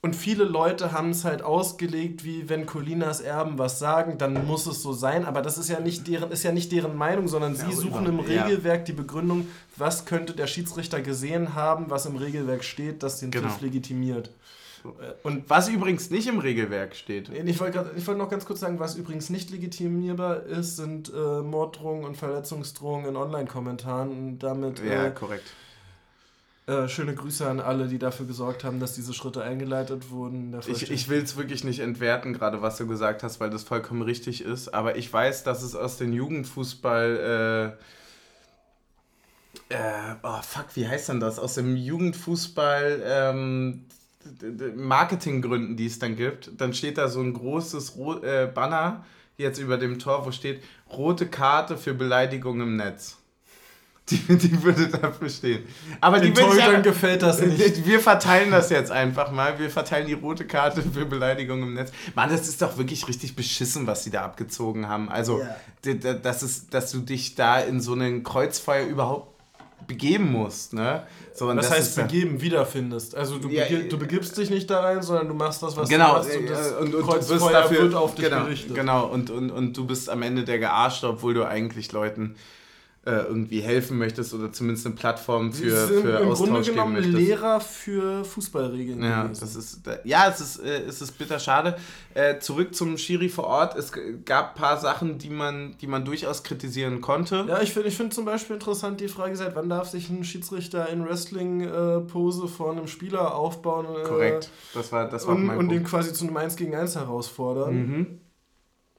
und viele Leute haben es halt ausgelegt, wie wenn Colinas Erben was sagen, dann muss es so sein. Aber das ist ja nicht deren, ist ja nicht deren Meinung, sondern sie
aber
suchen im
ja.
Regelwerk die Begründung, was könnte der Schiedsrichter gesehen haben, was im Regelwerk steht, das den
Genau.
Pfiff legitimiert. Äh, Und
Was übrigens nicht im Regelwerk steht.
ich wollte wollte noch ganz kurz sagen, was übrigens nicht legitimierbar ist, sind äh, Morddrohungen und Verletzungsdrohungen in Online-Kommentaren. Und damit
Ja,
äh,
korrekt.
Äh, schöne Grüße an alle, die dafür gesorgt haben, dass diese Schritte eingeleitet wurden.
Ich, ich will es wirklich nicht entwerten, gerade was du gesagt hast, weil das vollkommen richtig ist. Aber ich weiß, dass es aus dem Jugendfußball. Äh, äh, oh, fuck, wie heißt denn das? Aus dem Jugendfußball. Ähm, Marketinggründen, die es dann gibt. Dann steht da so ein großes Ro äh, Banner jetzt über dem Tor, wo steht: Rote Karte für Beleidigung im Netz. Die, die würde dafür stehen. Aber die
Den
ich
Torhütern
aber-
gefällt das nicht.
wir verteilen das jetzt einfach mal. Wir verteilen die rote Karte für Beleidigung im Netz. Mann, das ist doch wirklich richtig beschissen, was sie da abgezogen haben. Also,
Ja.
d- das ist, dass du dich da in so einen Kreuzfeuer überhaupt begeben musst. Ne? So, und
Was
das
heißt
ja-
begeben, wiederfindest? Also du,
Ja,
begi- du begibst dich nicht da rein, sondern du machst das, was
Genau,
du machst und das
äh, und, und du bist
Kreuzfeuer
dafür,
wird auf dich
genau,
gerichtet.
Genau, und, und, und du bist am Ende der Gearschte, obwohl du eigentlich Leuten äh, irgendwie helfen möchtest oder zumindest eine Plattform für,
sind
für
im Grunde
Austausch geben
genommen
möchtest.
Lehrer für Fußballregeln
Ja,
gewesen.
das ist, ja, es ist, äh, es ist bitter schade. Äh, zurück zum Schiri vor Ort. Es gab ein paar Sachen, die man, die man durchaus kritisieren konnte.
Ja, ich finde ich find zum Beispiel interessant die Frage, seit wann darf sich ein Schiedsrichter in Wrestling-Pose vor einem Spieler aufbauen äh,
Korrekt. Das war, das war
und,
mein
und den
Punkt.
quasi zu einem 1 gegen 1 herausfordern.
Mhm.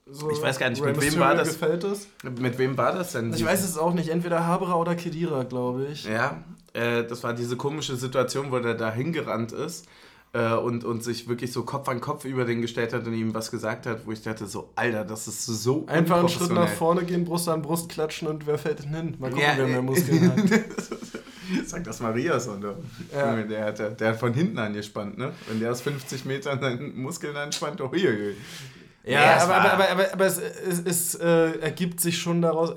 So,
Ich weiß gar nicht, mit wem war das? Mit wem war das denn?
Ich weiß es auch nicht, entweder Haberer oder Kedira, glaube ich.
Ja, Äh, das war diese komische Situation, wo der da hingerannt ist äh, und, und sich wirklich so Kopf an Kopf über den gestellt hat und ihm was gesagt hat, wo ich dachte so, Alter, das ist so
Einfach einen Schritt nach vorne gehen, Brust an Brust klatschen und wer fällt denn hin? Mal gucken,
Ja,
wer
äh,
mehr Muskeln hat.
Sag das Marias und
Ja.
der, hat, der hat von hinten angespannt, ne? Wenn der aus 50 Metern seine Muskeln anspannt, oh hier.
Ja, aber, aber, aber, aber, es, es, äh, ergibt sich schon daraus.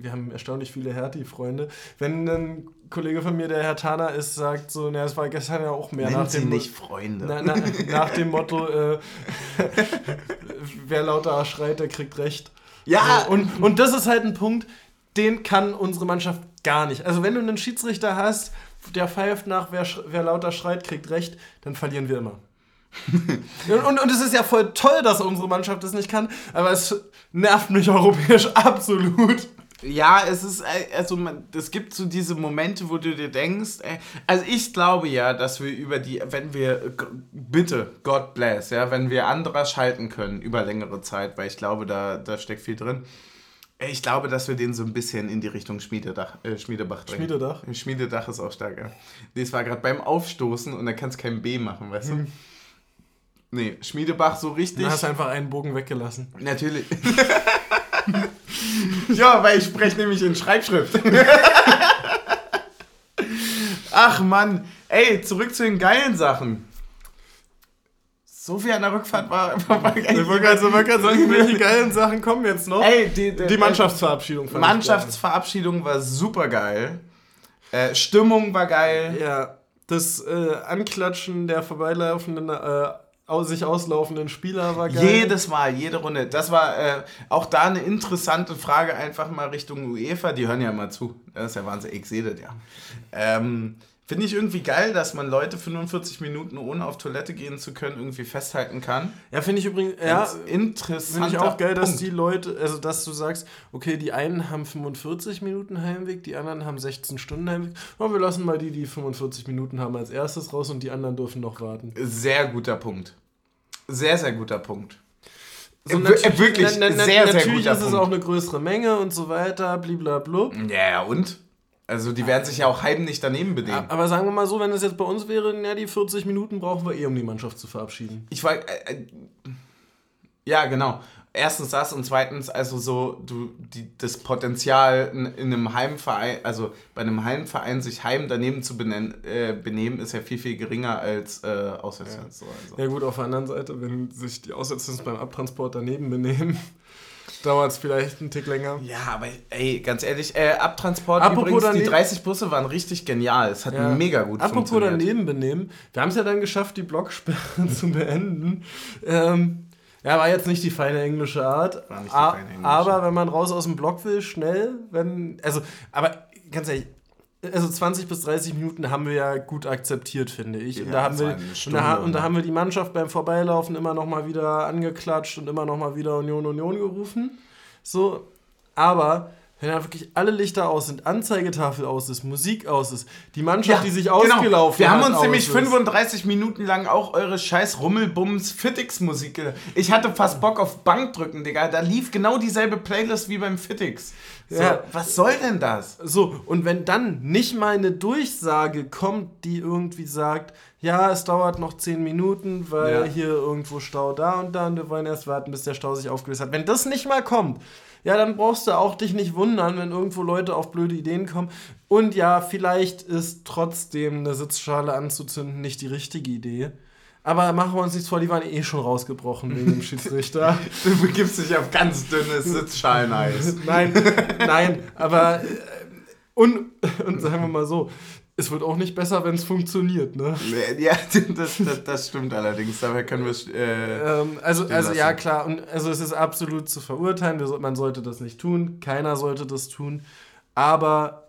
Wir haben erstaunlich viele Hertie-Freunde. Wenn ein Kollege von mir, der Herr Tana ist, sagt so, na, es war gestern ja auch mehr nach
Sie
dem,
nicht Freunde.
na, na, nach dem Motto, äh, wer lauter schreit, der kriegt recht.
Ja,
und, und das ist halt ein Punkt, den kann unsere Mannschaft gar nicht. Also wenn du einen Schiedsrichter hast, der pfeift nach, wer, wer lauter schreit, kriegt recht, dann verlieren wir immer. und, und, es ist ja voll toll, dass unsere Mannschaft das nicht kann, aber es nervt mich europäisch absolut.
Ja, es ist, äh, also man, es gibt so diese Momente, wo du dir denkst, äh, also ich glaube ja, dass wir über die, wenn wir, bitte, God bless, ja, wenn wir anderer schalten können über längere Zeit, weil ich glaube, da, da steckt viel drin. Äh, Ich glaube, dass wir den so ein bisschen in die Richtung Schmiededach, äh, Schmiedebach drängen.
Schmiededach?
Schmiededach ist auch stark, ja. Das war gerade beim Aufstoßen und da kannst du kein B machen, weißt du? Nee, Schmiedebach so richtig.
Du hast einfach einen Bogen weggelassen.
Natürlich. ja, weil ich spreche nämlich in Schreibschrift. Ach Mann, ey, zurück zu den geilen Sachen. So viel an der Rückfahrt war, war, war
Ich wollte gerade sagen, welche geilen Sachen kommen jetzt noch?
Ey, die, die,
Die Mannschaftsverabschiedung fand
Mannschaftsverabschiedung war super geil. Äh, Stimmung war geil.
Ja, das äh, Anklatschen der vorbeilaufenden, äh, sich auslaufenden Spieler war geil.
Jedes Mal, jede Runde. Das war äh, auch da eine interessante Frage, einfach mal Richtung UEFA. Die hören ja immer zu. Das ist ja Wahnsinn. Ich sehe das ja. Ähm, Finde ich irgendwie geil, dass man Leute 45 Minuten ohne auf Toilette gehen zu können irgendwie festhalten kann.
Ja, finde ich übrigens, ja,
interessant.
finde ich auch geil, dass die Leute, also dass du sagst, okay, die einen haben 45 Minuten Heimweg, die anderen haben 16 Stunden Heimweg. Und wir lassen mal die, die 45 Minuten haben, als erstes raus und die anderen dürfen noch warten.
Sehr guter Punkt. Sehr, sehr guter Punkt.
So,
Äh,
natürlich-
wirklich,
na- na- na-
sehr, sehr
Natürlich
guter
ist es
Punkt.
auch eine größere Menge und so weiter, blablabla.
Ja, und? Also die werden sich ja auch heimlich daneben benehmen.
Aber sagen wir mal so, wenn es jetzt bei uns wäre, ja, die 40 Minuten brauchen wir eh, um die Mannschaft zu verabschieden.
Ich war. Äh, äh, ja, genau. Erstens das und zweitens, also so, du, die, das Potenzial in, in einem Heimverein, also bei einem Heimverein sich heim daneben zu benennen, äh, benehmen, ist ja viel, viel geringer als äh, Auswärtsfans. So, also.
Ja gut, auf der anderen Seite, wenn sich die Aussetzungs beim Abtransport daneben benehmen, dauert es vielleicht einen Tick länger.
Ja, aber ey, ganz ehrlich, äh, Abtransport
Apropos
übrigens, die
daneben-
30 Busse waren richtig genial. Es hat
Ja.
mega gut
Apropos
funktioniert.
daneben benehmen, wir haben es ja dann geschafft, die Blocksperre zu beenden. Ähm, ja, war jetzt nicht die feine englische Art.
War nicht die feine englische.
Aber wenn man raus aus dem Block will, schnell, wenn. Also, aber ganz ehrlich. Also 20 bis 30 Minuten haben wir ja gut akzeptiert, finde ich. und,
Ja,
da haben wir, und, da, und da haben wir die Mannschaft beim Vorbeilaufen immer noch mal wieder angeklatscht und immer noch mal wieder Union, Union gerufen. So, aber wenn da wirklich alle Lichter aus sind, Anzeigetafel aus ist, Musik aus ist, die Mannschaft, die sich ausgelaufen
genau. Wir
hat,
haben uns nämlich
ist.
35 Minuten lang auch eure scheiß Rummelbums Fittix-Musik. ge- Ich hatte fast Bock auf Bankdrücken, Digga. Da lief genau dieselbe Playlist wie beim Fittix. So,
Ja.
Was soll denn das?
So, und wenn dann nicht mal eine Durchsage kommt, die irgendwie sagt, ja, es dauert noch 10 Minuten, weil
Ja.
hier irgendwo Stau da und da und wir wollen erst warten, bis der Stau sich aufgelöst hat. Wenn das nicht mal kommt, ja, dann brauchst du auch dich nicht wundern, wenn irgendwo Leute auf blöde Ideen kommen. Und ja, vielleicht ist trotzdem eine Sitzschale anzuzünden nicht die richtige Idee. Aber machen wir uns nichts vor, die waren eh schon rausgebrochen wegen dem Schiedsrichter.
Du begibst dich auf ganz dünnes Sitzschaleneis.
Nein, nein, aber äh, und, und sagen wir mal so, es wird auch nicht besser, wenn es funktioniert, ne?
ja, das, das, das stimmt allerdings. Dabei können wir. Äh,
Ähm, also, also ja, klar, und also es ist absolut zu verurteilen, wir, man sollte das nicht tun, keiner sollte das tun, aber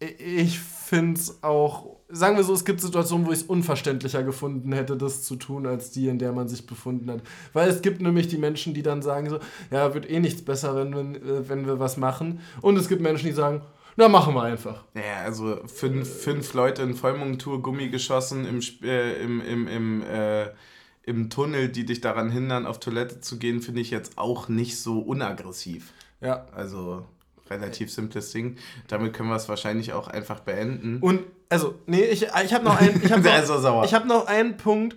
ich finde es auch, sagen wir so, es gibt Situationen, wo ich es unverständlicher gefunden hätte, das zu tun, als die, in der man sich befunden hat. Weil es gibt nämlich die Menschen, die dann sagen so, ja, wird eh nichts besser, wenn, wir- äh, wenn wir was machen. Und es gibt Menschen, die sagen, na, machen wir einfach.
ja, also fünf, fünf Leute in Vollmontur, Gummi geschossen im, äh, im, im, im, äh, im Tunnel, die dich daran hindern, auf Toilette zu gehen, finde ich jetzt auch nicht so unaggressiv.
Ja,
Also. relativ simples Ding. Damit können wir es wahrscheinlich auch einfach beenden.
Und, also, nee, ich, ich habe noch, ein, ich hab noch,
so
ich hab noch einen Punkt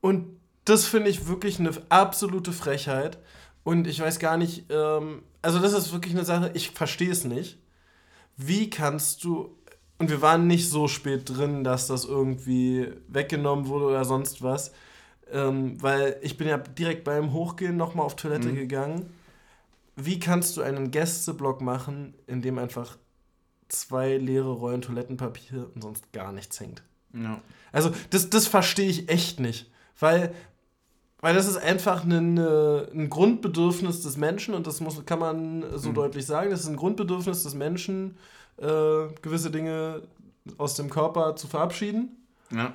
und das finde ich wirklich eine absolute Frechheit. Und ich weiß gar nicht, ähm, also das ist wirklich eine Sache, ich verstehe es nicht. Wie kannst du, und wir waren nicht so spät drin, dass das irgendwie weggenommen wurde oder sonst was, ähm, weil ich bin ja direkt beim Hochgehen nochmal auf Toilette gegangen. Wie kannst du einen Gästeblock machen, in dem einfach zwei leere Rollen Toilettenpapier und sonst gar nichts hängt?
Ja.
Also, das, das verstehe ich echt nicht. Weil, weil das ist einfach ein, ein Grundbedürfnis des Menschen und das muss, kann man so deutlich sagen. Das ist ein Grundbedürfnis des Menschen, äh, gewisse Dinge aus dem Körper zu verabschieden.
Ja.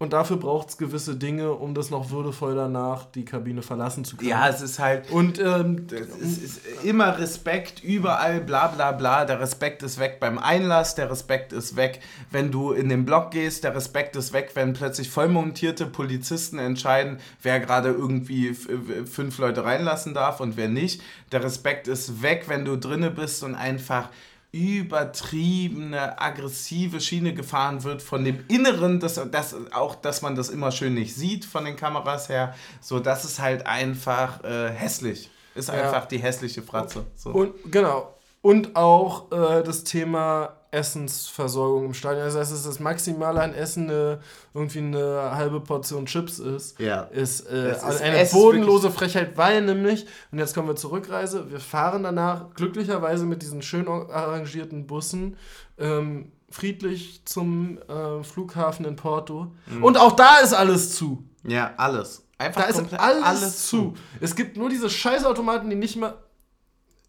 Und dafür braucht es gewisse Dinge, um das noch würdevoll danach die Kabine verlassen zu können.
ja, es ist halt.
Und ähm,
Es ist immer Respekt, überall, bla bla bla. Der Respekt ist weg beim Einlass, der Respekt ist weg, wenn du in den Block gehst, der Respekt ist weg, wenn plötzlich vollmontierte Polizisten entscheiden, wer gerade irgendwie fünf Leute reinlassen darf und wer nicht. Der Respekt ist weg, wenn du drinne bist und einfach übertriebene, aggressive Schiene gefahren wird von dem Inneren, das, das, auch, dass man das immer schön nicht sieht von den Kameras her. So, das ist halt einfach äh, hässlich. Ist
Ja.
einfach die hässliche Fratze. So.
Und genau. Und auch äh, das Thema Essensversorgung im Stadion. Also, dass es das Maximale an Essen eine, irgendwie eine halbe Portion Chips ist,
Ja.
ist, äh,
Das ist-
eine bodenlose Frechheit, weil nämlich, und jetzt kommen wir zur Rückreise, wir fahren danach glücklicherweise mit diesen schön arrangierten Bussen ähm, friedlich zum äh, Flughafen in Porto.
Mhm.
Und auch da ist alles zu.
Ja, alles. Einfach
Da ist
komplett
alles, zu. Es gibt nur diese Scheißautomaten, die nicht mal.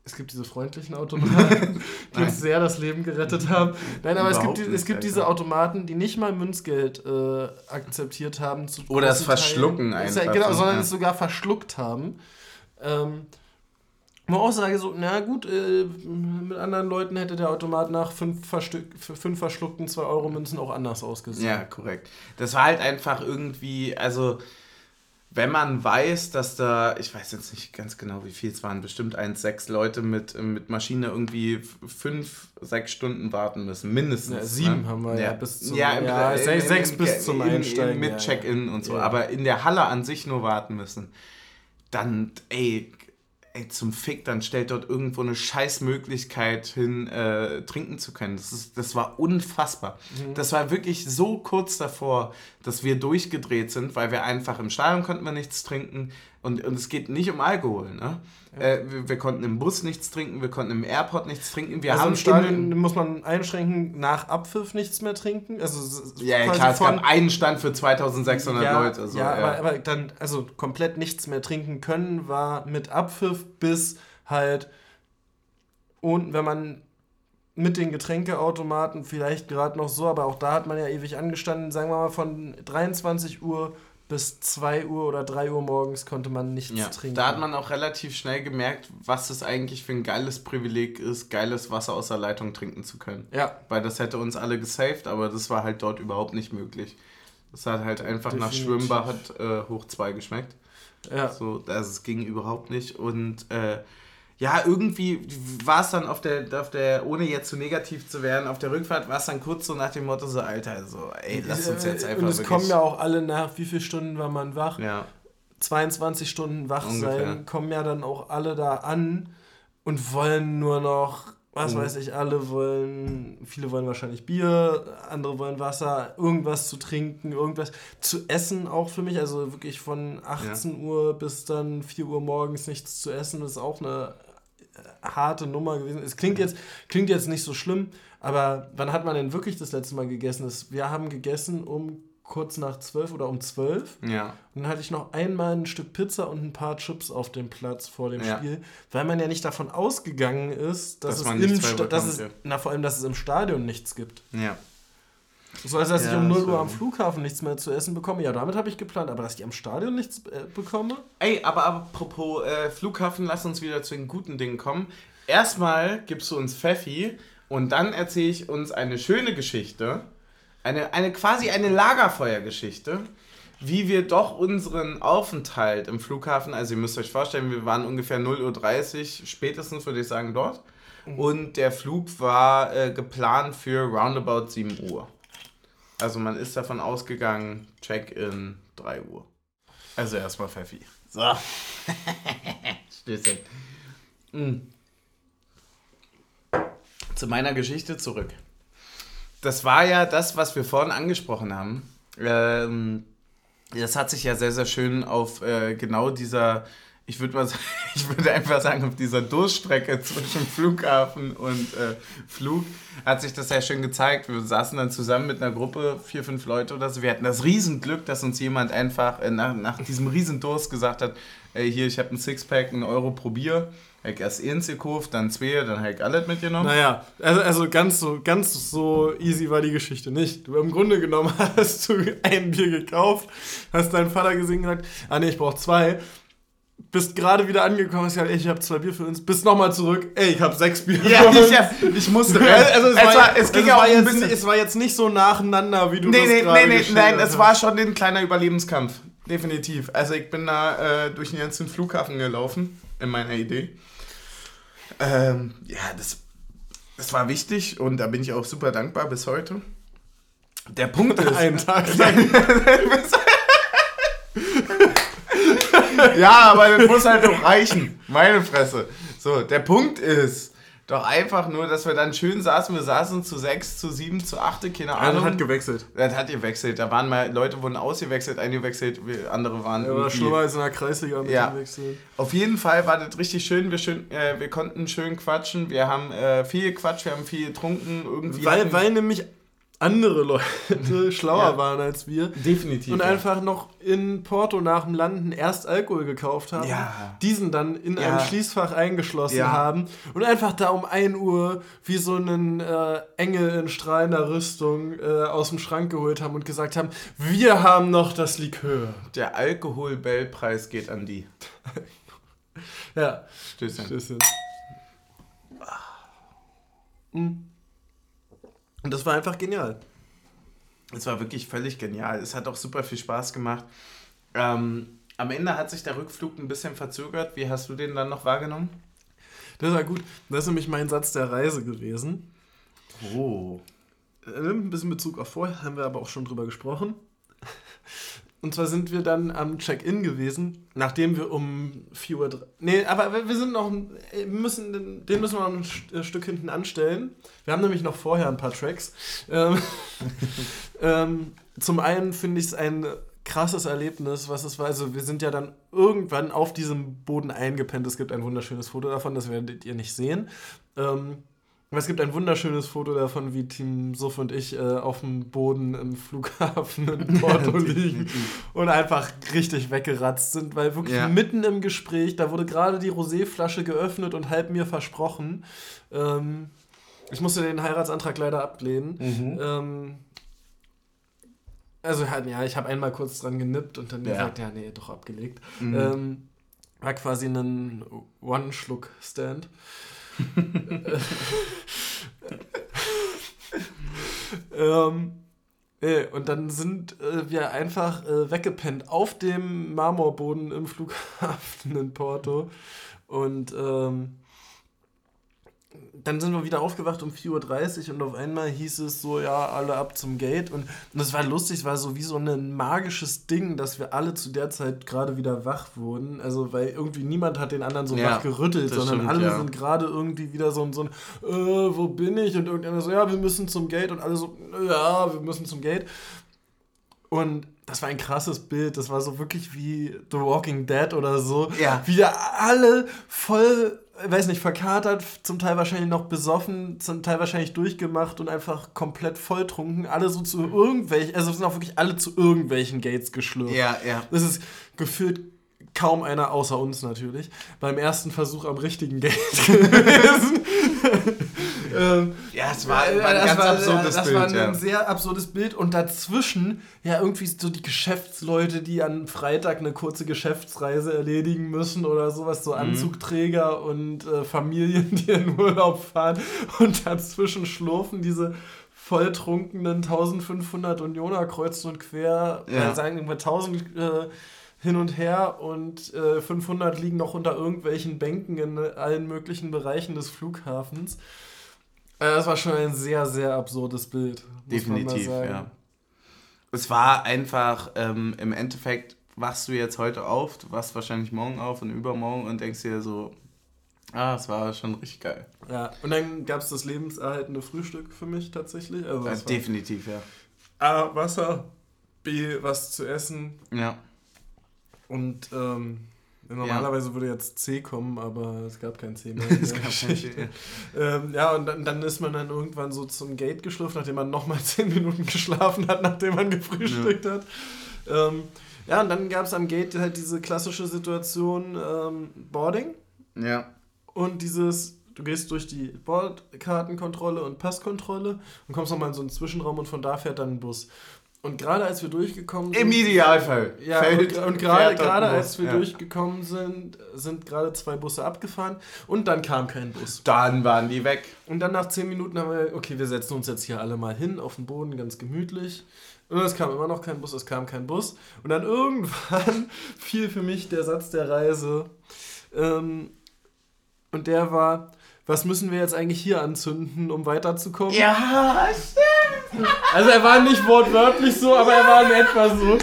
Es gibt diese freundlichen Automaten, die uns sehr das Leben gerettet haben. Nein, aber es gibt, die, es gibt diese. Automaten, die nicht mal Münzgeld äh, akzeptiert haben. Zu
Oder es verschlucken
Teilen.
Einfach,
Genau, sondern
Ja.
es sogar verschluckt haben. Ähm, wo man auch sage, so, na gut, äh, mit anderen Leuten hätte der Automat nach fünf, Verstück, fünf verschluckten 2-Euro-Münzen auch anders ausgesehen.
Ja, korrekt. Das war halt einfach irgendwie, also wenn man weiß, dass da, ich weiß jetzt nicht ganz genau, wie viel es waren, bestimmt eins, sechs Leute mit, mit Maschine irgendwie fünf, sechs Stunden warten müssen, mindestens.
Ja, sieben
ne?
haben wir ja bis zum-
ja,
ja,
im,
sechs-
im,
sechs bis zum
im,
Einsteigen,
mit
ja, ja.
Check-in und so,
Ja.
aber in der Halle an sich nur warten müssen. Dann, ey, ey, zum Fick, dann stellt dort irgendwo eine Scheißmöglichkeit hin, äh, trinken zu können. Das, ist, das war unfassbar.
Mhm.
Das war wirklich so kurz davor, dass wir durchgedreht sind, weil wir einfach im Stadion konnten wir nichts trinken. Und, und es geht nicht um Alkohol, ne? Äh, wir, wir konnten im Bus nichts trinken, wir konnten im Airport nichts trinken. Wir
also
haben
im Stadion muss man einschränken, nach Abpfiff nichts mehr trinken. Also
ja, ja, klar, es gab einen Stand für 2600
ja,
Leute. So,
ja, Aber, aber dann, also komplett nichts mehr trinken können, war mit Abpfiff bis halt und wenn man mit den Getränkeautomaten vielleicht gerade noch so, aber auch da hat man ja ewig angestanden, sagen wir mal von 23 Uhr bis 2 Uhr oder 3 Uhr morgens konnte man nichts
Ja,
trinken.
da hat man auch relativ schnell gemerkt, was es eigentlich für ein geiles Privileg ist, geiles Wasser aus der Leitung trinken zu können.
ja,
Weil das hätte uns alle gesaved, aber das war halt dort überhaupt nicht möglich. Das hat halt einfach nach
Definitiv.
Schwimmbad äh, hoch 2 geschmeckt.
ja.
So, also es ging überhaupt nicht. Und äh, ja, irgendwie war es dann auf der, auf der, ohne jetzt zu negativ zu werden, auf der Rückfahrt war es dann kurz so nach dem Motto so, Alter, so, ey, lass uns jetzt einfach
Äh, Und es kommen ja auch alle nach, wie viele Stunden war man wach?
ja,
22 Stunden wach
Ungefähr.
sein, kommen ja dann auch alle da an und wollen nur noch, was
Mhm.
weiß ich, alle wollen, viele wollen wahrscheinlich Bier, andere wollen Wasser, irgendwas zu trinken, irgendwas zu essen auch für mich. Also wirklich von 18 Uhr bis dann 4 Uhr morgens nichts zu essen, ist auch eine äh, harte Nummer gewesen. Es klingt jetzt, klingt jetzt nicht so schlimm, aber wann hat man denn wirklich das letzte Mal gegessen? Das- Wir haben gegessen um kurz nach 12 oder um 12.
ja.
Und dann hatte ich noch einmal ein Stück Pizza und ein paar Chips auf dem Platz vor dem
Ja.
Spiel, weil man ja nicht davon ausgegangen ist, dass,
Dass
es im Sta- dass es, na vor allem, dass es im Stadion nichts gibt.
Ja.
So als dass ich
Ja,
um 0
das
Uhr am Flughafen nichts mehr zu essen bekomme. Ja, damit habe ich geplant, aber dass ich am Stadion nichts äh, bekomme?
Ey, aber apropos äh, Flughafen, lass uns wieder zu den guten Dingen kommen. Erstmal gibst du uns Pfeffi und dann erzähle ich uns eine schöne Geschichte. Eine, eine quasi eine Lagerfeuergeschichte. wie wir doch unseren Aufenthalt im Flughafen, also ihr müsst euch vorstellen, wir waren ungefähr 0.30 Uhr, spätestens würde ich sagen dort. Und der Flug war äh, geplant für roundabout 7 Uhr. Also man ist davon ausgegangen, Check-in 3 Uhr. Also erstmal Pfeffi. So. Stößchen. Mm. Zu meiner Geschichte zurück. Das war ja das, was wir vorhin angesprochen haben. Ähm, das hat sich ja sehr, sehr schön auf äh, genau dieser, ich würde mal sagen, ich würde einfach sagen, auf dieser Durststrecke zwischen Flughafen und äh, Flug hat sich das sehr schön gezeigt. Wir saßen dann zusammen mit einer Gruppe, vier, fünf Leute oder so. Wir hatten das Riesenglück, dass uns jemand einfach äh, nach, nach diesem Riesendurst gesagt hat, ey, hier, ich habe ein Sixpack, einen Euro probier. Ich erst eins gekauft, dann zwei, dann habe ich alles mitgenommen.
Naja, also, also ganz, so, ganz so easy war die Geschichte nicht. Du im Grunde genommen hast du ein Bier gekauft, hast deinen Vater gesehen und gesagt, ah nee, ich brauche zwei. Bist gerade wieder angekommen, hast gesagt, ey, ich habe zwei Bier für uns. Bist nochmal zurück, ey, ich habe sechs Bier für
Ja,
uns.
ich, ja, ich musste.
Also es, war,
war, es ging
also es
auch
war jetzt,
bisschen.
Es war jetzt nicht so nacheinander, wie du
Nee,
das
nee,
gerade
nee, nee, nein, es war schon ein kleiner Überlebenskampf. Definitiv. Also ich bin da äh, durch den ganzen Flughafen gelaufen, in meiner Idee. Ähm, ja, das, das war wichtig und da bin ich auch super dankbar bis heute. Der Punkt ist.
Einen Tag lang.
ja, aber das muss halt doch reichen. Meine Fresse. So, der Punkt ist doch einfach nur, dass wir dann schön saßen. Wir saßen zu sechs, zu sieben, zu achte, keine Ahnung.
hat gewechselt.
Das hat gewechselt. Da waren mal Leute wurden ausgewechselt, eingewechselt, andere waren
Er war schlimmer als in der Kreisliga mit
Ja. Auf jeden Fall war das richtig schön. Wir, schön, äh, wir konnten schön quatschen. Wir haben äh, viel gequatscht, wir haben viel getrunken. Irgendwie
Weil, weil nämlich andere Leute schlauer
Ja.
waren als wir.
definitiv
Und
ja.
einfach noch in Porto nach dem Landen erst Alkohol gekauft haben,
Ja.
diesen dann in
Ja.
ein Schließfach eingeschlossen haben und einfach da um 1 Uhr wie so einen äh, Engel in strahlender Rüstung äh, aus dem Schrank geholt haben und gesagt haben, wir haben noch das Likör.
der Alkohol-Bellpreis geht an die.
Ja,
Stößchen.
Stößchen. Mhm. Und das war einfach genial.
Es war wirklich völlig genial. Es hat auch super viel Spaß gemacht. Ähm, am Ende hat sich der Rückflug ein bisschen verzögert. Wie hast du den dann noch wahrgenommen?
Das war gut. Das ist nämlich mein Satz der Reise gewesen.
Oh.
Äh, Ein bisschen Bezug auf vorher, haben wir aber auch schon drüber gesprochen. Und zwar sind wir dann am Check-in gewesen, nachdem wir um 4 Uhr. Nee, aber wir sind noch. äh, Müssen, den- müssen wir noch ein äh, Stück hinten anstellen. Wir haben nämlich noch vorher ein paar Tracks. Ähm, ähm, zum einen finde ich es ein krasses Erlebnis, was es war. Also, wir sind ja dann irgendwann auf diesem Boden eingepennt. Es gibt ein wunderschönes Foto davon, das werdet ihr nicht sehen. Ähm, es gibt ein wunderschönes Foto davon, wie Team Suff und ich äh, auf dem Boden im Flughafen in Porto liegen und einfach richtig weggeratzt sind, weil wirklich
Ja.
mitten im Gespräch, da wurde gerade die Roséflasche geöffnet und halb mir versprochen. Ähm, ich musste den Heiratsantrag leider ablehnen.
Mhm.
Ähm, also halt, ja, ich habe einmal kurz dran genippt und dann
Ja.
gesagt, ja, nee, doch abgelegt.
Mhm.
Ähm, war quasi ein One-Schluck-Stand. Ähm, äh, und dann sind äh, wir einfach äh, weggepennt auf dem Marmorboden im Flughafen in Porto. Und ähm, dann sind wir wieder aufgewacht um 4.30 Uhr und auf einmal hieß es so, ja, alle ab zum Gate. Und, und das war lustig, es war so wie so ein magisches Ding, dass wir alle zu der Zeit gerade wieder wach wurden. Also, weil irgendwie niemand hat den anderen so
Ja,
wach gerüttelt, sondern
stimmt,
alle
ja.
sind gerade irgendwie wieder so ein, so ein äh, wo bin ich? Und irgendjemand so, ja, wir müssen zum Gate. Und alle so, ja, wir müssen zum Gate. Und das war ein krasses Bild. Das war so wirklich wie The Walking Dead oder so.
Ja.
Wie da alle voll, weiß nicht, verkatert, zum Teil wahrscheinlich noch besoffen, zum Teil wahrscheinlich durchgemacht und einfach komplett volltrunken. Alle so zu irgendwelchen, also sind auch wirklich alle zu irgendwelchen Gates geschlürft.
Ja, ja.
Das ist gefühlt kaum einer außer uns natürlich. Beim ersten Versuch am richtigen Gate gewesen. ähm,
Ja, es war, war ein
das
ganz
war,
absurdes
das
Bild.
war ein
ja.
sehr absurdes Bild und dazwischen ja irgendwie so die Geschäftsleute, die an Freitag eine kurze Geschäftsreise erledigen müssen oder sowas,
Mhm.
so Anzugträger und äh, Familien, die in Urlaub fahren und dazwischen schlurfen diese volltrunkenen 1500 Unioner kreuz und quer,
ja.
sagen wir 1000 äh, hin und her und äh, 500 liegen noch unter irgendwelchen Bänken in allen möglichen Bereichen des Flughafens. Äh, das war schon ein sehr, sehr absurdes Bild.
Definitiv, ja. Es war einfach, ähm, im Endeffekt wachst du jetzt heute auf, du wachst wahrscheinlich morgen auf und übermorgen und denkst dir so, ah, es war schon richtig geil.
Ja, und dann gab es das lebenserhaltende Frühstück für mich tatsächlich. Also
Äh,
es war
definitiv, ja.
A, Wasser, B, was zu essen
Ja.
Und ähm, normalerweise würde jetzt C kommen, aber es gab kein C mehr.
Es gab kein C,
ähm, ja, und dann, dann ist man dann irgendwann so zum Gate geschlürft, nachdem man nochmal 10 Minuten geschlafen hat, nachdem man gefrühstückt hat. Ähm, ja, und dann gab es am Gate halt diese klassische Situation ähm, Boarding.
Ja.
Und dieses, du gehst durch die Bordkartenkontrolle und Passkontrolle und kommst nochmal in so einen Zwischenraum und von da fährt dann ein Bus. Und gerade als wir durchgekommen sind.
Im Idealfall.
Ja,
fällt-
und, und gerade, gerade als wir
Ja.
durchgekommen sind, sind gerade zwei Busse abgefahren und dann kam kein Bus.
Dann waren die weg.
Und dann nach zehn Minuten haben wir, okay, wir setzen uns jetzt hier alle mal hin auf den Boden, ganz gemütlich. Und es kam immer noch kein Bus, es kam kein Bus. Und dann irgendwann fiel für mich der Satz der Reise. Ähm, und der war, was müssen wir jetzt eigentlich hier anzünden, um weiterzukommen?
Ja, stimmt.
Also er war nicht wortwörtlich so, aber er war in etwa so. Und,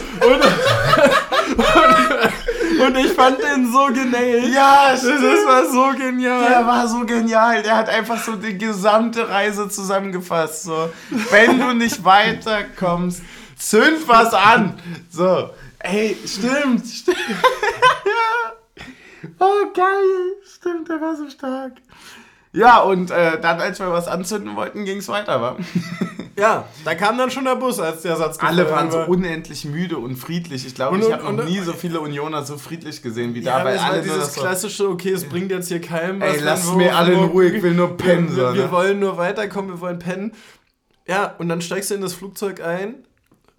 und, und ich fand den so genäht.
Ja,
Das,
stimmt.
das war so genial.
Der war so genial. Der hat einfach so die gesamte Reise zusammengefasst. So, wenn du nicht weiterkommst, zünd was an. So, ey, stimmt, stimmt. oh, geil. Stimmt, der war so stark. Ja, und äh, dann, als wir was anzünden wollten, ging es weiter, wa?
Ja, da kam dann schon der Bus, als der Satz
Alle waren so unendlich müde und friedlich. Ich glaube,
Und-
ich habe noch nie so viele Unioner so friedlich gesehen wie
Ja,
da, weil alle
dieses
so,
klassische, okay, es bringt jetzt hier keinem was.
Ey, lasst mir alle in Ruhe, ich will nur pennen.
Wir, wir wollen nur weiterkommen, wir wollen pennen. Ja, und dann steigst du in das Flugzeug ein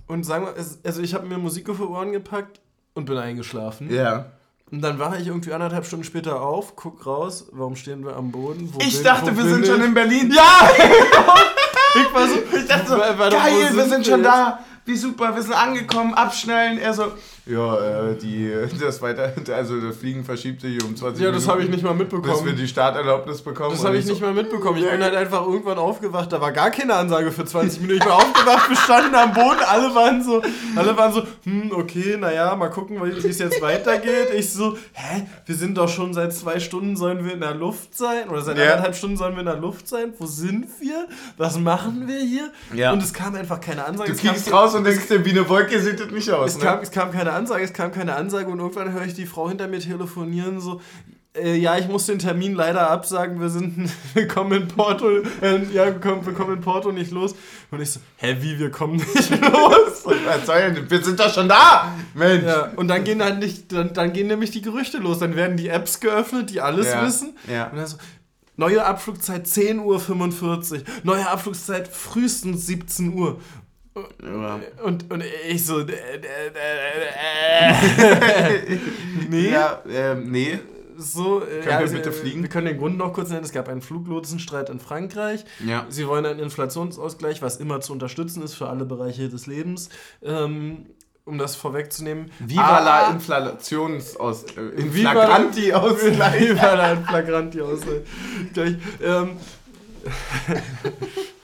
und sagen wir, also ich habe mir Musik auf die Ohren gepackt und bin eingeschlafen.
Ja.
Und dann wache ich irgendwie anderthalb Stunden später auf, guck raus, warum stehen wir am Boden? Wo
Ich
bin-
dachte, wir sind
ich?
schon in Berlin.
Ja! ich war so,
Ich dachte so, geil, wir
sind
sind schon da. Wie super, wir sind angekommen, abschnellen. Er so, ja, äh, die, das weiter, also das Fliegen verschiebt sich um 20
ja, das habe ich nicht mal
Bis wir
mitbekommen.
die Starterlaubnis bekommen.
Das habe ich
so,
nicht mal mitbekommen. Ich bin halt einfach irgendwann aufgewacht, da war gar keine Ansage für 20 Minuten. Ich bin aufgewacht, wir standen am Boden, alle waren so, alle waren so, hm, okay, naja, mal gucken, wie es jetzt weitergeht. Ich so, hä, wir sind doch schon seit zwei Stunden sollen wir in der Luft sein? Oder seit
Ja.
anderthalb Stunden sollen wir in der Luft sein? Wo sind wir? Was machen wir hier?
Ja.
Und es kam einfach keine Ansage.
Du
Es kam-
raus und denkst dir, wie eine Wolke sieht das nicht aus.
es
ne?
kam, es kam keine Ansage, es kam keine Ansage und irgendwann höre ich die Frau hinter mir telefonieren, so, äh, ja, ich muss den Termin leider absagen, wir sind, wir kommen in Porto, äh, ja, wir kommen, wir kommen in Porto nicht los. Und ich so, hä, wie, wir kommen nicht los?
Was soll denn? Wir sind doch schon da! Mensch!
Ja, und dann gehen halt nicht, dann, dann gehen nämlich die Gerüchte los, dann werden die Apps geöffnet, die alles
Ja,
wissen.
ja.
Und dann so, neue Abflugzeit 10.45 Uhr, neue Abflugzeit frühestens 17 Uhr.
Ja.
Und, und ich so, äh, äh, äh, äh, nee,
Ja, ähm, nee.
so. Äh,
Können wir
also,
bitte
äh,
fliegen?
Wir können den Grund noch kurz nennen. Es gab einen Fluglotsenstreit in Frankreich.
Ja.
Sie wollen einen Inflationsausgleich, was immer zu unterstützen ist für alle Bereiche des Lebens. Ähm, um das vorwegzunehmen.
Viva la
Ah,
Inflationsaus... Äh, Inflagranti-Ausgleich.
Viva la Flagranti Ausgleich. Gleich, ähm,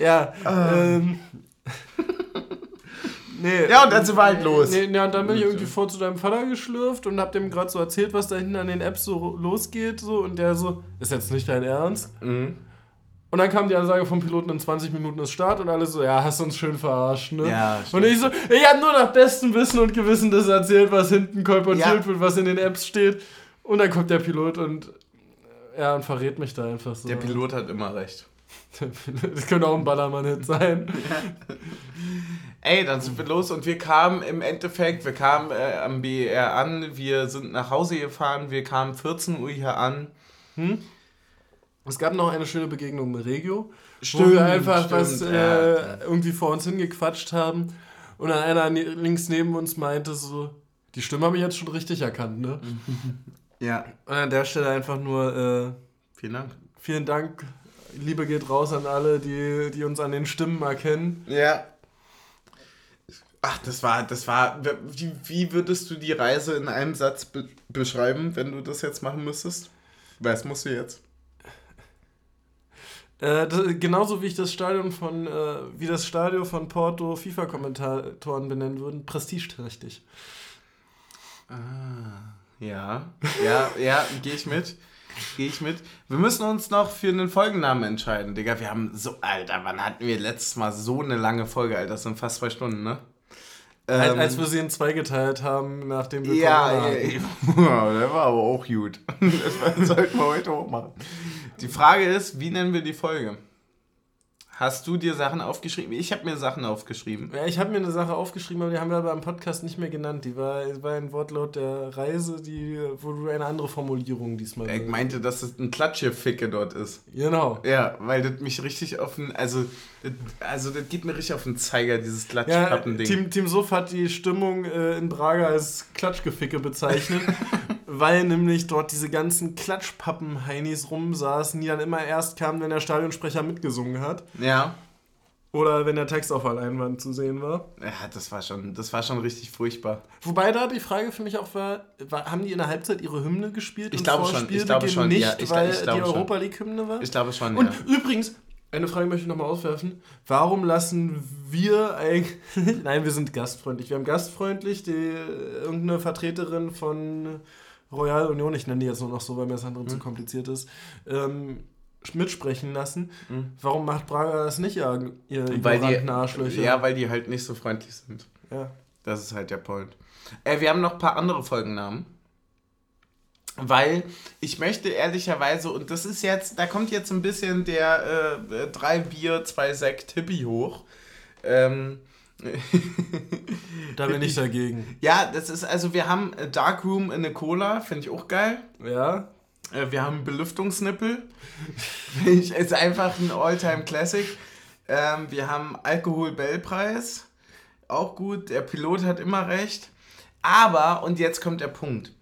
ja, ähm, nee,
Ja, und dann sind wir halt los.
Nee, nee, und dann bin ich irgendwie vor zu deinem Vater geschlürft und hab dem gerade so erzählt, was da hinten an den Apps so losgeht. So, und der so, ist jetzt nicht dein Ernst?
Mhm.
Und dann kam die Ansage vom Piloten, in 20 Minuten ist Start und alle so, ja, hast uns schön verarscht, ne?
Ja,
und ich so, ich hab nur nach bestem Wissen und Gewissen das erzählt, was hinten kolportiert
Ja.
wird, was in den Apps steht. Und dann kommt der Pilot und, ja, und verrät mich da einfach so.
Der Pilot hat immer recht.
Das könnte auch ein Ballermann-Hit sein.
Ey, dann sind wir los und wir kamen im Endeffekt, wir kamen äh, am BER an, wir sind nach Hause gefahren, wir kamen 14 Uhr hier an.
Es gab noch eine schöne Begegnung mit Regio, wo
Stimmt,
wir einfach
stimmt,
was
ja.
äh, irgendwie vor uns hingequatscht haben und dann einer ne- links neben uns meinte so, die Stimme habe ich jetzt schon richtig erkannt, ne?
Ja,
Und an der Stelle einfach nur äh,
vielen Dank.
vielen Dank, Liebe geht raus an alle, die, die uns an den Stimmen erkennen.
Ja. Ach, das war, das war, wie, wie würdest du die Reise in einem Satz be beschreiben, wenn du das jetzt machen müsstest? Was musst du jetzt?
Äh, das, genauso wie ich das Stadion von, äh, wie das Stadion von Porto FIFA-Kommentatoren benennen würden, prestigeträchtig.
Ah, ja, ja, ja, gehe ich mit. Gehe ich mit. Wir müssen uns noch für einen Folgennamen entscheiden, Digga. Wir haben so, Alter, wann hatten wir letztes Mal so eine lange Folge, Alter? Das sind fast zwei Stunden, ne?
Als, ähm, als wir sie in zwei geteilt haben, nachdem wir
Ja, ja, ja, der war aber auch gut. Das sollten wir heute auch machen. Die Frage ist, wie nennen wir die Folge? Hast du dir Sachen aufgeschrieben? Ich habe mir Sachen aufgeschrieben.
Ja, ich habe mir eine Sache aufgeschrieben, aber die haben wir aber im Podcast nicht mehr genannt. Die war, war ein Wortlaut der Reise, die, wo du eine andere Formulierung diesmal.
Ich meinte, dass es ein Klatsche-Ficke dort ist.
Genau.
Ja, weil das mich richtig auf den, also, das, also das geht mir richtig auf den Zeiger, dieses Klatschpappen-Ding.
Ja, Team, Team Suff hat die Stimmung äh, in Braga als Klatschgeficke bezeichnet. weil nämlich dort diese ganzen Klatschpappen-Heinis rumsaßen, die dann immer erst kamen, wenn der Stadionsprecher mitgesungen hat.
Ja.
Oder wenn der Text auf der Leinwand zu sehen war.
Ja, das war schon, das war schon richtig furchtbar.
Wobei da die Frage für mich auch war, war haben die in der Halbzeit ihre Hymne gespielt?
Ich glaube schon, ich glaube schon.
Nicht,
ja, ich,
weil
ich
die Europa League-Hymne war?
Ich glaube schon,
Und
ja.
übrigens, eine Frage möchte ich nochmal auswerfen. Warum lassen wir eigentlich... Nein, wir sind gastfreundlich. Wir haben gastfreundlich die, irgendeine Vertreterin von Royal Union, ich nenne die jetzt nur noch so, weil mir das andere mhm. zu kompliziert ist, ähm, mitsprechen lassen. Mhm. Warum macht Braga das nicht, ihr, ihr
weil die, Arschlöcher? Ja, weil die halt nicht so freundlich sind.
Ja.
Das ist halt der Point. Äh, wir haben noch ein paar andere Folgennamen. Weil ich möchte ehrlicherweise, und das ist jetzt, da kommt jetzt ein bisschen der äh, drei Bier, zwei Sekt Hippie hoch. Ähm,
da bin ich dagegen.
Ja, das ist, also wir haben Darkroom in eine Cola, finde ich auch geil.
Ja.
Äh, wir haben Belüftungsnippel. Ist einfach ein Alltime classic ähm, wir haben Alkohol-Bellpreis. Auch gut. Der Pilot hat immer recht. Aber, und jetzt kommt der Punkt.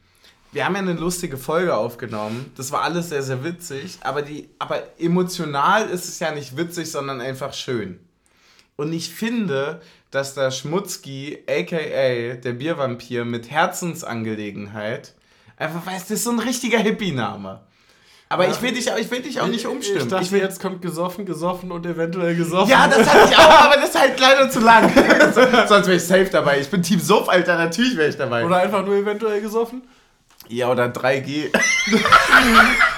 Wir haben ja eine lustige Folge aufgenommen. Das war alles sehr, sehr witzig. Aber, die, aber emotional ist es ja nicht witzig, sondern einfach schön. Und ich finde, dass der Schmutzki, aka der Biervampir, mit Herzensangelegenheit Einfach, weil es ist so ein richtiger Hippie-Name. Aber ja. ich, will dich, ich will dich auch nicht umstimmen.
Ich dachte,
ich will,
jetzt kommt gesoffen, gesoffen und eventuell gesoffen.
Ja, das hatte ich auch, aber das ist halt leider zu lang. Sonst wäre ich safe dabei. Ich bin Team Suff, Alter, natürlich wäre ich dabei.
Oder einfach nur eventuell gesoffen?
Ja, oder 3G.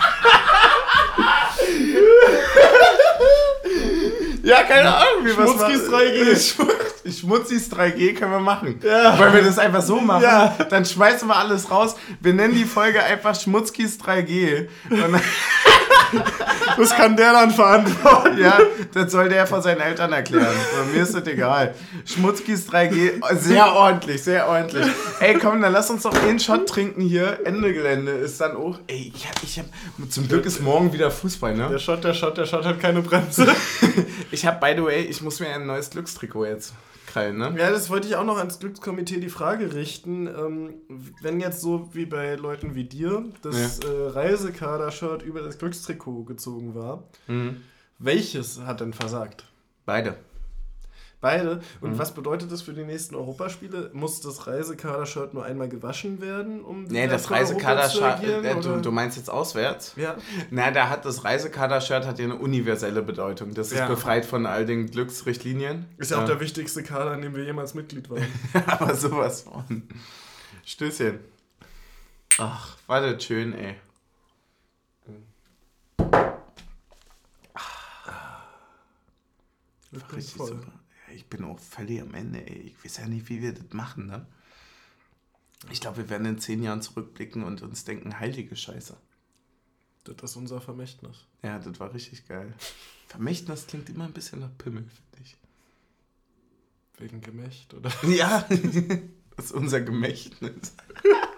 ja, keine Ahnung, wie was
Schmutzkis 3G.
Schmutzis 3G können wir machen. Ja. Weil wir das einfach so machen. Ja. Dann schmeißen wir alles raus. Wir nennen die Folge einfach Schmutzkis 3G.
das kann der dann verantworten.
Ja, das soll der von seinen Eltern erklären. mir ist das egal. Schmutzkis 3G, sehr ordentlich, sehr ordentlich. Ey, komm, dann lass uns doch einen Shot trinken hier. Ende Gelände ist dann auch. Ey, ich hab, ich hab, zum Glück ist morgen wieder Fußball, ne?
Der Shot, der Shot, der Shot hat keine Bremse.
ich hab, by the way, ich muss mir ein neues Glückstrikot jetzt krallen, ne?
Ja, das wollte ich auch noch ans Glückskomitee die Frage richten. Ähm, wenn jetzt so wie bei Leuten wie dir das ja. äh, Reisekader-Shirt über das Glückstrikot gezogen war, mhm. welches hat denn versagt?
Beide.
Beide. Und mhm. was bedeutet das für die nächsten Europaspiele? Muss das Reisekader-Shirt nur einmal gewaschen werden, um
Nee, das Reisekader-Shirt, äh, du, du, meinst jetzt auswärts?
Ja.
Na, da hat das Reisekader-Shirt hat ja eine universelle Bedeutung. Das ist ja. befreit von all den Glücksrichtlinien.
Ist ja, ja auch der wichtigste Kader, in dem wir jemals Mitglied waren.
Aber sowas von. Stößchen. Ach, war das schön, ey. Richtig super ich bin auch völlig am Ende, ey. Ich weiß ja nicht, wie wir das machen, ne? Ich glaube, wir werden in zehn Jahren zurückblicken und uns denken, heilige Scheiße.
Das ist unser Vermächtnis.
Ja, das war richtig geil. Vermächtnis klingt immer ein bisschen nach Pimmel, finde ich.
Wegen Gemächt, oder?
Ja, das ist unser Gemächtnis.